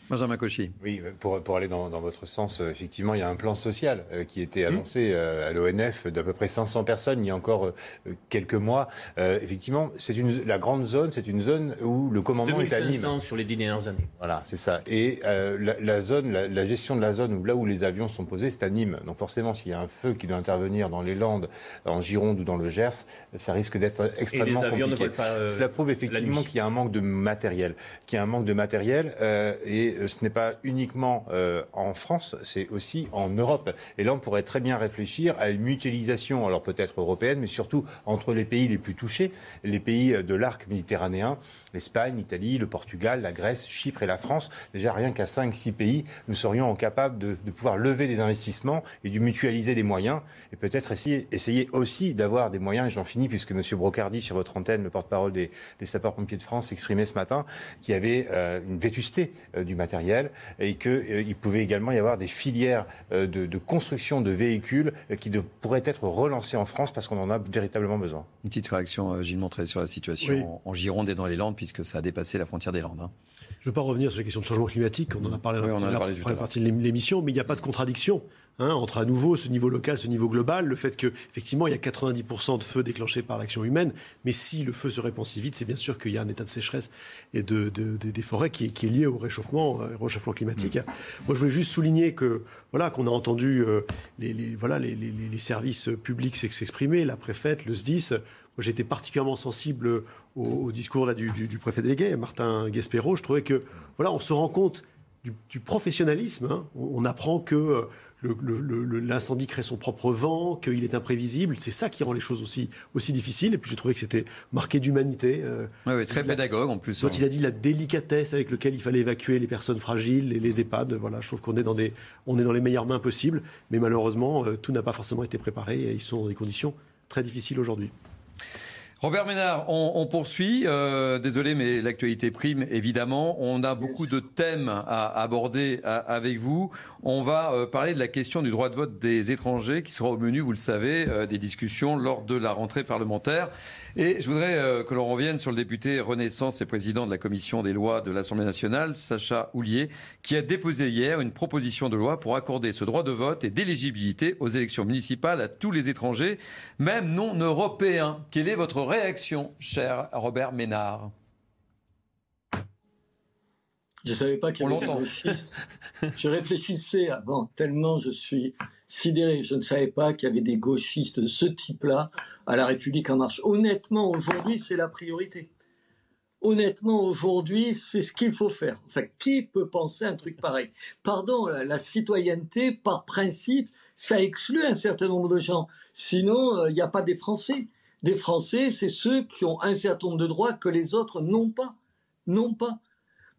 Benjamin Cauchy. Oui, pour, pour aller dans, dans, votre sens, euh, effectivement, il y a un plan social euh, qui était mmh. annoncé euh, à l'ONF d'à peu près 500 personnes il y a encore quelques mois. effectivement, c'est une, la grande zone, c'est une zone où le commandement est à Nîmes. sur les dix dernières années. Voilà, c'est ça. Et la, la, zone, la, la, gestion de la zone où là où les avions sont posés, c'est à Nîmes. Donc forcément, s'il y a un feu qui doit intervenir dans les Landes, en Gironde ou dans le Gers, ça risque d'être extrêmement compliqué. Cela prouve effectivement qu'il y a un manque de matériel, qu'il y a un manque de matériel et euh, ce n'est pas uniquement euh, en France, c'est aussi en Europe. Et là, on pourrait très bien réfléchir à une mutualisation, alors peut-être européenne, mais surtout entre les pays les plus touchés, les pays de l'arc méditerranéen, l'Espagne, l'Italie, le Portugal, la Grèce, Chypre et la France. Déjà, rien qu'à 5-6 pays, nous serions capables de, pouvoir lever des investissements et de mutualiser des moyens. Et peut-être essayer, aussi d'avoir des moyens, et j'en finis, puisque M. Brocardi, sur votre antenne, le porte-parole des, sapeurs-pompiers de France, exprimait ce matin qu'il y avait euh, une vétusté euh, du matériel et qu'il euh, pouvait également y avoir des filières euh, de, de, construction de véhicules euh, qui de, pourraient être relancées en France parce qu'on en a véritablement besoin. Une petite réaction, euh, Gilles Montré, sur la situation oui. en, en Gironde et dans les Landes, puisque ça a dépassé la frontière des Landes. Hein. Je ne veux pas revenir sur la question de changement climatique, on en a parlé oui, dans la première partie de l'émission, mais il n'y a pas de contradiction. Hein, entre à nouveau ce niveau local, ce niveau global, le fait qu'effectivement il y a 90% de feux déclenchés par l'action humaine, mais si le feu se répand si vite, c'est bien sûr qu'il y a un état de sécheresse et de, de, de des forêts qui, qui, est lié au réchauffement, euh, réchauffement climatique. Mmh. Moi je voulais juste souligner que voilà qu'on a entendu euh, les, les, voilà, les, les, les services publics s'exprimer, la préfète, le SDIS. Moi j'étais particulièrement sensible au, au discours là, du, du, du, préfet délégué, Martin Guespero. Je trouvais que voilà, on se rend compte du, du professionnalisme. Hein. On, on, apprend que l'incendie crée son propre vent, qu'il est imprévisible. C'est ça qui rend les choses aussi, aussi difficiles. Et puis j'ai trouvé que c'était marqué d'humanité. Euh, oui, oui, très pédagogue en plus. Quand il a dit la délicatesse avec laquelle il fallait évacuer les personnes fragiles et les EHPAD, voilà, je trouve qu'on est, dans des, on est dans les meilleures mains possibles. Mais malheureusement, euh, tout n'a pas forcément été préparé et ils sont dans des conditions très difficiles aujourd'hui. Robert Ménard, on, on poursuit. Euh, désolé, mais l'actualité prime, évidemment. On a beaucoup de thèmes à aborder à, avec vous. On va euh, parler de la question du droit de vote des étrangers, qui sera au menu, vous le savez, euh, des discussions lors de la rentrée parlementaire. Et je voudrais euh, que l'on revienne sur le député Renaissance et président de la commission des lois de l'Assemblée nationale, Sacha Houlier, qui a déposé hier une proposition de loi pour accorder ce droit de vote et d'éligibilité aux élections municipales à tous les étrangers, même non européens. Quelle est votre réaction, cher Robert Ménard? Je ne savais pas qu'il y avait des gauchistes. Je réfléchissais avant, tellement je suis sidéré. Je ne savais pas qu'il y avait des gauchistes de ce type-là à la République en marche. Honnêtement, aujourd'hui, c'est la priorité. Honnêtement, aujourd'hui, c'est ce qu'il faut faire. Enfin, qui peut penser un truc pareil? Pardon, la, citoyenneté, par principe, ça exclut un certain nombre de gens. Sinon, il euh, n'y a pas des Français. Des Français, c'est ceux qui ont un certain nombre de droits que les autres n'ont pas. N'ont pas.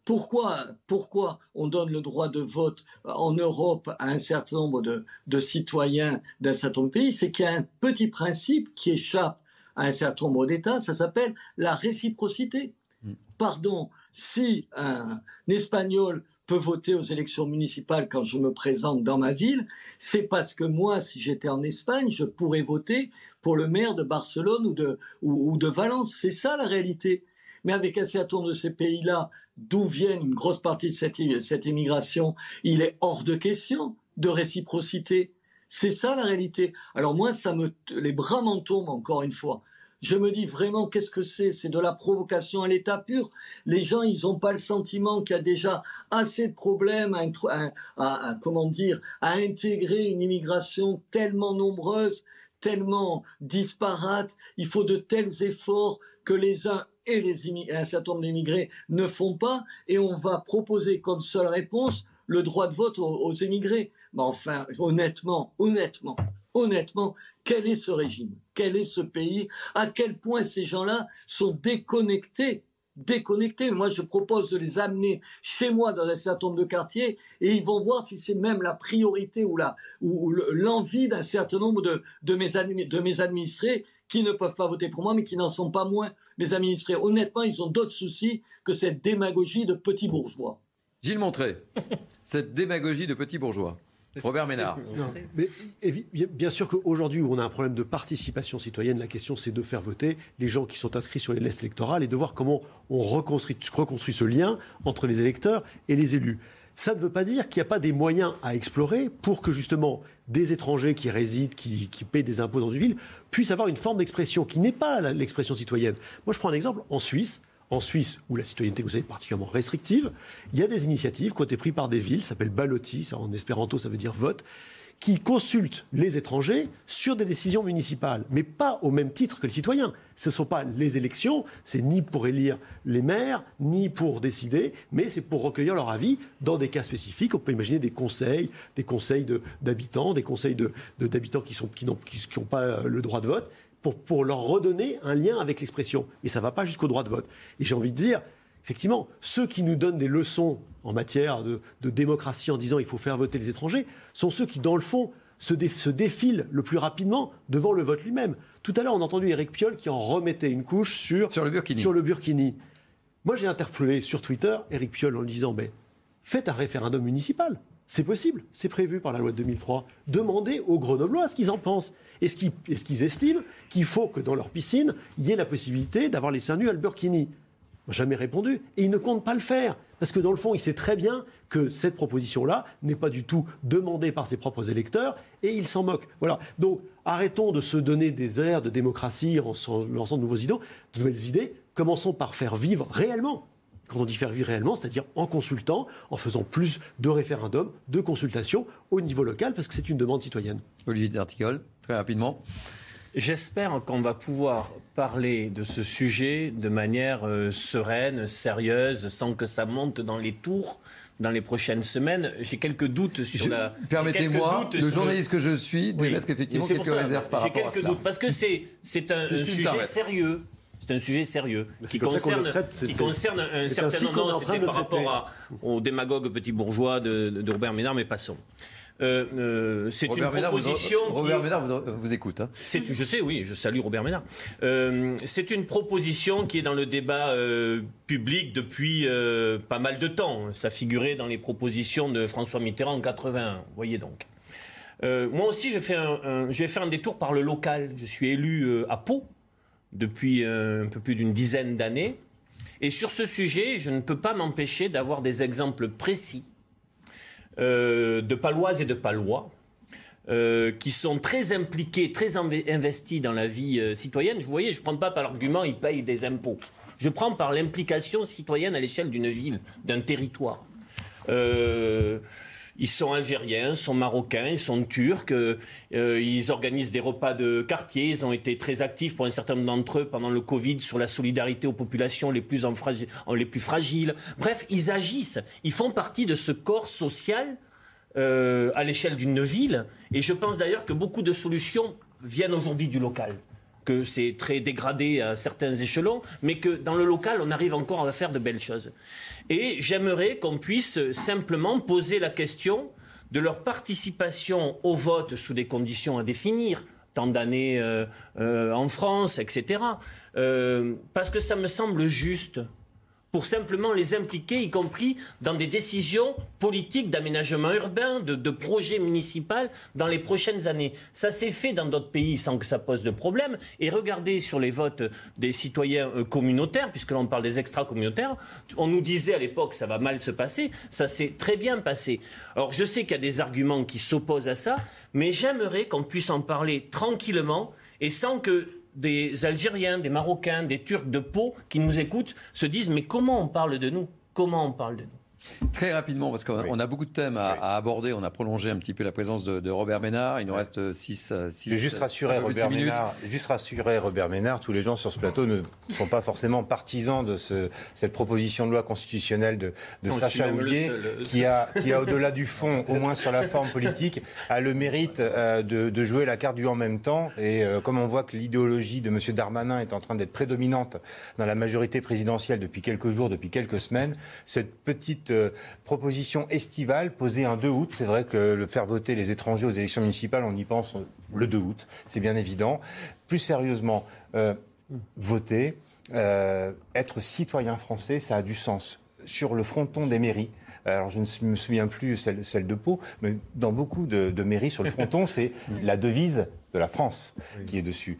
Pourquoi, pourquoi on donne le droit de vote en Europe à un certain nombre de, de citoyens d'un certain nombre de pays? C'est qu'il y a un petit principe qui échappe à un certain nombre d'États, ça s'appelle la réciprocité. Mm. Pardon, si un, un Espagnol peut voter aux élections municipales quand je me présente dans ma ville, c'est parce que moi, si j'étais en Espagne, je pourrais voter pour le maire de Barcelone ou de, ou, ou de Valence. C'est ça la réalité. Mais avec un certain nombre de ces pays-là, d'où viennent une grosse partie de cette, cette immigration, il est hors de question de réciprocité. C'est ça la réalité. Alors moi, ça me, les bras m'en tombent encore une fois. Je me dis vraiment, qu'est-ce que c'est? C'est de la provocation à l'état pur. Les gens, ils n'ont pas le sentiment qu'il y a déjà assez de problèmes à, comment dire, à intégrer une immigration tellement nombreuse, tellement disparate. Il faut de tels efforts que les uns et un certain nombre d'immigrés ne font pas, et on va proposer comme seule réponse le droit de vote aux, émigrés. Mais enfin, honnêtement, honnêtement, honnêtement, quel est ce régime? Quel est ce pays? À quel point ces gens-là sont déconnectés déconnectés? Moi, je propose de les amener chez moi dans un certain nombre de quartiers et ils vont voir si c'est même la priorité ou, l'envie d'un certain nombre de, de, mes de mes administrés qui ne peuvent pas voter pour moi, mais qui n'en sont pas moins mes administrés. Honnêtement, ils ont d'autres soucis que cette démagogie de petits bourgeois. Gilles Montré, cette démagogie de petits bourgeois. Robert Ménard. Non, mais bien sûr qu'aujourd'hui, où on a un problème de participation citoyenne, la question c'est de faire voter les gens qui sont inscrits sur les listes électorales et de voir comment on reconstruit, reconstruit ce lien entre les électeurs et les élus. Ça ne veut pas dire qu'il n'y a pas des moyens à explorer pour que justement des étrangers qui résident, qui, qui paient des impôts dans une ville, puissent avoir une forme d'expression qui n'est pas l'expression citoyenne. Moi, je prends un exemple. En Suisse, en Suisse, où la citoyenneté, vous savez, est particulièrement restrictive, il y a des initiatives qui ont été prises par des villes, ça s'appelle ballotti, ça, en espéranto, ça veut dire vote, qui consulte les étrangers sur des décisions municipales, mais pas au même titre que les citoyens. Ce ne sont pas les élections, c'est ni pour élire les maires, ni pour décider, mais c'est pour recueillir leur avis dans des cas spécifiques. On peut imaginer des conseils, des conseils d'habitants, des conseils d'habitants qui n'ont qui, qui pas le droit de vote, pour, pour leur redonner un lien avec l'expression. Mais ça ne va pas jusqu'au droit de vote. Et j'ai envie de dire, effectivement, ceux qui nous donnent des leçons en matière de, démocratie en disant il faut faire voter les étrangers sont ceux qui, dans le fond, se, défilent le plus rapidement devant le vote lui-même. Tout à l'heure, on a entendu Eric Piolle qui en remettait une couche sur, sur le Burkini. Sur le Burkini. Moi, j'ai interpellé sur Twitter Eric Piolle en lui disant ben, faites un référendum municipal. C'est possible, c'est prévu par la loi de 2003. Demandez aux Grenoblois ce qu'ils en pensent. Est-ce qu'ils estiment qu'il faut que dans leur piscine, il y ait la possibilité d'avoir les seins nus à Burkini jamais répondu. Et il ne compte pas le faire. Parce que dans le fond, il sait très bien que cette proposition-là n'est pas du tout demandée par ses propres électeurs et il s'en moque. Voilà. Donc arrêtons de se donner des airs de démocratie en lançant de, nouveaux idées, de nouvelles idées. Commençons par faire vivre réellement. Quand on dit faire vivre réellement, c'est-à-dire en consultant, en faisant plus de référendums, de consultations au niveau local, parce que c'est une demande citoyenne. Olivier D'Artigol, très rapidement. J'espère qu'on va pouvoir parler de ce sujet de manière euh, sereine, sérieuse, sans que ça monte dans les tours dans les prochaines semaines. J'ai quelques doutes sur la. Permettez-moi, le journaliste que je suis, d'émettre effectivement quelques réserves par rapport à J'ai quelques doutes parce que c'est c'est un, sujet sérieux. C'est un sujet sérieux qui concerne, qui concerne un certain nombre. C'était par rapport au démagogue petit bourgeois de, de Robert Ménard, mais passons. Euh, euh, c'est une proposition. Robert Ménard vous, écoute. Hein. Je sais, oui, je salue Robert Ménard. Euh, c'est une proposition qui est dans le débat public depuis pas mal de temps. Ça figurait dans les propositions de François Mitterrand en 81. Voyez donc. moi aussi, je, fais un, je vais faire un détour par le local. Je suis élu à Pau depuis un peu plus d'une dizaine d'années. Et sur ce sujet, je ne peux pas m'empêcher d'avoir des exemples précis euh, de Paloises et de Palois. Euh, qui sont très impliqués, très investis dans la vie euh, citoyenne. Vous voyez, je ne prends pas par l'argument ils payent des impôts. Je prends par l'implication citoyenne à l'échelle d'une ville, d'un territoire. Ils sont algériens, sont marocains, ils sont turcs, euh, ils organisent des repas de quartier, ils ont été très actifs pour un certain nombre d'entre eux pendant le Covid sur la solidarité aux populations les plus, les plus fragiles. Bref, ils agissent, ils font partie de ce corps social euh, à l'échelle d'une ville. Et je pense d'ailleurs que beaucoup de solutions viennent aujourd'hui du local que c'est très dégradé à certains échelons, mais que dans le local, on arrive encore à faire de belles choses. Et j'aimerais qu'on puisse simplement poser la question de leur participation au vote sous des conditions à définir, tant d'années euh, euh, en France, etc. Euh, parce que ça me semble juste pour simplement les impliquer, y compris dans des décisions politiques d'aménagement urbain, de, projets municipaux dans les prochaines années. Ça s'est fait dans d'autres pays sans que ça pose de problème. Et regardez sur les votes des citoyens euh, communautaires, puisque l'on parle des extra-communautaires, on nous disait à l'époque ça va mal se passer, ça s'est très bien passé. Alors je sais qu'il y a des arguments qui s'opposent à ça, mais j'aimerais qu'on puisse en parler tranquillement et sans que des Algériens, des Marocains, des Turcs de Pau qui nous écoutent se disent mais comment on parle de nous? Comment on parle de nous? Très rapidement, parce qu'on a beaucoup de thèmes à, aborder. On a prolongé un petit peu la présence de, Robert Ménard. Il nous reste 6 six, juste rassurer Robert Ménard. Juste rassurer Robert Ménard. Tous les gens sur ce plateau ne sont pas forcément partisans de ce, cette proposition de loi constitutionnelle de, de Sacha Houlier, qui a, qui a au-delà du fond, au moins sur la forme politique, a le mérite euh, de, de, jouer la carte du en même temps. Et euh, comme on voit que l'idéologie de M. Darmanin est en train d'être prédominante dans la majorité présidentielle depuis quelques jours, depuis quelques semaines, cette petite euh, proposition estivale posée un 2 août. C'est vrai que le faire voter les étrangers aux élections municipales, on y pense le 2 août, c'est bien évident. Plus sérieusement, euh, voter, euh, être citoyen français, ça a du sens. Sur le fronton des mairies, alors je ne me souviens plus celle, celle de Pau, mais dans beaucoup de, de mairies sur le fronton, c'est la devise de la France qui est dessus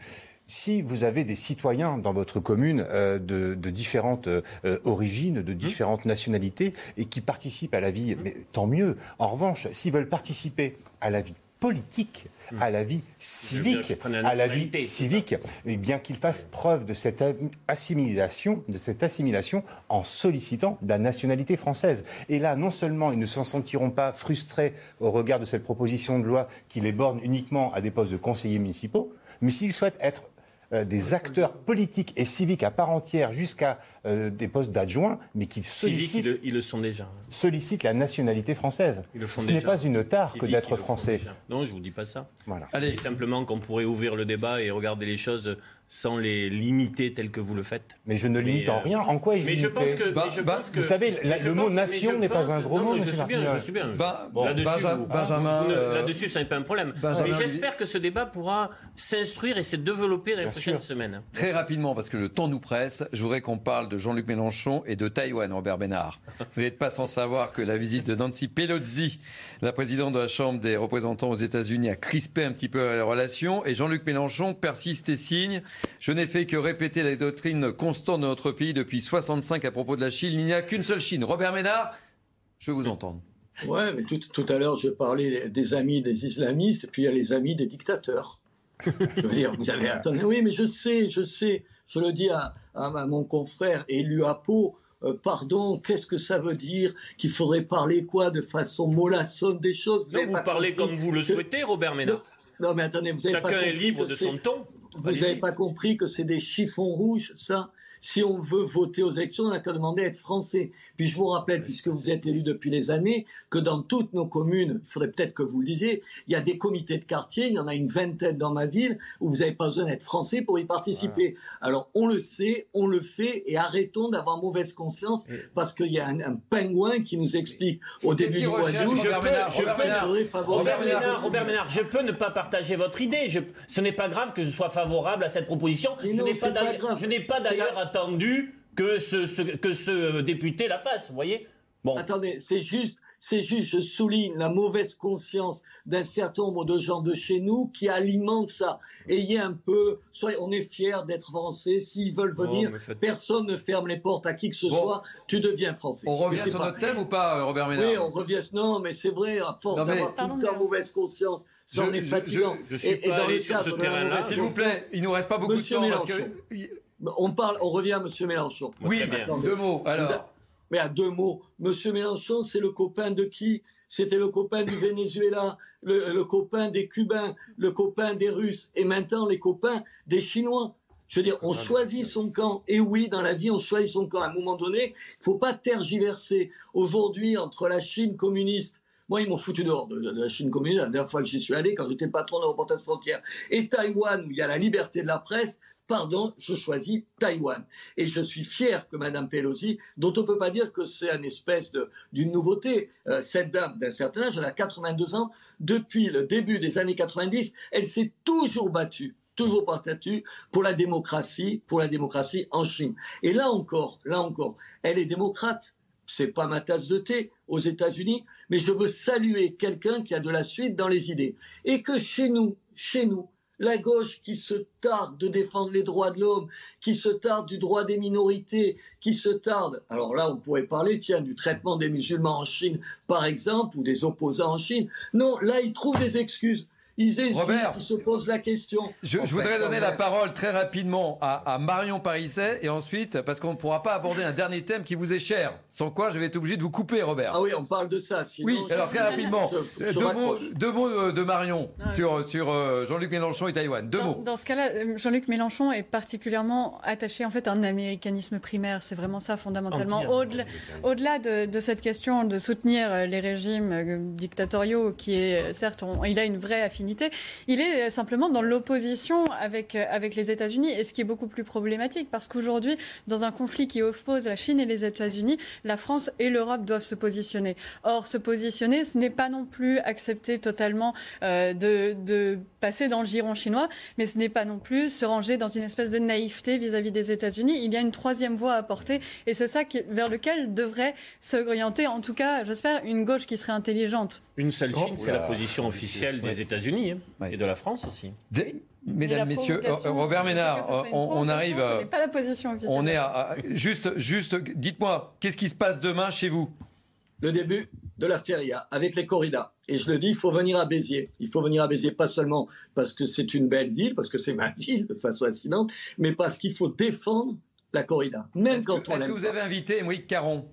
si vous avez des citoyens dans votre commune euh, de, différentes euh, origines, de mmh. différentes nationalités, et qui participent à la vie, mmh. mais tant mieux. En revanche, s'ils veulent participer à la vie, politique à la vie civique, à la vie civique, et bien qu'il fasse preuve de cette assimilation, de cette assimilation en sollicitant la nationalité française. Et là, non seulement ils ne s'en sentiront pas frustrés au regard de cette proposition de loi qui les borne uniquement à des postes de conseillers municipaux, mais s'ils souhaitent être euh, des acteurs politiques et civiques à part entière jusqu'à euh, des postes d'adjoints, mais qui sollicitent, ils le, sont déjà. sollicitent la nationalité française. Ce n'est pas une tare que d'être français. Non, je vous dis pas ça. Voilà. Allez. simplement qu'on pourrait ouvrir le débat et regarder les choses sans les limiter tels que vous le faites. Mais je ne limite en euh, rien. En quoi est-ce mais je pense que, bah, je bah, pense que vous savez, le mot nation n'est pas un gros mot. Je suis bien, je suis bien. Bah, là-dessus, Benjamin, euh, là-dessus, ça n'est pas un problème. mais j'espère que ce débat pourra s'instruire et se développer dans les prochaines semaines. Très rapidement, parce que le temps nous presse, je voudrais qu'on parle de Jean-Luc Mélenchon et de Taïwan, Robert Bénard. Vous n'êtes pas sans savoir que la visite de Nancy Pelosi, la présidente de la Chambre des représentants aux États-Unis, a crispé un petit peu les relations. Et Jean-Luc Mélenchon persiste et signe. Je n'ai fait que répéter la doctrine constante de notre pays depuis 65 à propos de la Chine. Il n'y a qu'une seule Chine. Robert Ménard, je veux vous entendre. Ouais, mais tout, tout à l'heure, je parlais des amis des islamistes, et puis il y a les amis des dictateurs. je veux dire, vous avez attendez, oui, mais je sais, je sais, je le dis à, à, mon confrère élu à Pau, euh, pardon, qu'est-ce que ça veut dire Qu'il faudrait parler quoi de façon mollassonne des choses? Vous, vous parlez comme vous le souhaitez, Robert Ménard. Non, mais attendez, vous avez Chacun est libre de son ton. Vous n'avez pas compris que c'est des chiffons rouges, ça? Si on veut voter aux élections, on n'a qu'à demander à être français. Puis je vous rappelle, puisque vous êtes élu depuis des années, que dans toutes nos communes, il faudrait peut-être que vous le disiez, il y a des comités de quartier, il y en a une vingtaine dans ma ville, où vous n'avez pas besoin d'être français pour y participer. Alors on le sait, on le fait, et arrêtons d'avoir mauvaise conscience, parce qu'il y a un, pingouin qui nous explique au début du mois d'août, je, je peux ne pas partager votre idée. ce n'est pas grave que je sois favorable à cette proposition. je n'ai pas d'ailleurs attendu que ce, que ce député la fasse, vous voyez? Bon. Attendez, c'est juste, c'est juste, je souligne la mauvaise conscience d'un certain nombre de gens de chez nous qui alimentent ça. Ayez un peu, soyez, on est fiers d'être français. S'ils veulent venir, personne ne ferme les portes à qui que ce soit. Tu deviens français. On revient sur notre thème ou pas, Robert Ménard Oui, on revient. Non, mais c'est vrai, à force d'avoir tout le temps mauvaise conscience. J'en ai fatigant. Je, je, suis et, pas allé sur ce terrain-là. S'il vous plaît, il nous reste pas beaucoup de temps. Parce que... On parle, on revient à M. Mélenchon. Oui, deux mots, alors. Mais à deux mots. M. Mélenchon, c'est le copain de qui? C'était le copain du Venezuela, le, copain des Cubains, le copain des Russes, et maintenant les copains des Chinois. Je veux dire, on choisit son camp. Et oui, dans la vie, on choisit son camp. À un moment donné, il faut pas tergiverser. Aujourd'hui, entre la Chine communiste moi, ils m'ont foutu dehors de, la Chine communiste la dernière fois que j'y suis allé, quand j'étais patron de Reporters Frontières. Et Taïwan, où il y a la liberté de la presse, pardon, je choisis Taïwan. Et je suis fier que Madame Pelosi, dont on ne peut pas dire que c'est une espèce d'une nouveauté, euh, cette dame d'un certain âge, elle a 82 ans, depuis le début des années 90, elle s'est toujours battue toujours battue pour la démocratie, pour la démocratie en Chine. Et là encore, là encore, elle est démocrate. C'est pas ma tasse de thé aux États-Unis, mais je veux saluer quelqu'un qui a de la suite dans les idées. Et que chez nous, chez nous, la gauche qui se tarde de défendre les droits de l'homme, qui se tarde du droit des minorités, qui se tarde. Alors là, on pourrait parler, tiens, du traitement des musulmans en Chine, par exemple, ou des opposants en Chine. Non, là, ils trouvent des excuses. Ils hésitent, Robert, ils se posent la question. Je, voudrais donner la parole très rapidement à, Marion Parisset et ensuite, parce qu'on ne pourra pas aborder un dernier thème qui vous est cher, sans quoi je vais être obligé de vous couper, Robert. Ah oui, on parle de ça. oui, alors très rapidement, deux, mots, de Marion sur, sur euh, Jean-Luc Mélenchon et Taïwan. Deux mots. Dans ce cas-là, euh, Jean-Luc Mélenchon est particulièrement attaché en fait à un américanisme primaire. C'est vraiment ça fondamentalement. Au-delà de, cette question de soutenir euh, les régimes dictatoriaux, qui est certes, il a une vraie affinité il est simplement dans l'opposition avec, euh, avec les États-Unis, et ce qui est beaucoup plus problématique, parce qu'aujourd'hui, dans un conflit qui oppose la Chine et les États-Unis, la France et l'Europe doivent se positionner. Or, se positionner, ce n'est pas non plus accepter totalement euh, de, de, passer dans le giron chinois, mais ce n'est pas non plus se ranger dans une espèce de naïveté vis-à-vis des États-Unis. Il y a une troisième voie à porter, et c'est ça qui, vers lequel devrait s'orienter, en tout cas, j'espère, une gauche qui serait intelligente. Une seule Chine, c'est la position officielle des États-Unis et de la France aussi. Mesdames, Messieurs, euh, Robert Ménard, on, arrive. pas la position officielle. On est à, juste, juste, dites-moi, qu'est-ce qui se passe demain chez vous? Le début. de la feria avec les corridas. Et je le dis, il faut venir à Béziers. Il faut venir à Béziers pas seulement parce que c'est une belle ville, parce que c'est ma ville de façon incidente, mais parce qu'il faut défendre la corrida, même quand on Est-ce que vous avez invité Émeric Caron?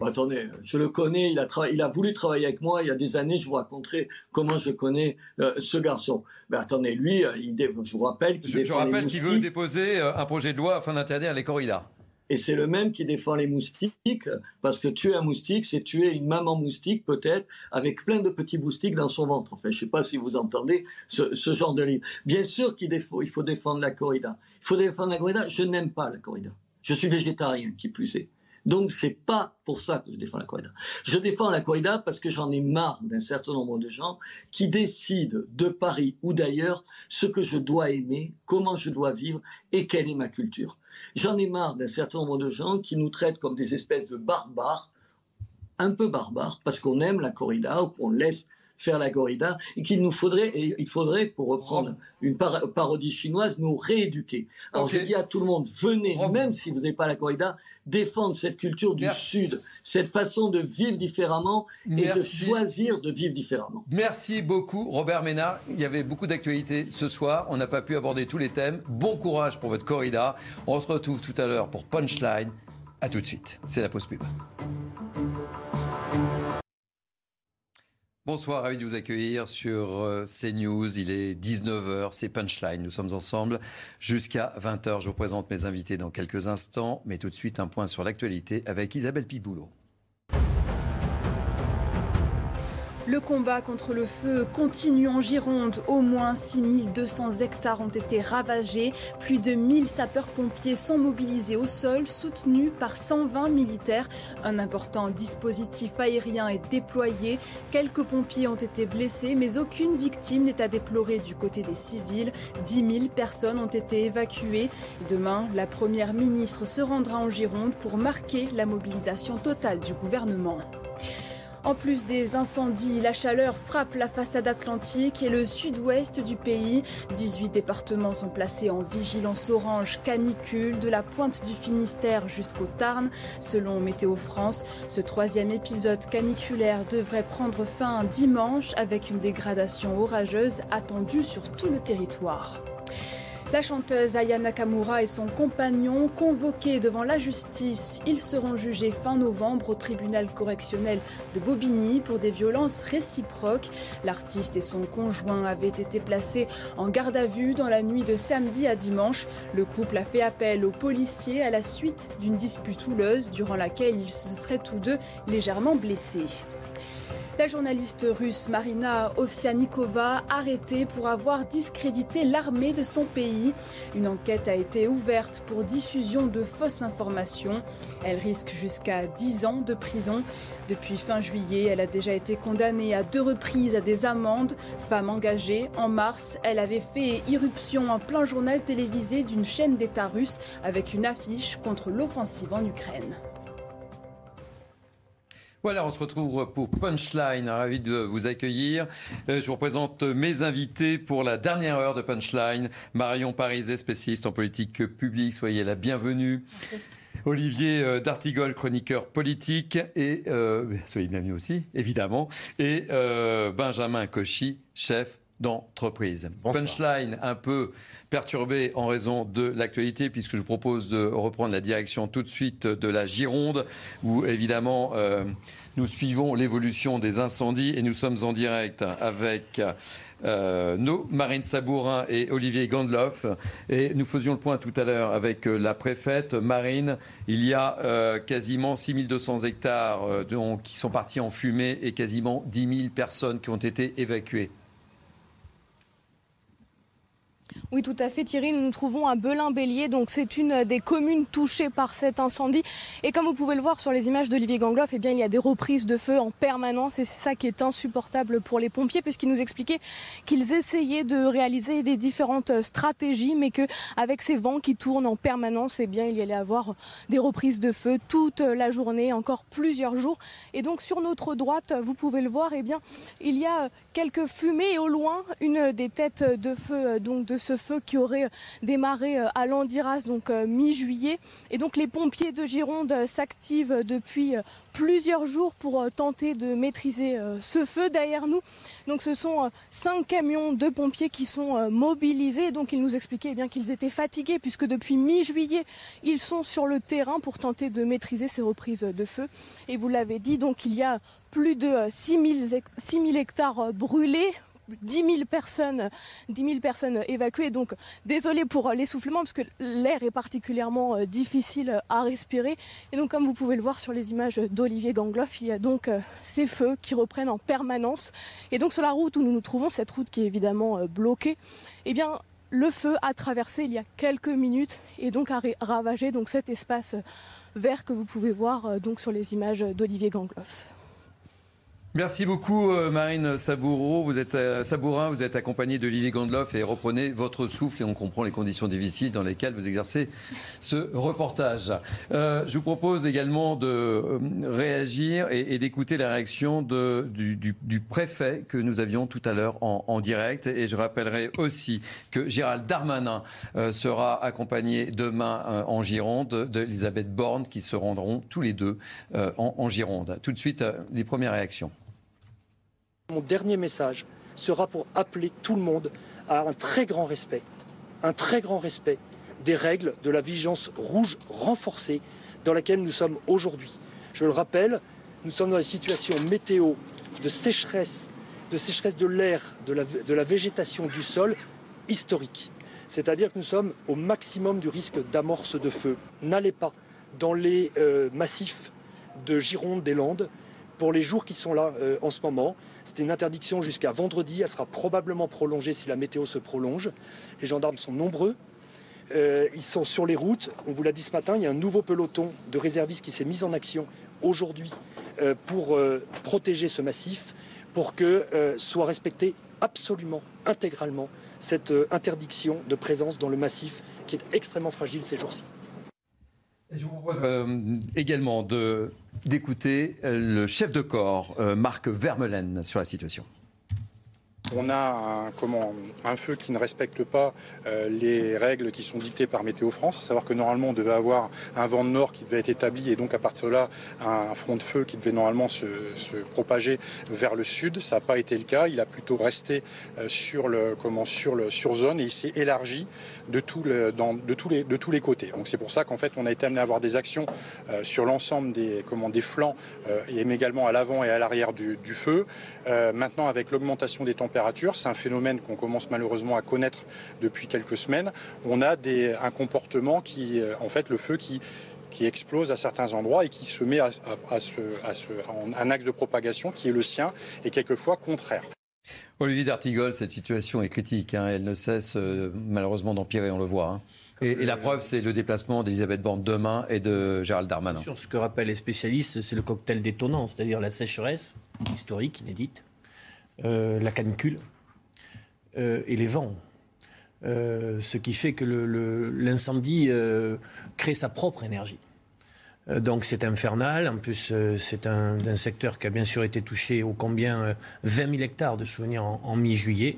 Attendez, je le connais, il a, il a voulu travailler avec moi il y a des années, je vous raconterai comment je connais euh, ce garçon. Mais attendez, lui, euh, je vous rappelle qu'il Je, je défend les rappelle veut déposer euh, un projet de loi afin d'interdire les corridas. Et c'est le même qui défend les moustiques, parce que tuer un moustique, c'est tuer une maman moustique, peut-être, avec plein de petits moustiques dans son ventre. Enfin, je sais pas si vous entendez ce, ce genre de livre. Bien sûr qu'il il faut défendre la corrida. Il faut défendre la corrida. Je n'aime pas la corrida. Je suis végétarien, qui plus est. Donc, c'est pas pour ça que je défends la corrida. Je défends la corrida parce que j'en ai marre d'un certain nombre de gens qui décident de Paris ou d'ailleurs ce que je dois aimer, comment je dois vivre et quelle est ma culture. J'en ai marre d'un certain nombre de gens qui nous traitent comme des espèces de barbares, un peu barbares, parce qu'on aime la corrida ou qu'on laisse faire la corrida, et qu'il nous faudrait, et il faudrait, pour reprendre une par- parodie chinoise, nous rééduquer. Alors je dis à tout le monde, venez, même si vous n'avez pas la corrida, défendre cette culture du Sud, cette façon de vivre différemment et de choisir de vivre différemment. Merci beaucoup, Robert Ménard. Il y avait beaucoup d'actualités ce soir. On n'a pas pu aborder tous les thèmes. Bon courage pour votre corrida. On se retrouve tout à l'heure pour Punchline. À tout de suite. C'est la pause pub. Bonsoir, ravi de vous accueillir sur euh, CNews. Il est 19h, c'est Punchline. Nous sommes ensemble jusqu'à 20h. Je vous présente mes invités dans quelques instants, mais tout de suite un point sur l'actualité avec Isabelle Piboulot. Le combat contre le feu continue en Gironde. Au moins 6200 hectares ont été ravagés. Plus de 1000 sapeurs-pompiers sont mobilisés au sol, soutenus par 120 militaires. Un important dispositif aérien est déployé. Quelques pompiers ont été blessés, mais aucune victime n'est à déplorer du côté des civils. 10 000 personnes ont été évacuées. Demain, la première ministre se rendra en Gironde pour marquer la mobilisation totale du gouvernement. En plus des incendies, la chaleur frappe la façade atlantique et le sud-ouest du pays. 18 départements sont placés en vigilance orange canicule de la pointe du Finistère jusqu'au Tarn. Selon Météo France, ce troisième épisode caniculaire devrait prendre fin dimanche avec une dégradation orageuse attendue sur tout le territoire. La chanteuse Aya Nakamura et son compagnon convoqués devant la justice. Ils seront jugés fin novembre au tribunal correctionnel de Bobigny pour des violences réciproques. L'artiste et son conjoint avaient été placés en garde à vue dans la nuit de samedi à dimanche. Le couple a fait appel aux policiers à la suite d'une dispute houleuse durant laquelle ils se seraient tous deux légèrement blessés. La journaliste russe Marina Ovsianikova arrêtée pour avoir discrédité l'armée de son pays. Une enquête a été ouverte pour diffusion de fausses informations. Elle risque jusqu'à 10 ans de prison. Depuis fin juillet, elle a déjà été condamnée à deux reprises à des amendes. Femme engagée, en mars, elle avait fait irruption en plein journal télévisé d'une chaîne d'État russe avec une affiche contre l'offensive en Ukraine. Voilà, on se retrouve pour Punchline. Ravi de vous accueillir. Euh, Je vous présente mes invités pour la dernière heure de Punchline. Marion Pariset, spécialiste en politique publique. Soyez la bienvenue. Olivier euh, D'Artigol, chroniqueur politique, et euh, soyez bienvenue aussi, évidemment, et euh, Benjamin Cauchy, chef d'entreprise. Punchline un peu perturbé en raison de l'actualité, puisque je vous propose de reprendre la direction tout de suite de la Gironde, où évidemment euh, nous suivons l'évolution des incendies et nous sommes en direct avec euh, nos Marine Sabourin et Olivier Gandloff. Et nous faisions le point tout à l'heure avec euh, la préfète. Marine, il y a euh, quasiment 6200 hectares euh, donc, qui sont partis en fumée et quasiment 10 000 personnes qui ont été évacuées. Oui, tout à fait, Thierry. Nous nous trouvons à Belin-Bélier. Donc, c'est une des communes touchées par cet incendie. Et comme vous pouvez le voir sur les images d'Olivier Gangloff, eh bien, il y a des reprises de feu en permanence. Et c'est ça qui est insupportable pour les pompiers, puisqu'ils nous expliquaient qu'ils essayaient de réaliser des différentes stratégies, mais que avec ces vents qui tournent en permanence, eh bien, il y allait avoir des reprises de feu toute la journée, encore plusieurs jours. Et donc, sur notre droite, vous pouvez le voir, eh bien, il y a quelques fumées et au loin, une des têtes de feu, donc de ce feu qui aurait démarré à Landiras, donc mi-juillet. Et donc les pompiers de Gironde s'activent depuis plusieurs jours pour tenter de maîtriser ce feu derrière nous. Donc ce sont cinq camions de pompiers qui sont mobilisés. Donc ils nous expliquaient eh bien qu'ils étaient fatigués puisque depuis mi-juillet, ils sont sur le terrain pour tenter de maîtriser ces reprises de feu. Et vous l'avez dit, donc il y a plus de 6000 hectares brûlés 10 000 personnes, 10 personnes évacuées. Donc, désolé pour l'essoufflement, parce que l'air est particulièrement euh, difficile à respirer. Et donc, comme vous pouvez le voir sur les images d'Olivier Gangloff, il y a donc euh, ces feux qui reprennent en permanence. Et donc, sur la route où nous nous trouvons, cette route qui est évidemment euh, bloquée, eh bien, le feu a traversé il y a quelques minutes et donc a ravagé cet espace vert que vous pouvez voir sur les images d'Olivier Gangloff. Merci beaucoup euh, Marine Sabourin. Vous êtes euh, Sabourin, vous êtes accompagnée de Lily Gondloff et reprenez votre souffle et on comprend les conditions difficiles dans lesquelles vous exercez ce reportage. Euh, je vous propose également de réagir et, d'écouter la réaction du, préfet que nous avions tout à l'heure en, direct. Et je rappellerai aussi que Gérald Darmanin sera accompagné demain en Gironde d'Elisabeth Borne qui se rendront tous les deux en, en Gironde. Tout de suite, les premières réactions. Mon dernier message sera pour appeler tout le monde à un très grand respect, un très grand respect des règles de la vigilance rouge renforcée dans laquelle nous sommes aujourd'hui. Je le rappelle, nous sommes dans une situation météo de sécheresse, de sécheresse de l'air, de la, végétation du sol historique. C'est-à-dire que nous sommes au maximum du risque d'amorce de feu. N'allez pas dans les euh, massifs de Gironde des Landes pour les jours qui sont là euh, en ce moment. C'était une interdiction jusqu'à vendredi. Elle sera probablement prolongée si la météo se prolonge. Les gendarmes sont nombreux. Euh, ils sont sur les routes. On vous l'a dit ce matin, il y a un nouveau peloton de réservistes qui s'est mis en action aujourd'hui euh, pour protéger ce massif, pour que soit respectée absolument, intégralement, cette interdiction de présence dans le massif qui est extrêmement fragile ces jours-ci. Je vous propose euh, également d'écouter euh, le chef de corps, euh, Marc Vermeulen, sur la situation. On a un, feu qui ne respecte pas les règles qui sont dictées par Météo France. À savoir que normalement on devait avoir un vent de nord qui devait être établi et donc à partir de là un front de feu qui devait normalement se, propager vers le sud. Ça n'a pas été le cas. Il a plutôt resté sur le comment sur le sur zone et il s'est élargi de tous les côtés. Donc c'est pour ça qu'en fait on a été amené à avoir des actions euh, sur l'ensemble des des flancs et également à l'avant et à l'arrière du, feu. maintenant avec l'augmentation des températures c'est un phénomène qu'on commence malheureusement à connaître depuis quelques semaines. On a un comportement qui, euh, en fait, le feu qui, qui explose à certains endroits et qui se met à, un axe de propagation qui est le sien et quelquefois contraire. Olivier D'Artigol, cette situation est critique. Hein. elle ne cesse euh, malheureusement d'empirer, on le voit. Hein. Et, la preuve, c'est le déplacement d'Elisabeth Borne demain et de Gérald Darmanin. Sur ce que rappellent les spécialistes, c'est le cocktail détonnant, c'est-à-dire la sécheresse historique, inédite, euh, la canicule euh, et les vents. Euh, ce qui fait que l'incendie crée sa propre énergie. Donc c'est infernal. En plus, c'est un, secteur qui a bien sûr été touché au combien 20 000 hectares de souvenirs en mi-juillet.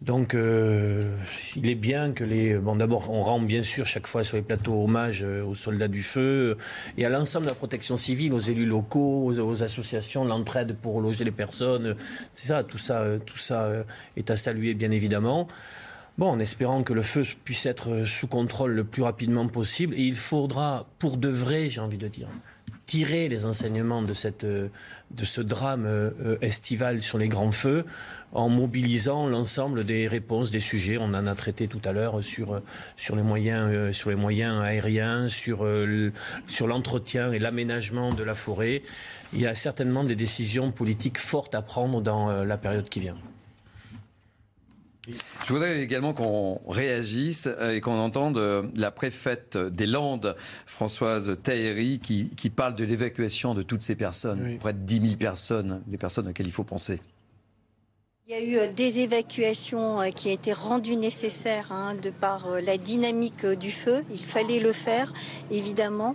Donc, euh, il est bien que les. Bon, d'abord, on rend bien sûr chaque fois sur les plateaux hommage euh, aux soldats du feu et à l'ensemble de la protection civile, aux élus locaux, aux, associations, l'entraide pour loger les personnes. C'est ça, tout ça, euh, tout ça est à saluer, bien évidemment. Bon, en espérant que le feu puisse être sous contrôle le plus rapidement possible. Et il faudra, pour de vrai, j'ai envie de dire, tirer les enseignements de, cette, de ce drame estival sur les grands feux en mobilisant l'ensemble des réponses, des sujets. On en a traité tout à l'heure sur, sur, les moyens, euh, sur les moyens aériens, sur, euh, sur l'entretien et l'aménagement de la forêt. Il y a certainement des décisions politiques fortes à prendre dans euh, la période qui vient. Je voudrais également qu'on réagisse et qu'on entende la préfète des Landes, Françoise Tahéry, qui, qui parle de l'évacuation de toutes ces personnes, près de 10 000 personnes, des personnes auxquelles il faut penser. Il y a eu euh, des évacuations euh, qui ont été rendues nécessaires hein, de par euh, la dynamique du feu. Il fallait le faire, évidemment.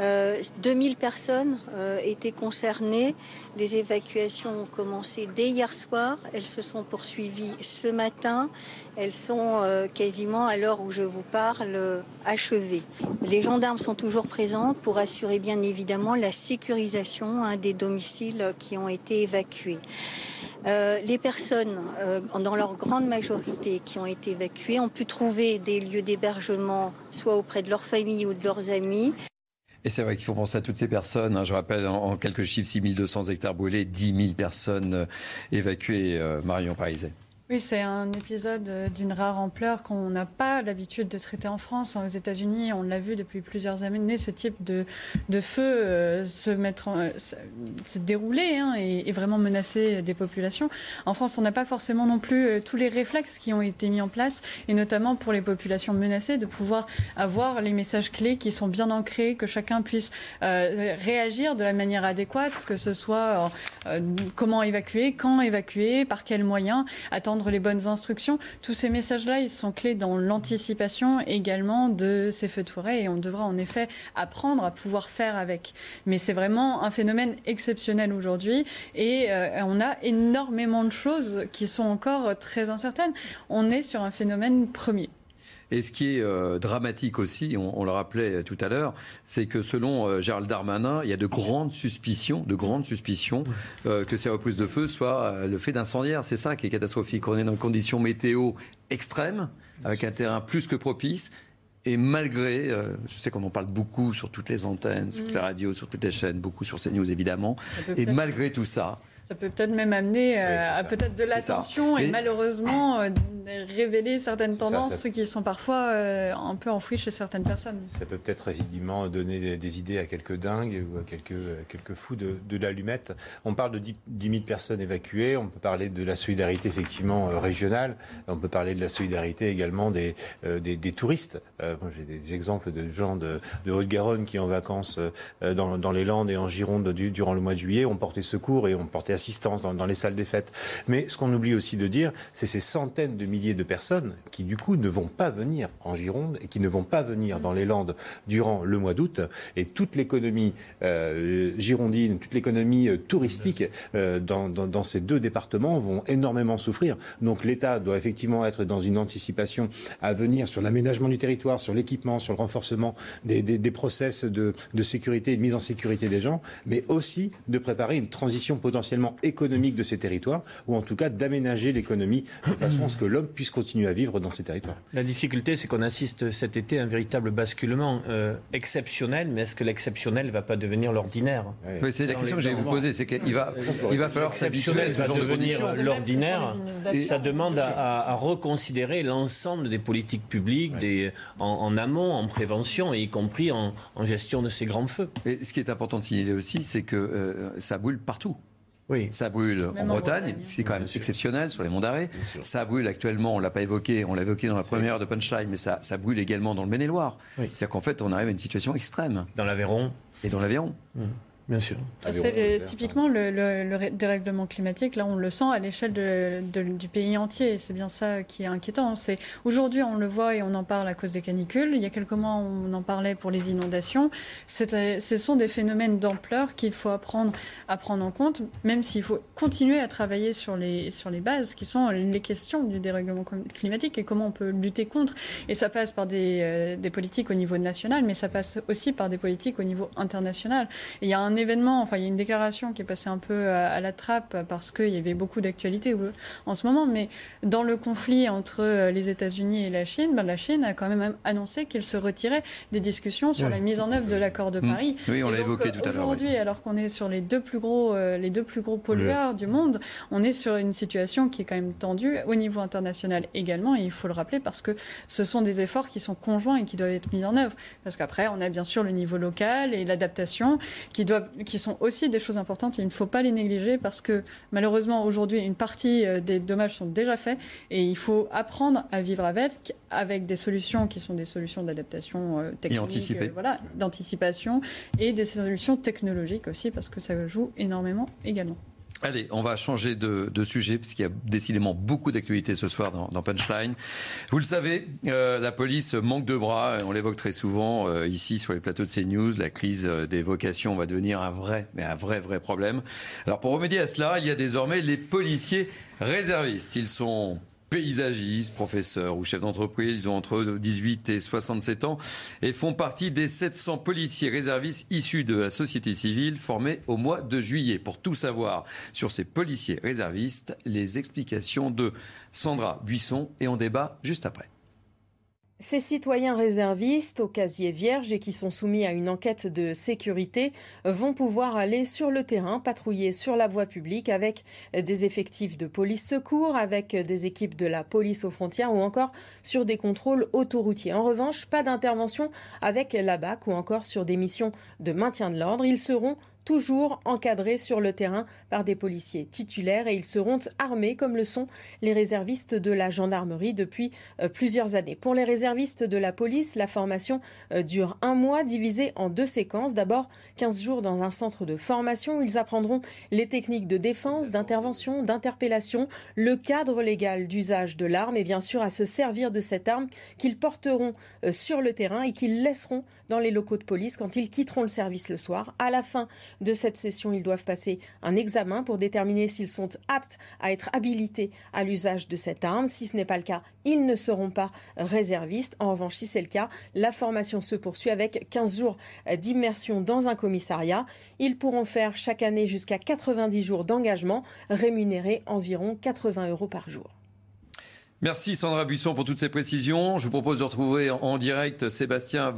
2000 personnes étaient concernées. Les évacuations ont commencé dès hier soir. Elles se sont poursuivies ce matin. Elles sont quasiment, à l'heure où je vous parle, achevées. Les gendarmes sont toujours présents pour assurer bien évidemment la sécurisation hein, des domiciles qui ont été évacués. Euh, les personnes, euh, dans leur grande majorité, qui ont été évacuées, ont pu trouver des lieux d'hébergement, soit auprès de leur famille ou de leurs amis. Et c'est vrai qu'il faut penser à toutes ces personnes. Hein. Je rappelle en, quelques chiffres, 6200 hectares brûlés, 10 000 personnes euh, évacuées, Marion Pariset. Oui, c'est un épisode euh, d'une rare ampleur qu'on n'a pas l'habitude de traiter en France. Aux États-Unis, on l'a vu depuis plusieurs années, ce type de, de feu euh, se, mettre euh, se, dérouler hein, et, vraiment menacer des populations. En France, on n'a pas forcément non plus tous les réflexes qui ont été mis en place, et notamment pour les populations menacées, de pouvoir avoir les messages clés qui sont bien ancrés, que chacun puisse réagir de la manière adéquate, que ce soit comment évacuer, quand évacuer, par quels moyens, attendre les bonnes instructions. Tous ces messages-là, ils sont clés dans l'anticipation également de ces feux de forêt et on devra en effet apprendre à pouvoir faire avec. Mais c'est vraiment un phénomène exceptionnel aujourd'hui et euh, on a énormément de choses qui sont encore très incertaines. On est sur un phénomène premier. Et ce qui est euh, dramatique aussi, on, le rappelait tout à l'heure, c'est que selon euh, Gérald Darmanin, il y a de grandes suspicions, de grandes suspicions euh, que ces reprises de feu soient le fait d'incendiaires. C'est ça qui est catastrophique. On est dans une condition météo extrême, avec un terrain plus que propice. Et malgré, je sais qu'on en parle beaucoup sur toutes les antennes, sur toutes les mm. radios, sur toutes les chaînes, beaucoup sur CNews évidemment, et malgré tout ça, ça peut peut-être même amener euh, à peut-être de l'attention et malheureusement euh, révéler certaines tendances qui sont parfois euh, un peu enfouies chez certaines personnes. Ça peut peut-être évidemment donner des, idées à quelques dingues ou à quelques, quelques fous de, de l'allumette. On parle de 10, 000 personnes évacuées, on peut parler de la solidarité effectivement régionale, on peut parler de la solidarité également des, des, des, touristes. J'ai des exemples de gens de, de Haute-Garonne qui en vacances dans, dans, les Landes et en Gironde durant le mois de juillet ont porté secours et ont porté assistance dans, les salles des fêtes. Mais ce qu'on oublie aussi de dire, c'est ces centaines de milliers de personnes qui, du coup, ne vont pas venir en Gironde et qui ne vont pas venir dans les Landes durant le mois d'août. Et toute l'économie euh, girondine, toute l'économie euh, touristique euh, dans, ces deux départements vont énormément souffrir. Donc l'État doit effectivement être dans une anticipation à venir sur l'aménagement du territoire, sur l'équipement, sur le renforcement des process de, de sécurité et de mise en sécurité des gens, mais aussi de préparer une transition potentiellement économique de ces territoires, ou en tout cas d'aménager l'économie de façon à ce que l'homme puisse continuer à vivre dans ces territoires. La difficulté, c'est qu'on assiste cet été à un véritable basculement euh, exceptionnel, mais est-ce que l'exceptionnel ne va pas devenir l'ordinaire? Oui, C'est la question que j'allais vous poser, c'est qu'il va, il va falloir s'habituer à ce genre devenir l'ordinaire. Ça demande à, reconsidérer l'ensemble des politiques publiques des, en, amont, en prévention, y compris en, gestion de ces grands feux. Et ce qui est important de signaler aussi, c'est que euh, ça brûle partout. Oui. Ça brûle en Bretagne, c'est quand même exceptionnel sur les monts d'Arrée. Ça brûle actuellement, on l'a pas évoqué, on l'a évoqué dans la première heure de Punchline, mais ça, ça brûle également dans le Maine-et-Loire. C'est-à-dire qu'en fait, on arrive à une situation extrême. Dans l'Aveyron. Et dans l'Aveyron. Mmh. Bien sûr. C'est typiquement le, dérèglement climatique. Là, on le sent à l'échelle du pays entier. C'est bien ça qui est inquiétant. C'est aujourd'hui, on le voit et on en parle à cause des canicules. Il y a quelques mois, on en parlait pour les inondations. Ce sont des phénomènes d'ampleur qu'il faut apprendre à prendre en compte, même s'il faut continuer à travailler sur les sur les bases, qui sont les questions du dérèglement climatique et comment on peut lutter contre. Et ça passe par des, euh, des politiques au niveau national, mais ça passe aussi par des politiques au niveau international. Et il y a un événement, enfin il y a une déclaration qui est passée un peu à, la trappe parce qu'il y avait beaucoup d'actualités en ce moment, mais dans le conflit entre euh, les États-Unis et la Chine, ben, la Chine a quand même annoncé qu'elle se retirait des discussions sur la mise en œuvre de l'accord de mmh. Paris. Oui, on l'a évoqué tout à l'heure. Aujourd'hui, alors qu'on est sur les deux plus gros, euh, les deux plus gros pollueurs du monde, on est sur une situation qui est quand même tendue au niveau international également, et il faut le rappeler parce que ce sont des efforts qui sont conjoints et qui doivent être mis en œuvre. Parce qu'après, on a bien sûr le niveau local et l'adaptation qui doivent qui sont aussi des choses importantes il ne faut pas les négliger parce que malheureusement aujourd'hui une partie euh, des dommages sont déjà faits et il faut apprendre à vivre avec avec des solutions qui sont des solutions d'adaptation euh, technique, euh, voilà, d'anticipation et des solutions technologiques aussi parce que ça joue énormément également. Allez, on va changer de, sujet puisqu'il y a décidément beaucoup d'actualités ce soir dans, Punchline. Vous le savez, euh, la police manque de bras. On l'évoque très souvent euh, ici sur les plateaux de CNews. La crise euh, des vocations va devenir un vrai, mais un vrai, vrai problème. Alors pour remédier à cela, il y a désormais les policiers réservistes. Ils sont paysagistes, professeurs ou chefs d'entreprise. Ils ont entre 18 et 67 ans et font partie des 700 policiers réservistes issus de la société civile formés au mois de juillet. Pour tout savoir sur ces policiers réservistes, les explications de Sandra Buisson et on débat juste après. Ces citoyens réservistes au casier vierge et qui sont soumis à une enquête de sécurité vont pouvoir aller sur le terrain, patrouiller sur la voie publique avec des effectifs de police secours, avec des équipes de la police aux frontières ou encore sur des contrôles autoroutiers. En revanche, pas d'intervention avec la BAC ou encore sur des missions de maintien de l'ordre. Ils seront toujours encadrés sur le terrain par des policiers titulaires et ils seront armés comme le sont les réservistes de la gendarmerie depuis euh, plusieurs années. Pour les réservistes de la police, la formation euh, dure un mois divisé en deux séquences. D'abord 15 jours dans un centre de formation où ils apprendront les techniques de défense, d'intervention, d'interpellation, le cadre légal d'usage de l'arme et bien sûr à se servir de cette arme qu'ils porteront euh, sur le terrain et qu'ils laisseront dans les locaux de police quand ils quitteront le service le soir. À la fin de cette session, ils doivent passer un examen pour déterminer s'ils sont aptes à être habilités à l'usage de cette arme. Si ce n'est pas le cas, ils ne seront pas réservistes. En revanche, si c'est le cas, la formation se poursuit avec 15 jours d'immersion dans un commissariat. Ils pourront faire chaque année jusqu'à 90 jours d'engagement, rémunérés environ 80 euros par jour. Merci Sandra Buisson pour toutes ces précisions. Je vous propose de retrouver en direct Sébastien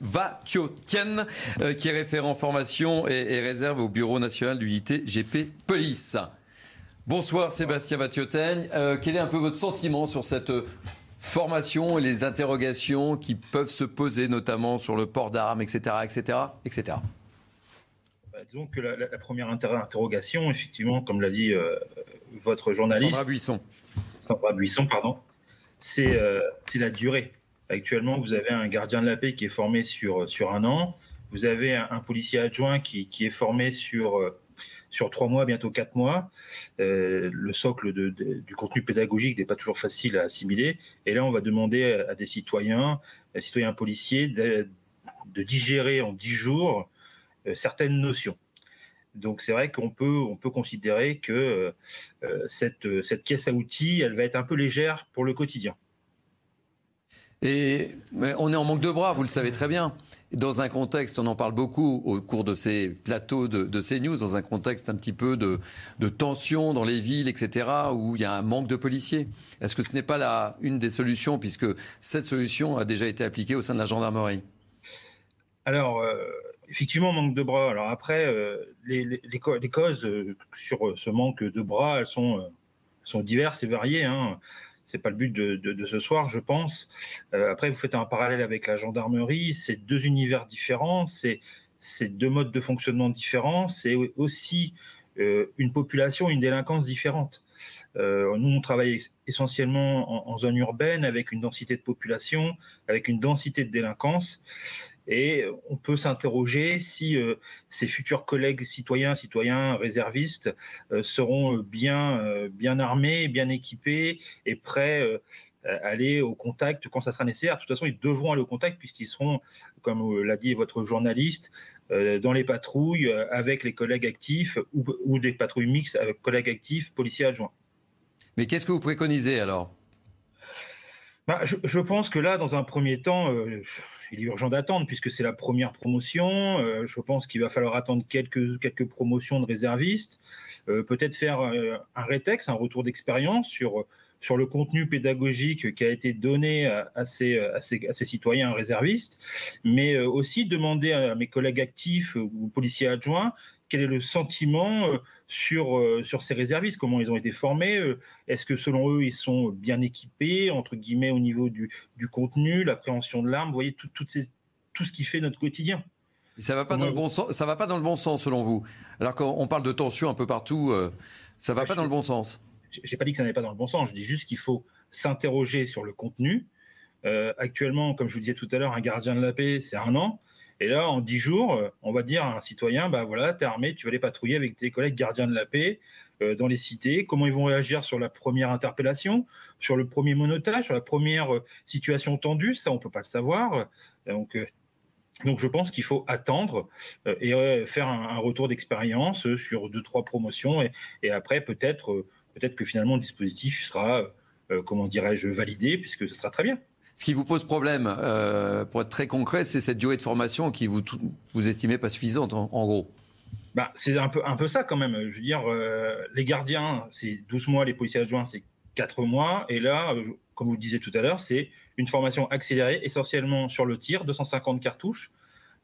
Vatiotienne, euh, qui est référent formation et, réserve au Bureau national d'unité GP Police. Bonsoir Sébastien Vatiotienne. Euh, quel est un peu votre sentiment sur cette formation et les interrogations qui peuvent se poser, notamment sur le port d'armes, etc., etc., etc. disons que la, première interrogation, effectivement, comme l'a dit euh, votre journaliste. Sandra Buisson Euh, c'est la durée. Actuellement, vous avez un gardien de la paix qui est formé sur, sur un an. Vous avez un, policier adjoint qui, est formé sur, euh, sur trois mois, bientôt quatre mois. Euh, le socle du contenu pédagogique n'est pas toujours facile à assimiler. Et là, on va demander à, des citoyens, à citoyens policiers, de digérer en dix jours certaines notions. Donc c'est vrai qu'on peut, on peut considérer que euh, cette, cette caisse à outils, elle va être un peu légère pour le quotidien. Et on est en manque de bras, vous le savez très bien. Dans un contexte, on en parle beaucoup au cours de ces plateaux de, de CNews, dans un contexte un petit peu de, de, tension dans les villes, etc., où il y a un manque de policiers. Est-ce que ce n'est pas la, une des solutions, puisque cette solution a déjà été appliquée au sein de la gendarmerie? Alors, euh, effectivement, manque de bras. Alors après, euh, les, causes euh, sur euh, ce manque de bras, elles sont, diverses et variées. Hein. C'est pas le but de, ce soir, je pense. après, vous faites un parallèle avec la gendarmerie. C'est deux univers différents. C'est deux modes de fonctionnement différents. C'est aussi une population, une délinquance différente. nous, on travaille essentiellement en, en, zone urbaine avec une densité de population, avec une densité de délinquance. Et on peut s'interroger si euh, ces futurs collègues citoyens, citoyens réservistes euh, seront bien, euh, bien armés, bien équipés et prêts à aller au contact quand ça sera nécessaire. De toute façon, ils devront aller au contact puisqu'ils seront, comme l'a dit votre journaliste, dans les patrouilles avec les collègues actifs ou, ou des patrouilles mixtes avec collègues actifs, policiers adjoints. Mais qu'est-ce que vous préconisez alors? Bah, je, pense que là, dans un premier temps, euh, il est urgent d'attendre puisque c'est la première promotion. Euh, je pense qu'il va falloir attendre quelques, promotions de réservistes, euh, peut-être faire un rétex, un retour d'expérience sur, sur le contenu pédagogique qui a été donné à, ces, à, ces, à ces, citoyens réservistes, mais aussi demander à mes collègues actifs ou policiers adjoints quel est le sentiment euh, sur, euh, sur ces réservistes? Comment ils ont été formés euh, Est-ce que selon eux, ils sont bien équipés, entre guillemets, au niveau du, du contenu, l'appréhension de l'arme? Vous voyez, tout, tout, tout ce qui fait notre quotidien. Ça va pas dans le bon sens. Ça va pas dans le bon sens selon vous. Alors qu'on parle de tension un peu partout, ça va pas dans le bon sens. J'ai pas dit que ça n'allait pas dans le bon sens. Je dis juste qu'il faut s'interroger sur le contenu. actuellement, comme je vous disais tout à l'heure, un gardien de la paix, c'est un an. Et là, en dix jours, on va dire à un citoyen, bah voilà, t'es armé, tu vas aller patrouiller avec tes collègues gardiens de la paix dans les cités. Comment ils vont réagir sur la première interpellation, sur le premier monotage, sur la première situation tendue? Ça, on peut pas le savoir. Donc, donc je pense qu'il faut attendre et faire un, retour d'expérience sur deux trois promotions et, et après peut-être peut-être que finalement le dispositif sera comment dirais-je validé puisque ce sera très bien. Ce qui vous pose problème, euh, pour être très concret, c'est cette durée de formation qui vous, vous estimez pas suffisante, en, gros. Bah, c'est un peu, un peu ça quand même. Je veux dire, euh, les gardiens, c'est 12 mois, les policiers adjoints, c'est 4 mois. Et là, euh, comme vous le disiez tout à l'heure, c'est une formation accélérée, essentiellement sur le tir, 250 cartouches,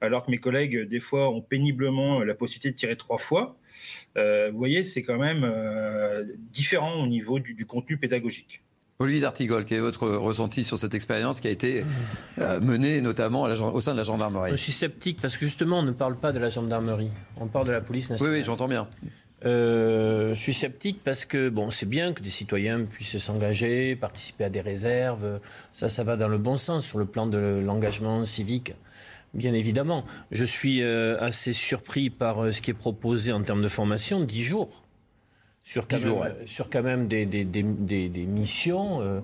alors que mes collègues, des fois, ont péniblement la possibilité de tirer trois fois. vous voyez, c'est quand même différent au niveau du contenu pédagogique. Olivier D'Artigol, quel est votre ressenti sur cette expérience qui a été euh, menée notamment au sein de la gendarmerie? Je suis sceptique parce que justement on ne parle pas de la gendarmerie, on parle de la police nationale. Oui, oui, j'entends bien. Euh, je suis sceptique parce que bon, c'est bien que des citoyens puissent s'engager, participer à des réserves. Ça, ça va dans le bon sens sur le plan de l'engagement civique. Bien évidemment, je suis euh, assez surpris par ce qui est proposé en termes de formation, 10 jours sur quand, même, sur quand même des, des, des, des missions euh,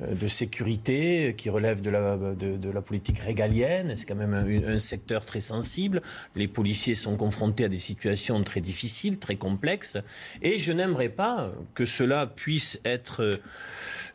euh, de sécurité qui relèvent de la, de, de la politique régalienne. C'est quand même un, un, secteur très sensible. Les policiers sont confrontés à des situations très difficiles, très complexes. Et je n'aimerais pas que cela puisse être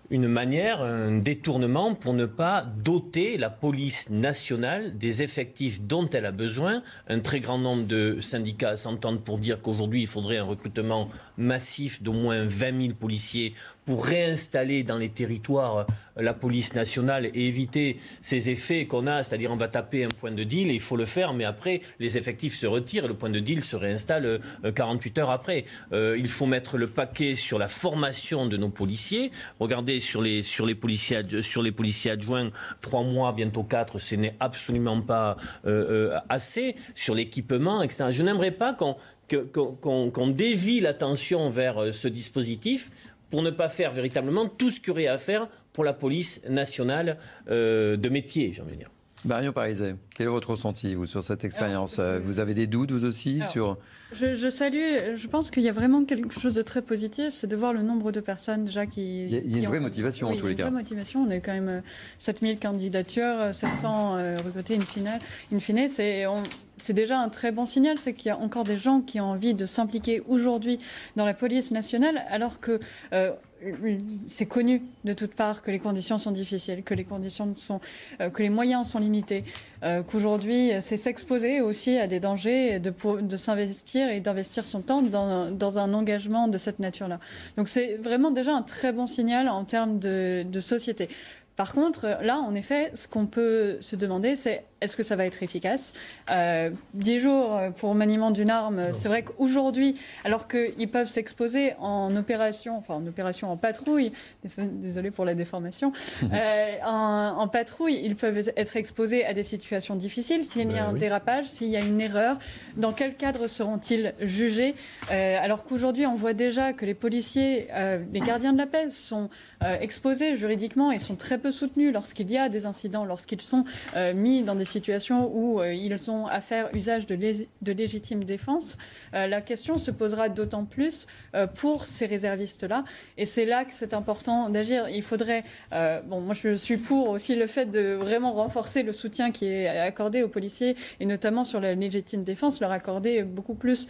une manière, un détournement pour ne pas doter la police nationale des effectifs dont elle a besoin. Un très grand nombre de syndicats s'entendent pour dire qu'aujourd'hui, il faudrait un recrutement massif d'au moins 20 000 policiers pour réinstaller dans les territoires euh, la police nationale et éviter ces effets qu'on a, c'est-à-dire on va taper un point de deal et il faut le faire, mais après les effectifs se retirent et le point de deal se réinstalle 48 euh, heures après. Euh, il faut mettre le paquet sur la formation de nos policiers. Regardez sur les sur les policiers adjoints, trois mois bientôt quatre, ce n'est absolument pas assez sur l'équipement, etc. Je n'aimerais pas qu'on dévie l'attention vers ce dispositif pour ne pas faire véritablement tout ce qu'il y aurait à faire pour la police nationale euh, de métier, j'ai envie de dire. Marion Pariset, quel est votre ressenti vous, sur cette expérience Vous avez des doutes, vous aussi, sur... Je, salue, je pense qu'il y a vraiment quelque chose de très positif, c'est de voir le nombre de personnes déjà qui... Il y a, il y a une vraie motivation, en tous les cas. Il y a une vraie motivation, on a quand même 7000 euh, candidatures, 700 euh, recrutés in fine. In fine c'est c'est déjà un très bon signal, c'est qu'il y a encore des gens qui ont envie de s'impliquer aujourd'hui dans la police nationale, alors que euh, c'est connu de toutes parts que les conditions sont difficiles, que les conditions sont, euh, que les moyens sont limités, euh, qu'aujourd'hui c'est s'exposer aussi à des dangers, de, s'investir et d'investir son temps dans, un engagement de cette nature-là. Donc c'est vraiment déjà un très bon signal en termes de société. Par contre, là, en effet, ce qu'on peut se demander, c'est est-ce que ça va être efficace euh, Dix jours pour maniement d'une arme, c'est vrai qu'aujourd'hui, alors qu'ils peuvent s'exposer en opération, enfin en opération en patrouille, désolé pour la déformation, euh, en, patrouille, ils peuvent être exposés à des situations difficiles. S'il y a ben un dérapage, s'il y a une erreur, dans quel cadre seront-ils jugés euh, Alors qu'aujourd'hui, on voit déjà que les policiers, les gardiens de la paix sont exposés juridiquement et sont très peu soutenus lorsqu'il y a des incidents, lorsqu'ils sont mis dans des situations où euh, ils ont à faire usage de, de légitime défense, euh, la question se posera d'autant plus euh, pour ces réservistes-là. Et c'est là que c'est important d'agir. Il faudrait, bon, moi je suis pour aussi le fait de vraiment renforcer le soutien qui est accordé aux policiers et notamment sur la légitime défense, leur accorder beaucoup plus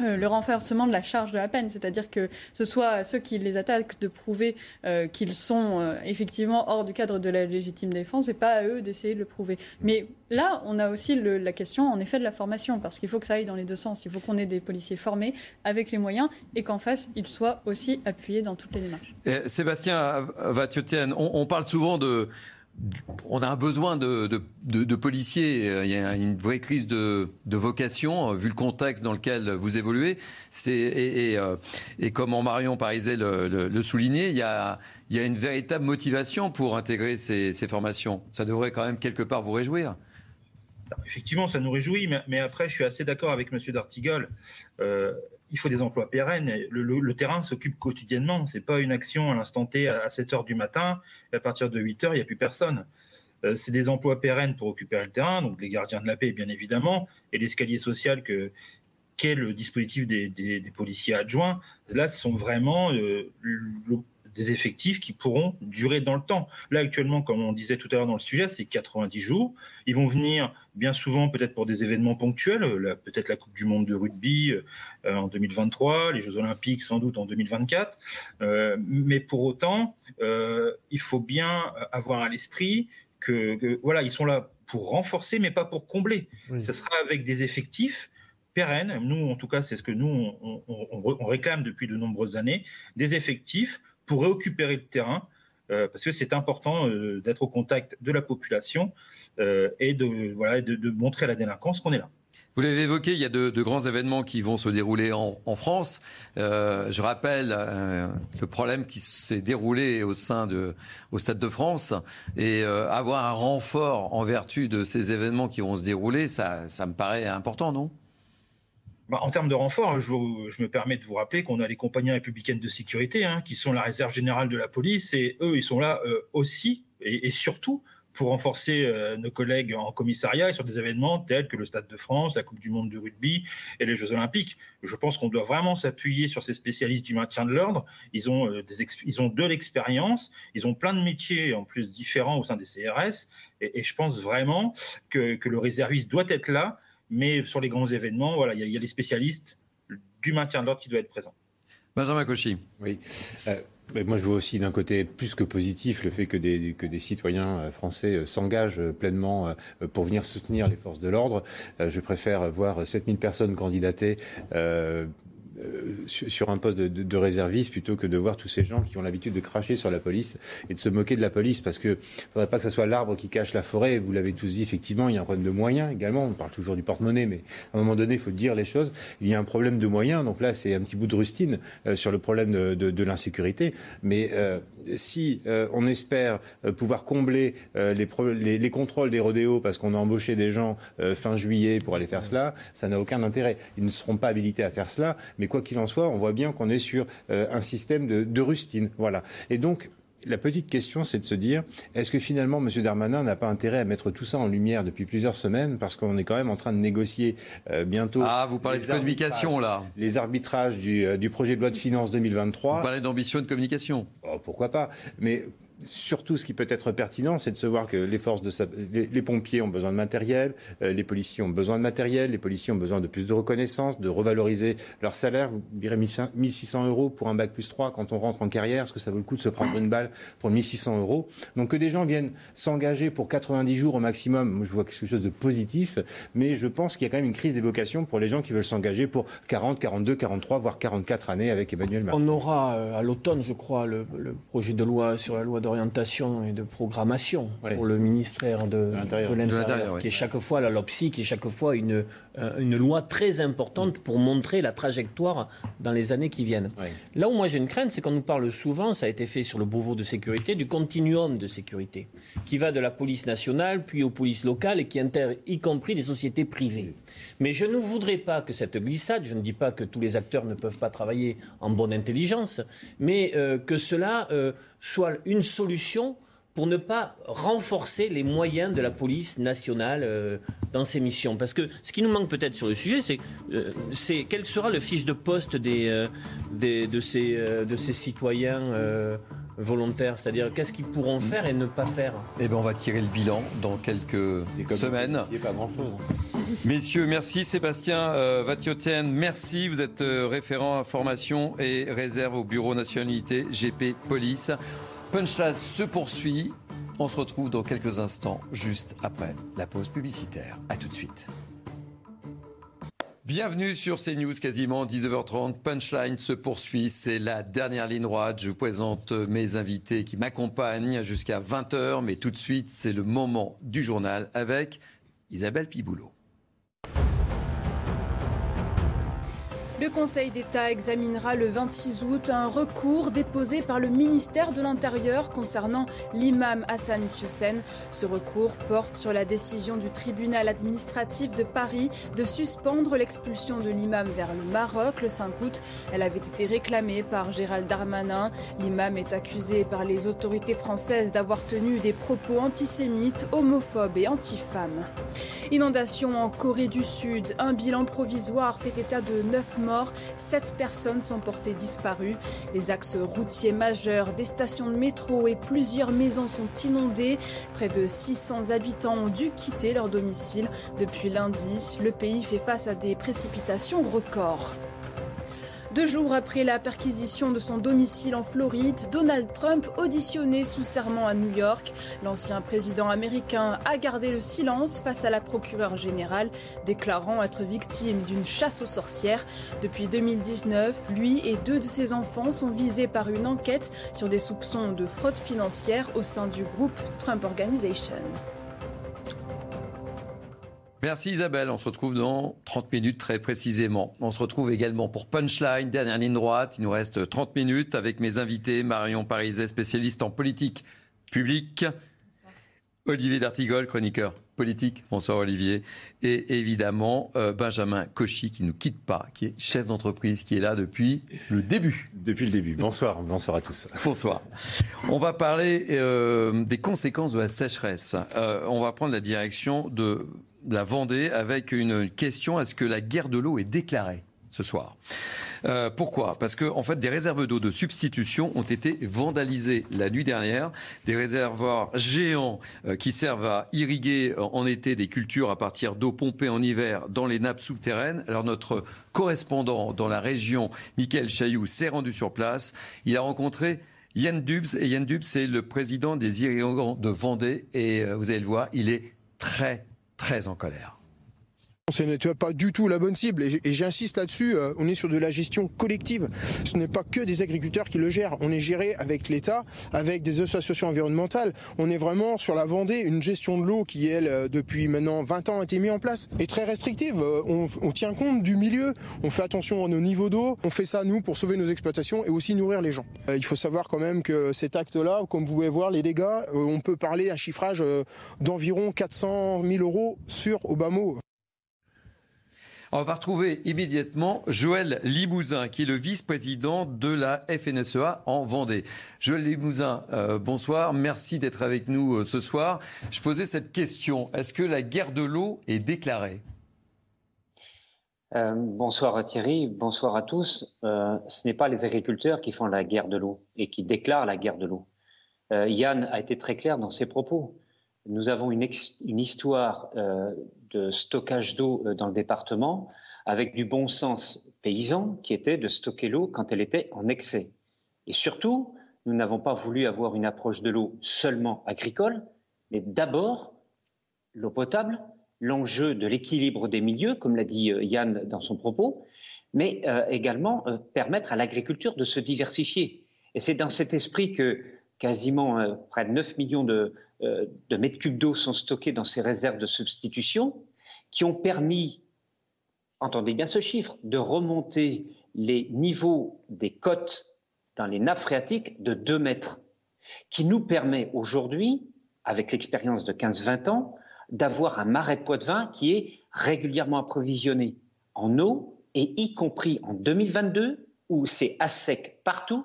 euh, le renforcement de la charge de la peine, c'est-à-dire que ce soit ceux qui les attaquent de prouver euh, qu'ils sont euh, effectivement hors du cadre de la légitime défense et pas à eux d'essayer de le prouver. Mais là, on a aussi la question en effet de la formation, parce qu'il faut que ça aille dans les deux sens. Il faut qu'on ait des policiers formés avec les moyens et qu'en face, ils soient aussi appuyés dans toutes les démarches. Sébastien Vatiotienne, on, on parle souvent de on a un besoin de, policiers. Il y a une vraie crise de, vocation, vu le contexte dans lequel vous évoluez. Et, euh, et, comme Marion Pariset le, soulignait, il y, a, une véritable motivation pour intégrer ces, formations. Ça devrait quand même quelque part vous réjouir. Effectivement, ça nous réjouit, mais, après, je suis assez d'accord avec M. Dartigol. Euh, il faut des emplois pérennes. Le, terrain s'occupe quotidiennement. C'est pas une action à l'instant T à 7 heures du matin à partir de 8 heures, il n'y a plus personne. c'est des emplois pérennes pour occuper le terrain, donc les gardiens de la paix, bien évidemment, et l'escalier social que, qu'est le dispositif des, policiers adjoints. Là, ce sont vraiment des effectifs qui pourront durer dans le temps. Là, actuellement, comme on disait tout à l'heure dans le sujet, c'est 90 jours. Ils vont venir bien souvent peut-être pour des événements ponctuels, peut-être la Coupe du Monde de rugby euh, en 2023, les Jeux Olympiques sans doute en 2024. Euh, mais pour autant, euh, il faut bien avoir à l'esprit que, voilà, ils sont là pour renforcer, mais pas pour combler. Ce sera avec des effectifs pérennes. Nous, en tout cas, c'est ce que nous, on, réclame depuis de nombreuses années, des effectifs pour récupérer le terrain, euh, parce que c'est important euh, d'être au contact de la population euh, et de, voilà, de, montrer à la délinquance qu'on est là. Vous l'avez évoqué, il y a de, grands événements qui vont se dérouler en, France. je rappelle le problème qui s'est déroulé au Stade de France et avoir un renfort en vertu de ces événements qui vont se dérouler, ça, me paraît important, non? Bah, en termes de renfort, je, me permets de vous rappeler qu'on a les compagnies républicaines de sécurité, hein, qui sont la réserve générale de la police, et eux, ils sont là euh, aussi et, surtout pour renforcer euh, nos collègues en commissariat et sur des événements tels que le Stade de France, la Coupe du Monde de rugby et les Jeux Olympiques. Je pense qu'on doit vraiment s'appuyer sur ces spécialistes du maintien de l'ordre. Ils ont, euh, des ils ont de l'expérience, ils ont plein de métiers en plus différents au sein des CRS, et, je pense vraiment que, que le réserviste doit être là mais sur les grands événements, voilà, il y, a les spécialistes du maintien de l'ordre qui doivent être présents. Benjamin Cauchy. Oui. Euh, moi, je vois aussi d'un côté plus que positif le fait que des, que des citoyens euh, français euh, s'engagent pleinement pour venir soutenir les forces de l'ordre. Je préfère voir 7000 personnes candidater euh, sur un poste de, de, réserviste plutôt que de voir tous ces gens qui ont l'habitude de cracher sur la police et de se moquer de la police parce que faudrait pas que ce soit l'arbre qui cache la forêt. Vous l'avez tous dit, effectivement, il y a un problème de moyens également. On parle toujours du porte-monnaie, mais à un moment donné, il faut dire les choses. Il y a un problème de moyens. Donc là, c'est un petit bout de rustine euh, sur le problème de, de l'insécurité. Mais euh, si on espère pouvoir combler les, les, les, contrôles des rodéos parce qu'on a embauché des gens fin juillet pour aller faire cela, ça n'a aucun intérêt. Ils ne seront pas habilités à faire cela. Mais quoi qu'il en soit, on voit bien qu'on est sur euh, un système de, rustine. Voilà. Et donc, la petite question, c'est de se dire, est-ce que finalement, M. Darmanin n'a pas intérêt à mettre tout ça en lumière depuis plusieurs semaines, parce qu'on est quand même en train de négocier euh, bientôt. Ah, vous parlez de communication là. Les arbitrages du, euh, du, projet de loi de finances 2023. Vous parlez d'ambition de communication. Oh, pourquoi pas Mais surtout, ce qui peut être pertinent, c'est de se voir que les forces de les, pompiers ont besoin de matériel, euh, les policiers ont besoin de matériel, les policiers ont besoin de plus de reconnaissance, de revaloriser leur salaire. Vous direz 1600 euros pour un bac plus 3 quand on rentre en carrière. Est-ce que ça vaut le coup de se prendre une balle pour 1600 euros? Donc que des gens viennent s'engager pour 90 jours au maximum, moi je vois quelque chose de positif, mais je pense qu'il y a quand même une crise d'évocation pour les gens qui veulent s'engager pour 40, 42, 43, voire 44 années avec Emmanuel Macron. On aura euh, à l'automne, je crois, le, le projet de loi sur la loi d'orientation et de programmation pour le ministère de, l'Intérieur, qui est chaque fois la LOPSI, qui est chaque fois une, euh, une loi très importante pour montrer la trajectoire dans les années qui viennent. Là où moi j'ai une crainte, c'est qu'on nous parle souvent, ça a été fait sur le Beauvau de sécurité, du continuum de sécurité, qui va de la police nationale, puis aux polices locales et qui intègre y compris des sociétés privées. Mais je ne voudrais pas que cette glissade, je ne dis pas que tous les acteurs ne peuvent pas travailler en bonne intelligence, mais euh, que cela euh, soit une solution pour ne pas renforcer les moyens de la police nationale euh, dans ses missions. Parce que ce qui nous manque peut-être sur le sujet, c'est euh, quel sera le fiche de poste des, euh, de, ces, de ces citoyens volontaires? C'est-à-dire qu'est-ce qu'ils pourront faire et ne pas faire? Eh bien, on va tirer le bilan dans quelques semaines. pas grand-chose. Messieurs, merci. Sébastien Vatiotienne, merci. Vous êtes référent information et réserve au Bureau Nationalité GP Police. Punchline se poursuit. On se retrouve dans quelques instants, juste après la pause publicitaire. A tout de suite. Bienvenue sur CNews, quasiment 19h30. Punchline se poursuit. C'est la dernière ligne droite. Je vous présente mes invités qui m'accompagnent jusqu'à 20h. Mais tout de suite, c'est le moment du journal avec Isabelle Piboulot. Le Conseil d'État examinera le 26 août un recours déposé par le ministère de l'Intérieur concernant l'imam Hassan Hussein. Ce recours porte sur la décision du tribunal administratif de Paris de suspendre l'expulsion de l'imam vers le Maroc le 5 août. Elle avait été réclamée par Gérald Darmanin. L'imam est accusé par les autorités françaises d'avoir tenu des propos antisémites, homophobes et anti-femmes. Inondation en Corée du Sud. Un bilan provisoire fait état de 9 morts. 7 personnes sont portées disparues. Les axes routiers majeurs, des stations de métro et plusieurs maisons sont inondées. Près de 600 habitants ont dû quitter leur domicile. Depuis lundi, le pays fait face à des précipitations records. Deux jours après la perquisition de son domicile en Floride, Donald Trump auditionné sous serment à New York. L'ancien président américain a gardé le silence face à la procureure générale, déclarant être victime d'une chasse aux sorcières. Depuis 2019, lui et deux de ses enfants sont visés par une enquête sur des soupçons de fraude financière au sein du groupe Trump Organization. Merci Isabelle, on se retrouve dans 30 minutes très précisément. On se retrouve également pour Punchline, dernière ligne droite. Il nous reste 30 minutes avec mes invités, Marion Pariset, spécialiste en politique publique, Olivier D'Artigol, chroniqueur politique. Bonsoir Olivier. Et évidemment, euh, Benjamin Cauchy qui ne quitte pas, qui est chef d'entreprise, qui est là depuis le début. Depuis le début. Bonsoir. Bonsoir à tous. Bonsoir. On va parler euh, des conséquences de la sécheresse. Euh, on va prendre la direction de la Vendée avec une question est-ce que la guerre de l'eau est déclarée ce soir? Euh, pourquoi? Parce que en fait, des réserves d'eau de substitution ont été vandalisées la nuit dernière. Des réservoirs géants euh, qui servent à irriguer en été des cultures à partir d'eau pompée en hiver dans les nappes souterraines. Alors notre correspondant dans la région, Michael Chailloux, s'est rendu sur place. Il a rencontré Yann Dubs et Yann Dubs, c'est le président des irrigants de Vendée et euh, vous allez le voir, il est très très en colère. Ce n'est pas du tout la bonne cible et j'insiste là-dessus, euh, on est sur de la gestion collective. Ce n'est pas que des agriculteurs qui le gèrent, on est géré avec l'État, avec des associations environnementales. On est vraiment sur la Vendée, une gestion de l'eau qui, elle, euh, depuis maintenant 20 ans a été mise en place et très restrictive. Euh, on, on tient compte du milieu, on fait attention à nos niveaux d'eau, on fait ça nous pour sauver nos exploitations et aussi nourrir les gens. Il faut savoir quand même que cet acte-là, comme vous pouvez voir les dégâts, on peut parler d'un chiffrage d'environ 400 000 euros sur Obama. On va retrouver immédiatement Joël Limousin, qui est le vice-président de la FNSEA en Vendée. Joël Limousin, euh, bonsoir. Merci d'être avec nous euh, ce soir. Je posais cette question. Est-ce que la guerre de l'eau est déclarée? Euh, bonsoir Thierry, bonsoir à tous. ce n'est pas les agriculteurs qui font la guerre de l'eau et qui déclarent la guerre de l'eau. Yann a été très clair dans ses propos. Nous avons une histoire de stockage d'eau euh, dans le département avec du bon sens paysan qui était de stocker l'eau quand elle était en excès. Et surtout, nous n'avons pas voulu avoir une approche de l'eau seulement agricole, mais d'abord l'eau potable, l'enjeu de l'équilibre des milieux, comme l'a dit euh, Yann dans son propos, mais euh, également permettre à l'agriculture de se diversifier. Et c'est dans cet esprit que quasiment près de 9 millions de, euh, de mètres cubes d'eau sont stockés dans ces réserves de substitution qui ont permis, entendez bien ce chiffre, de remonter les niveaux des côtes dans les nappes phréatiques de 2 mètres, qui nous permet aujourd'hui, avec l'expérience de 15-20 ans, d'avoir un marais de Poitevin qui est régulièrement approvisionné en eau, et y compris en 2022, où c'est à sec partout,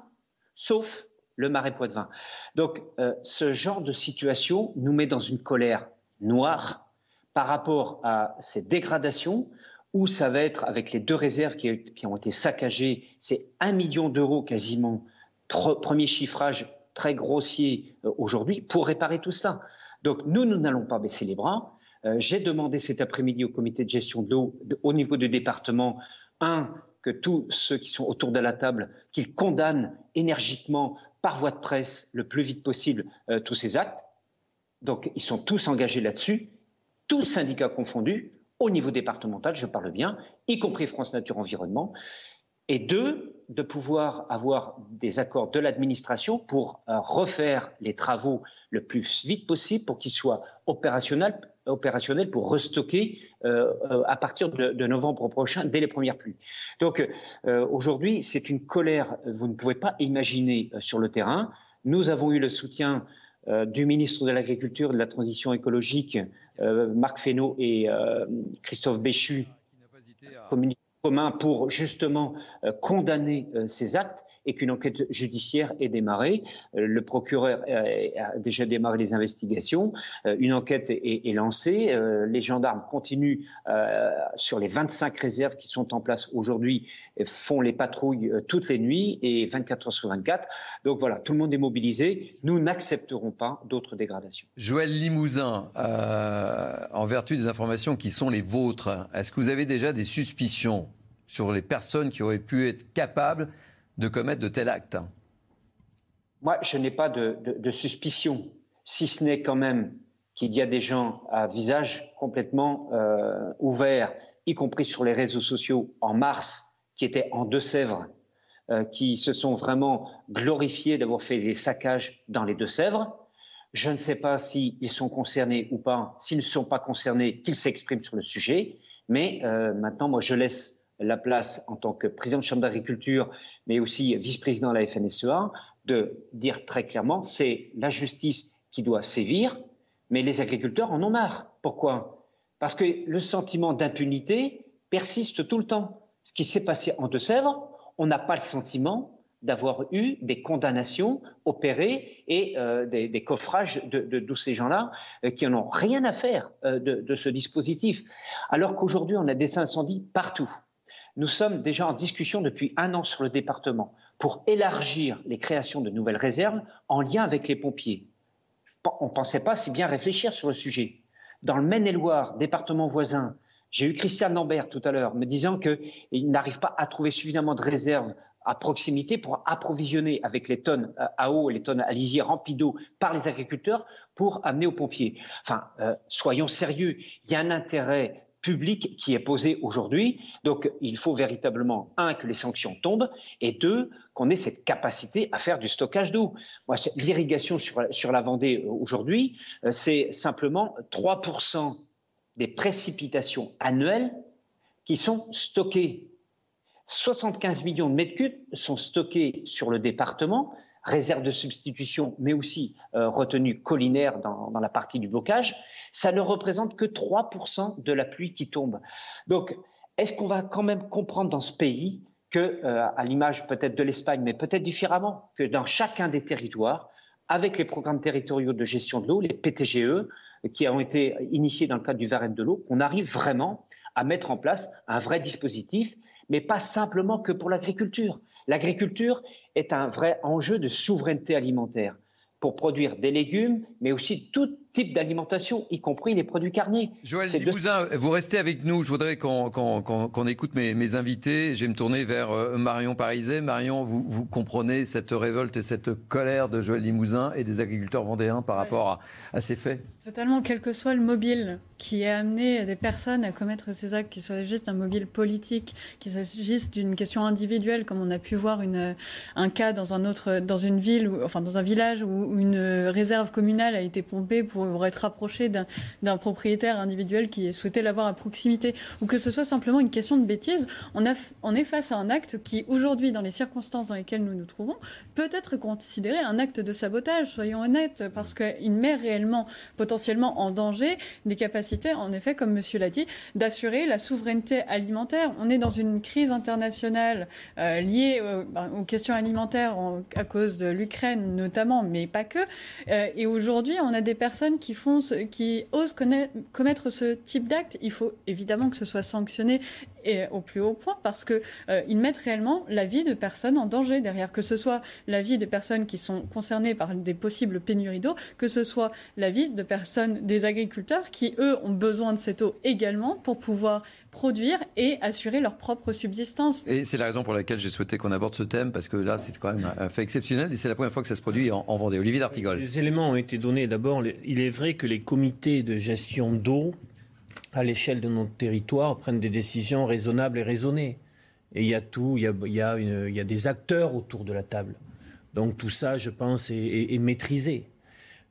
sauf le marais Poitevin. Donc, euh, ce genre de situation nous met dans une colère noire par rapport à ces dégradations, où ça va être, avec les deux réserves qui, ont été saccagées, c'est un million d'euros quasiment, premier chiffrage très grossier euh, aujourd'hui, pour réparer tout cela. Donc, nous, nous n'allons pas baisser les bras. Euh, j'ai demandé cet après-midi au comité de gestion de l'eau, au niveau du département, un, que tous ceux qui sont autour de la table, qu'ils condamnent énergiquement par voie de presse le plus vite possible euh, tous ces actes. Donc ils sont tous engagés là-dessus, tous syndicats confondus, au niveau départemental, je parle bien, y compris France Nature Environnement. Et deux, de pouvoir avoir des accords de l'administration pour euh, refaire les travaux le plus vite possible pour qu'ils soient opérationnels opérationnel pour restocker euh, euh, à partir de, novembre prochain, dès les premières pluies. Donc euh, aujourd'hui, c'est une colère, vous ne pouvez pas imaginer sur le terrain. Nous avons eu le soutien du ministre de l'Agriculture et de la Transition écologique, Marc Fesneau et Christophe Béchu, commun pour justement condamner ces actes et qu'une enquête judiciaire est démarrée. Euh, le procureur a déjà démarré les investigations. Euh, une enquête est, lancée. Euh, les gendarmes continuent sur les 25 réserves qui sont en place aujourd'hui, font les patrouilles toutes les nuits et 24 heures sur 24. Donc voilà, tout le monde est mobilisé. Nous n'accepterons pas d'autres dégradations. Joël Limousin, en vertu des informations qui sont les vôtres, est-ce que vous avez déjà des suspicions sur les personnes qui auraient pu être capables de commettre de tels actes Moi, je n'ai pas de, suspicion, si ce n'est quand même qu'il y a des gens à visage complètement euh, ouvert, y compris sur les réseaux sociaux en mars, qui étaient en Deux-Sèvres, euh, qui se sont vraiment glorifiés d'avoir fait des saccages dans les Deux-Sèvres. Je ne sais pas s'ils sont concernés ou pas. S'ils ne sont pas concernés, qu'ils s'expriment sur le sujet. Mais euh, maintenant, moi, je laisse la place en tant que président de Chambre d'agriculture, mais aussi vice-président de la FNSEA, de dire très clairement, c'est la justice qui doit sévir, mais les agriculteurs en ont marre. Pourquoi? Parce que le sentiment d'impunité persiste tout le temps. Ce qui s'est passé en Deux-Sèvres, on n'a pas le sentiment d'avoir eu des condamnations opérées et euh, des, coffrages de, tous ces gens-là euh, qui n'ont rien à faire euh, de, de, ce dispositif. Alors qu'aujourd'hui, on a des incendies partout. Nous sommes déjà en discussion depuis un an sur le département pour élargir les créations de nouvelles réserves en lien avec les pompiers. On ne pensait pas si bien réfléchir sur le sujet. Dans le Maine-et-Loire, département voisin, j'ai eu Christian Lambert tout à l'heure me disant qu'il n'arrive pas à trouver suffisamment de réserves à proximité pour approvisionner avec les tonnes à eau et les tonnes à lisier remplies d'eau par les agriculteurs pour amener aux pompiers. Enfin, euh, soyons sérieux, il y a un intérêt public qui est posé aujourd'hui. Donc il faut véritablement, un, que les sanctions tombent, et deux, qu'on ait cette capacité à faire du stockage d'eau. L'irrigation sur, la Vendée euh, aujourd'hui, euh, c'est simplement 3% des précipitations annuelles qui sont stockées. 75 millions de mètres cubes sont stockés sur le département, réserve de substitution, mais aussi euh, retenue collinaire dans, la partie du blocage, ça ne représente que 3% de la pluie qui tombe. Donc, est-ce qu'on va quand même comprendre dans ce pays que, euh, à l'image peut-être de l'Espagne, mais peut-être différemment, que dans chacun des territoires, avec les programmes territoriaux de gestion de l'eau, les PTGE, qui ont été initiés dans le cadre du Varenne de l'eau, on arrive vraiment à mettre en place un vrai dispositif, mais pas simplement que pour l'agriculture. L'agriculture est un vrai enjeu de souveraineté alimentaire pour produire des légumes, mais aussi tout type d'alimentation, y compris les produits carnés. Joël Limousin, vous restez avec nous. Je voudrais qu'on écoute mes, invités. Je vais me tourner vers euh, Marion Pariset. Marion, vous, vous, comprenez cette révolte et cette colère de Joël Limousin et des agriculteurs vendéens par rapport à, ces faits? Totalement, quel que soit le mobile qui a amené des personnes à commettre ces actes, qu'il soit juste un mobile politique, qu'il s'agisse d'une question individuelle, comme on a pu voir une, un cas dans, un autre, dans une ville, enfin dans un village où une réserve communale a été pompée pour pour être rapproché d'un propriétaire individuel qui souhaitait l'avoir à proximité, ou que ce soit simplement une question de bêtise, on, est face à un acte qui, aujourd'hui, dans les circonstances dans lesquelles nous nous trouvons, peut être considéré un acte de sabotage, soyons honnêtes, parce qu'il met réellement, potentiellement en danger des capacités, en effet, comme monsieur l'a dit, d'assurer la souveraineté alimentaire. On est dans une crise internationale euh, liée euh, ben, aux questions alimentaires à cause de l'Ukraine notamment, mais pas que. Euh, et aujourd'hui, on a des personnes qui, osent commettre ce type d'acte, il faut évidemment que ce soit sanctionné et au plus haut point parce qu'ils euh, mettent réellement la vie de personnes en danger derrière, que ce soit la vie des personnes qui sont concernées par des possibles pénuries d'eau, que ce soit la vie de personnes, des agriculteurs qui, eux, ont besoin de cette eau également pour pouvoir produire et assurer leur propre subsistance. Et c'est la raison pour laquelle j'ai souhaité qu'on aborde ce thème, parce que là, c'est quand même un fait exceptionnel et c'est la première fois que ça se produit en, Vendée. Olivier D'Artigol. Les éléments ont été donnés. D'abord, il est vrai que les comités de gestion d'eau, à l'échelle de notre territoire, prennent des décisions raisonnables et raisonnées. Et il y a tout, il y a, des acteurs autour de la table. Donc tout ça, je pense, est, maîtrisé.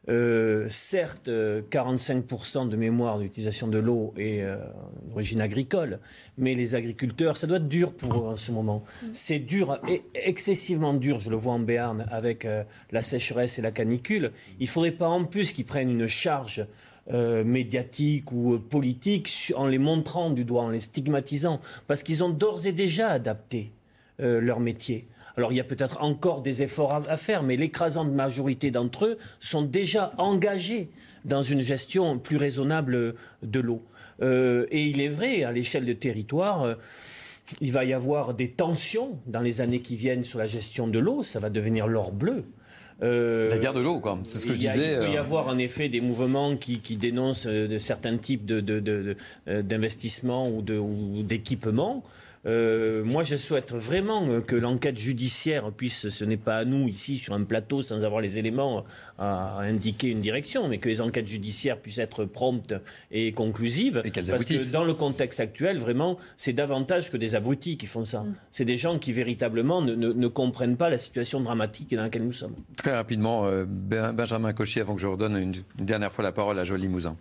Euh, certes, 45% de mémoire d'utilisation de l'eau est d'origine agricole, mais les agriculteurs, ça doit être dur pour eux en ce moment. C'est dur, et excessivement dur, je le vois en Béarn, avec la sécheresse et la canicule. Il ne faudrait pas en plus qu'ils prennent une charge euh, médiatiques ou euh, politiques en les montrant du doigt, en les stigmatisant, parce qu'ils ont d'ores et déjà adapté euh, leur métier. Alors il y a peut-être encore des efforts à, faire, mais l'écrasante majorité d'entre eux sont déjà engagés dans une gestion plus raisonnable de l'eau. et il est vrai, à l'échelle de territoire, il va y avoir des tensions dans les années qui viennent sur la gestion de l'eau, ça va devenir l'or bleu. Euh, la guerre de l'eau, quoi. C'est ce que je disais. Il peut y euh. avoir en effet des mouvements qui, dénoncent euh, de certains types d'investissements de, ou d'équipements. Euh, moi, je souhaite vraiment que l'enquête judiciaire puisse, ce n'est pas à nous ici sur un plateau sans avoir les éléments à indiquer une direction, mais que les enquêtes judiciaires puissent être promptes et conclusives. Et parce que dans le contexte actuel, vraiment, c'est davantage que des abrutis qui font ça. Mm. C'est des gens qui véritablement ne, comprennent pas la situation dramatique dans laquelle nous sommes. Très rapidement, euh, Benjamin Cochet, avant que je redonne une, une dernière fois la parole à Joël Limousin.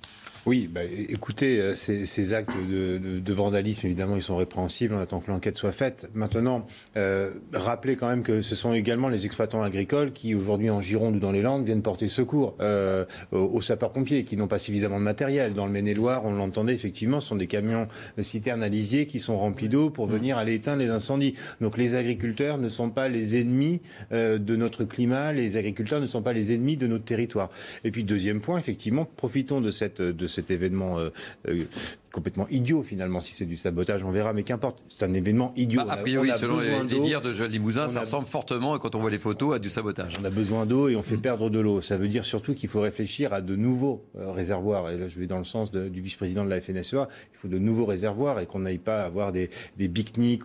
Oui, bah, écoutez, euh, ces, actes de, vandalisme, évidemment, ils sont répréhensibles. On attend que l'enquête soit faite. Maintenant, euh, rappelez quand même que ce sont également les exploitants agricoles qui, aujourd'hui, en Gironde ou dans les Landes, viennent porter secours euh, aux, sapeurs-pompiers, qui n'ont pas suffisamment de matériel. Dans le Maine-et-Loire, on l'entendait effectivement, ce sont des camions citernes à lisier qui sont remplis d'eau pour venir aller éteindre les incendies. Donc les agriculteurs ne sont pas les ennemis de notre climat, les agriculteurs ne sont pas les ennemis de notre territoire. Et puis deuxième point, effectivement, profitons de cette de cet événement euh, euh, complètement idiot finalement. Si c'est du sabotage, on verra. Mais qu'importe, c'est un événement idiot. Bah, a priori, selon les, dires de Joël Limousin, ça ressemble fortement, quand on voit les photos, à du sabotage. On a besoin d'eau et on fait mm. perdre de l'eau. Ça veut dire surtout qu'il faut réfléchir à de nouveaux euh, réservoirs. Et là, je vais dans le sens du vice-président de la FNSEA. Il faut de nouveaux réservoirs et qu'on n'aille pas avoir des, des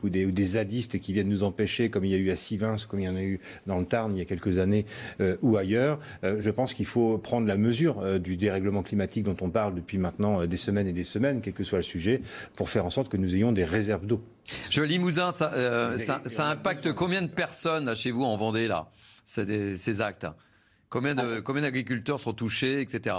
ou des, ou des zadistes qui viennent nous empêcher, comme il y a eu à Sivins, comme il y en a eu dans le Tarn il y a quelques années euh, ou ailleurs. Euh, je pense qu'il faut prendre la mesure du dérèglement climatique dont on parle depuis maintenant des semaines et des semaines, quel que soit le sujet pour faire en sorte que nous ayons des réserves d'eau. Je Limousin, ça, euh, ça, impacte combien de personnes chez vous en Vendée là, ces, actes? Combien d'agriculteurs sont touchés, etc.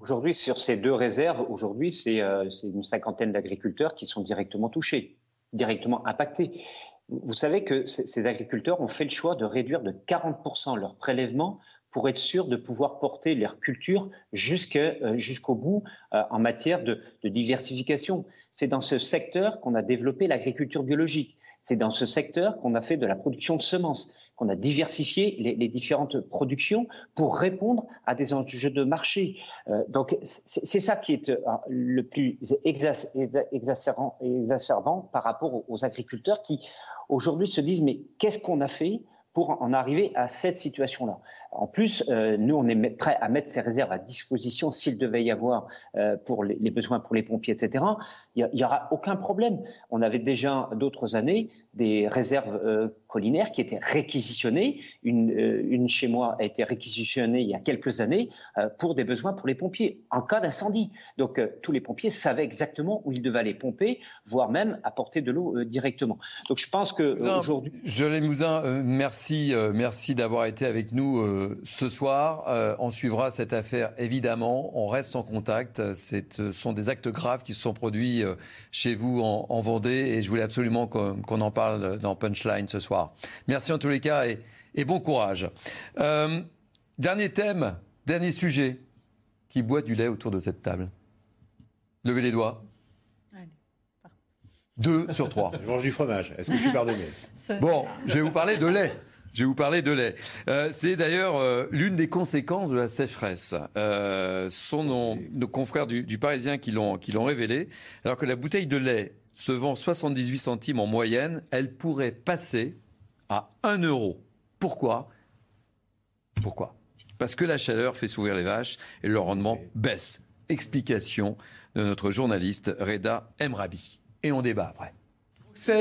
Aujourd'hui, sur ces deux réserves, aujourd'hui, c'est euh, une cinquantaine d'agriculteurs qui sont directement touchés, directement impactés. Vous savez que ces agriculteurs ont fait le choix de réduire de 40% leur prélèvement pour être sûr de pouvoir porter leur culture euh, jusqu'au bout euh, en matière de, diversification. C'est dans ce secteur qu'on a développé l'agriculture biologique. C'est dans ce secteur qu'on a fait de la production de semences, qu'on a diversifié les, différentes productions pour répondre à des enjeux de marché. Euh, donc c'est ça qui est le plus exacerbant, par rapport aux agriculteurs qui aujourd'hui se disent mais qu'est-ce qu'on a fait pour en arriver à cette situation-là. En plus, euh, nous, on est prêt à mettre ces réserves à disposition s'il devait y avoir euh, pour les, besoins pour les pompiers, etc. Il n'y aura aucun problème. On avait déjà d'autres années des réserves euh, qui étaient réquisitionnées. Une, une, chez moi a été réquisitionnée il y a quelques années pour des besoins pour les pompiers en cas d'incendie. Donc tous les pompiers savaient exactement où ils devaient aller pomper, voire même apporter de l'eau directement. Donc je pense que aujourd'hui. Joël Mouzin, merci, merci d'avoir été avec nous ce soir. Euh, on suivra cette affaire évidemment. On reste en contact. Ce euh, sont des actes graves qui se sont produits euh, chez vous en, Vendée et je voulais absolument qu'on en parle dans Punchline ce soir. Merci en tous les cas et, bon courage. dernier thème, dernier sujet. Qui boit du lait autour de cette table Levez les doigts. Deux sur trois. Je mange du fromage. Est-ce que je suis pardonné Bon, je vais vous parler de lait. Je vais vous parler de lait. Euh, c'est d'ailleurs euh, l'une des conséquences de la sécheresse. Euh, ce sont nos, confrères du, Parisien qui l'ont révélé. Alors que la bouteille de lait se vend 78 centimes en moyenne, elle pourrait passer à 1 euro. Pourquoi? Pourquoi? Parce que la chaleur fait s'ouvrir les vaches et le rendement baisse. Explication de notre journaliste Reda Emrabi. Et on débat après.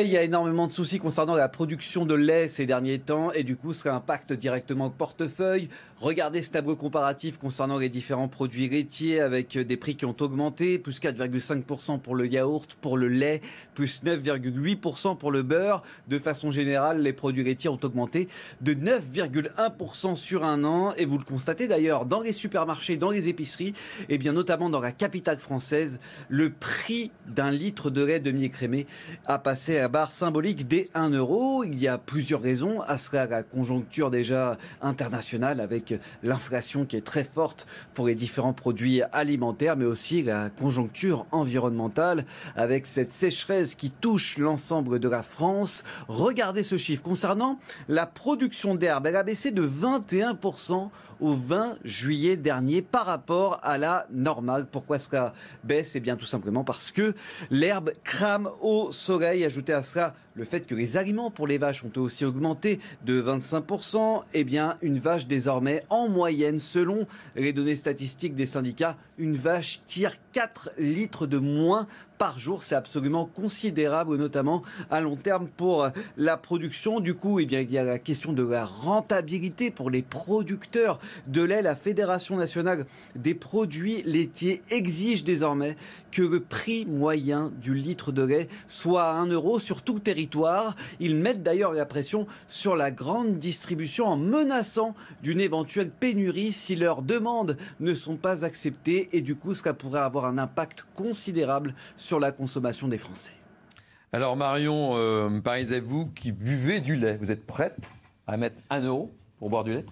il y a énormément de soucis concernant la production de lait ces derniers temps et du coup, ça impacte directement le portefeuille. Regardez ce tableau comparatif concernant les différents produits laitiers avec des prix qui ont augmenté, plus 4,5% pour le yaourt, pour le lait, plus 9,8% pour le beurre. De façon générale, les produits laitiers ont augmenté de 9,1% sur un an et vous le constatez d'ailleurs dans les supermarchés, dans les épiceries et bien notamment dans la capitale française, le prix d'un litre de lait demi-écrémé a passé à barre symbolique des 1 euro. Il y a plusieurs raisons à cela, la conjoncture déjà internationale avec l'inflation qui est très forte pour les différents produits alimentaires, mais aussi la conjoncture environnementale avec cette sécheresse qui touche l'ensemble de la France. Regardez ce chiffre concernant la production d'herbe. Elle a baissé de 21% au 20 juillet dernier par rapport à la normale. Pourquoi cela baisse? Eh bien tout simplement parce que l'herbe crame au soleil. Ajoutez à cela le fait que les aliments pour les vaches ont aussi augmenté de 25%. Eh bien une vache désormais en moyenne, selon les données statistiques des syndicats, une vache tire 4 litres de moins par jour. C'est absolument considérable, notamment à long terme pour la production. Du coup, eh bien, il y a la question de la rentabilité pour les producteurs de lait. La Fédération nationale des produits laitiers exige désormais que le prix moyen du litre de lait soit à 1 euro sur tout le territoire. Ils mettent d'ailleurs la pression sur la grande distribution en menaçant d'une éventuelle pénurie si leurs demandes ne sont pas acceptées et du coup cela pourrait avoir un impact considérable la consommation des Français. Alors Marion, euh, vous qui buvez du lait, vous êtes prête à mettre 1 euro pour boire du lait?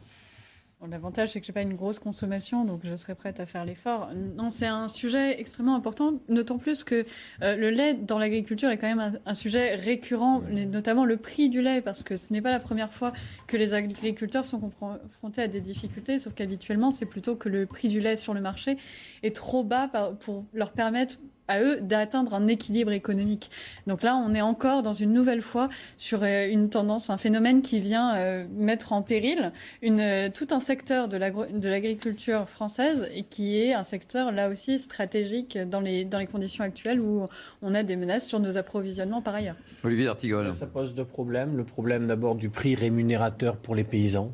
L'avantage, c'est que je n'ai pas une grosse consommation, donc je serais prête à faire l'effort. Non, c'est un sujet extrêmement important, d'autant plus que euh, le lait dans l'agriculture est quand même un, sujet récurrent, notamment le prix du lait, parce que ce n'est pas la première fois que les agriculteurs sont confrontés à des difficultés, sauf qu'habituellement, c'est plutôt que le prix du lait sur le marché est trop bas pour leur permettre à eux d'atteindre un équilibre économique. Donc là, on est encore dans une nouvelle fois sur euh, une tendance, un phénomène qui vient euh, mettre en péril une, euh, tout un secteur de l'agriculture française et qui est un secteur là aussi stratégique dans les, dans les conditions actuelles où on a des menaces sur nos approvisionnements par ailleurs. Olivier Artigol. Ça pose deux problèmes. Le problème d'abord du prix rémunérateur pour les paysans.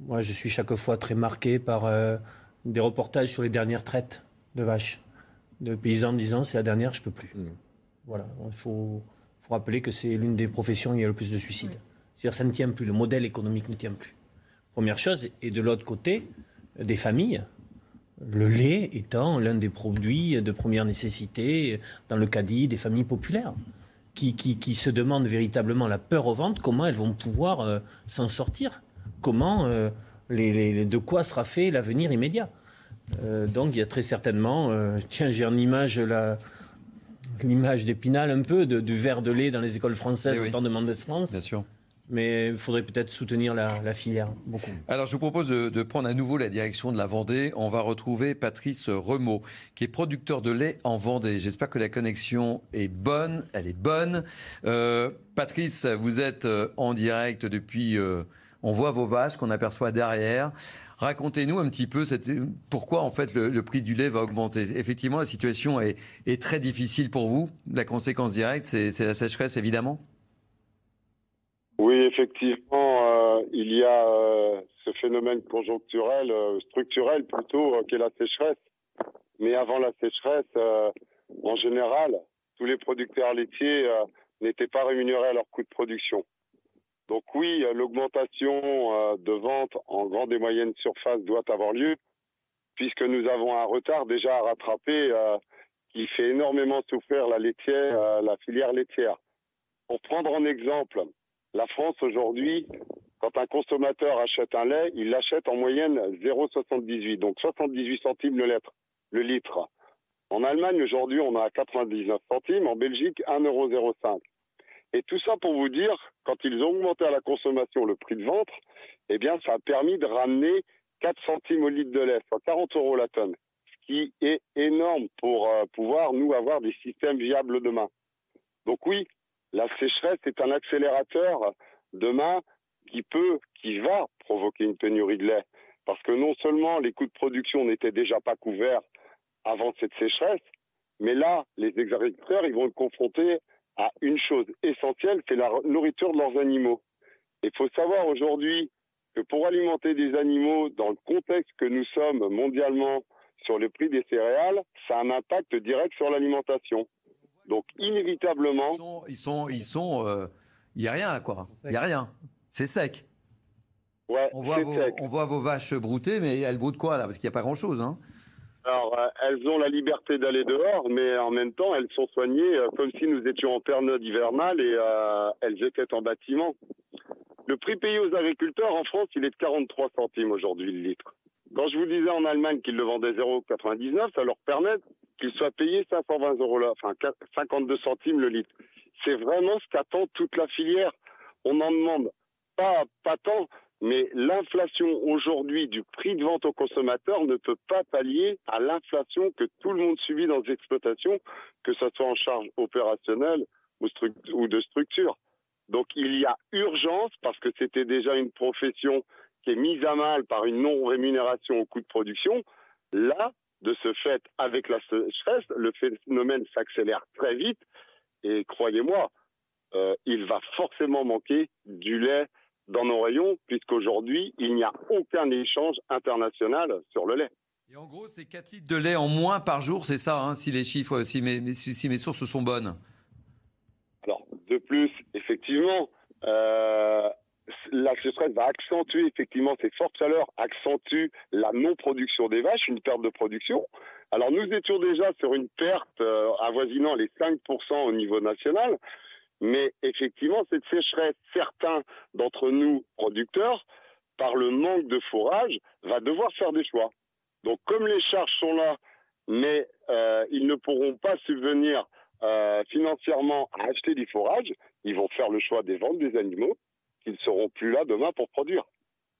Moi, je suis chaque fois très marqué par des reportages sur les dernières traites de vaches de paysans disant c'est la dernière, je peux plus. Mm. Voilà, il faut, rappeler que c'est l'une des professions où il y a le plus de suicides. C'est-à-dire ça ne tient plus, le modèle économique ne tient plus. Première chose, et de l'autre côté, des familles, le lait étant l'un des produits de première nécessité dans le caddie des familles populaires, qui, qui, se demandent véritablement la peur au ventre, comment elles vont pouvoir euh, s'en sortir, comment, euh, les, de quoi sera fait l'avenir immédiat? Euh, donc il y a très certainement, euh, tiens j'ai en image l'image d'Épinal un peu, du verre de lait dans les écoles françaises eh au temps de Mendes France. Bien sûr. Mais il faudrait peut-être soutenir la, filière beaucoup. Alors je vous propose de, prendre à nouveau la direction de la Vendée. On va retrouver Patrice Remaud, qui est producteur de lait en Vendée. J'espère que la connexion est bonne, elle est bonne. Euh, Patrice, vous êtes en direct depuis... on voit vos vaches qu'on aperçoit derrière. Racontez-nous un petit peu pourquoi en fait le, prix du lait va augmenter. Effectivement, la situation est, très difficile pour vous. La conséquence directe, c'est la sécheresse, évidemment? Oui, effectivement, euh, il y a euh, ce phénomène conjoncturel, euh, structurel plutôt, qu'est la sécheresse. Mais avant la sécheresse, en général, tous les producteurs laitiers n'étaient pas rémunérés à leur coût de production. Donc oui, l'augmentation euh, de vente en grande et moyenne surface doit avoir lieu, puisque nous avons un retard déjà à rattraper euh, qui fait énormément souffrir la laitière, euh, la filière laitière. Pour prendre en exemple, la France aujourd'hui, quand un consommateur achète un lait, il l'achète en moyenne 0,78, donc 78 centimes le litre. Le litre. En Allemagne, aujourd'hui, on a 99 centimes. En Belgique, 1,05 et tout ça pour vous dire, quand ils ont augmenté à la consommation le prix de vente, eh bien, ça a permis de ramener 4 centimes au litre de lait, soit 40 euros la tonne, ce qui est énorme pour euh, pouvoir, nous, avoir des systèmes viables demain. Donc oui, la sécheresse est un accélérateur demain qui peut, qui va provoquer une pénurie de lait. Parce que non seulement les coûts de production n'étaient déjà pas couverts avant cette sécheresse, mais là, les agriculteurs, ils vont être confrontés à une chose essentielle, c'est la nourriture de leurs animaux. Il faut savoir aujourd'hui que pour alimenter des animaux dans le contexte que nous sommes mondialement sur le prix des céréales, ça a un impact direct sur l'alimentation. Donc inévitablement, Ils sont, ils sont, euh, il y a rien quoi. Il y a rien. C'est sec. ouais, On voit, c'est vos, sec. on voit vos vaches brouter, mais elles broutent quoi là? Parce qu'il n'y a pas grand chose. Hein. Alors, euh, elles ont la liberté d'aller dehors, mais en même temps, elles sont soignées euh, comme si nous étions en période hivernale et euh, elles étaient en bâtiment. Le prix payé aux agriculteurs en France, il est de 43 centimes aujourd'hui le litre. Quand je vous disais en Allemagne qu'ils le vendaient 0,99, ça leur permet qu'ils soient payés 520 euros là, enfin 4 52 centimes le litre. C'est vraiment ce qu'attend toute la filière. On n'en demande pas tant, mais l'inflation aujourd'hui du prix de vente au consommateur ne peut pas pallier à l'inflation que tout le monde subit dans les exploitations, que ce soit en charge opérationnelle ou, de structure. Donc il y a urgence, parce que c'était déjà une profession qui est mise à mal par une non-rémunération au coût de production. Là, de ce fait, avec la sécheresse, le phénomène s'accélère très vite. Et croyez-moi, euh, il va forcément manquer du lait dans nos rayons, puisqu'aujourd'hui, il n'y a aucun échange international sur le lait. Et en gros, c'est 4 litres de lait en moins par jour, c'est ça, hein, si les chiffres, si mes, si, si mes sources sont bonnes. Alors, de plus, effectivement, euh, la sécheresse va accentuer effectivement ces fortes chaleurs, accentue la non-production des vaches, une perte de production. Alors, nous étions déjà sur une perte euh, avoisinant les 5% au niveau national, mais effectivement, cette sécheresse, certains d'entre nous, producteurs, par le manque de fourrage, va devoir faire des choix. Donc, comme les charges sont là, mais euh, ils ne pourront pas subvenir euh, financièrement à acheter du fourrage, ils vont faire le choix des ventes des animaux qui ne seront plus là demain pour produire.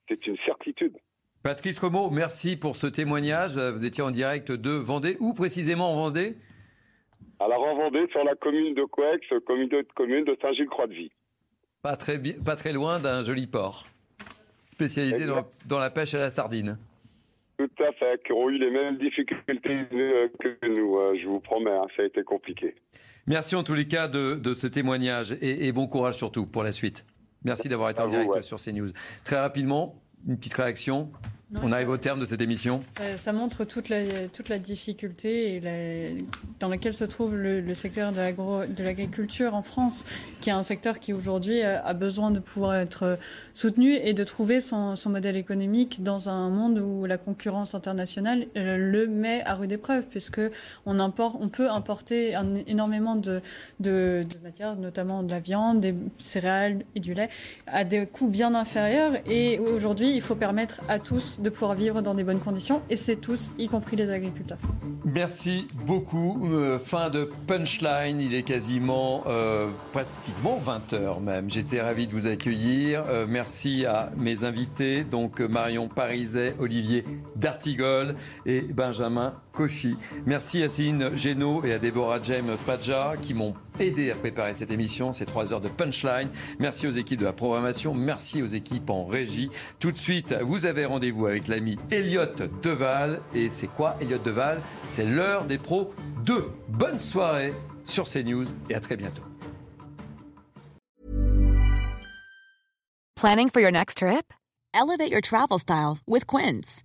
C'est une certitude. Patrice Romeau, merci pour ce témoignage. Vous étiez en direct de Vendée. Où précisément en Vendée? Alors en Vendée, sur la commune de Couex, communauté de commune de Saint-Gilles-Croix-de-Vie. pas très, bi- pas très loin d'un joli port, spécialisé dans, dans la pêche à la sardine. Tout à fait, qui ont eu les mêmes difficultés que nous, euh, je vous promets, hein, ça a été compliqué. Merci en tous les cas de, de ce témoignage et, et bon courage surtout pour la suite. Merci d'avoir été À en vous, direct ouais. sur CNews. Très rapidement, une petite réaction. Non, On arrive au terme de cette émission. Ça, ça montre toute la, toute la difficulté et la- dans laquelle se trouve le, le secteur de l'agriculture en France, qui est un secteur qui aujourd'hui a, a besoin de pouvoir être soutenu et de trouver son, son modèle économique dans un monde où la concurrence internationale euh, le met à rude épreuve, puisque on, importe, on peut importer un- énormément de, de, de matières, notamment de la viande, des céréales et du lait, à des coûts bien inférieurs. Et aujourd'hui, il faut permettre à tous de pouvoir vivre dans des bonnes conditions, et c'est tous, y compris les agriculteurs. Merci beaucoup. Euh, fin de Punchline. Il est quasiment, euh, pratiquement 20h même. J'étais ravi de vous accueillir. Euh, merci à mes invités, donc Marion Pariset, Olivier D'Artigol et Benjamin Merci à Céline Génaud et à Déborah James Spadja qui m'ont aidé à préparer cette émission, ces trois heures de Punchline. Merci aux équipes de la programmation. Merci aux équipes en régie. Tout de suite, vous avez rendez-vous avec l'ami Elliot Deval. Et c'est quoi Elliot Deval? C'est l'heure des pros 2. Bonne soirée sur CNews et à très bientôt. Planning for your next trip? Elevate your travel style with Quince.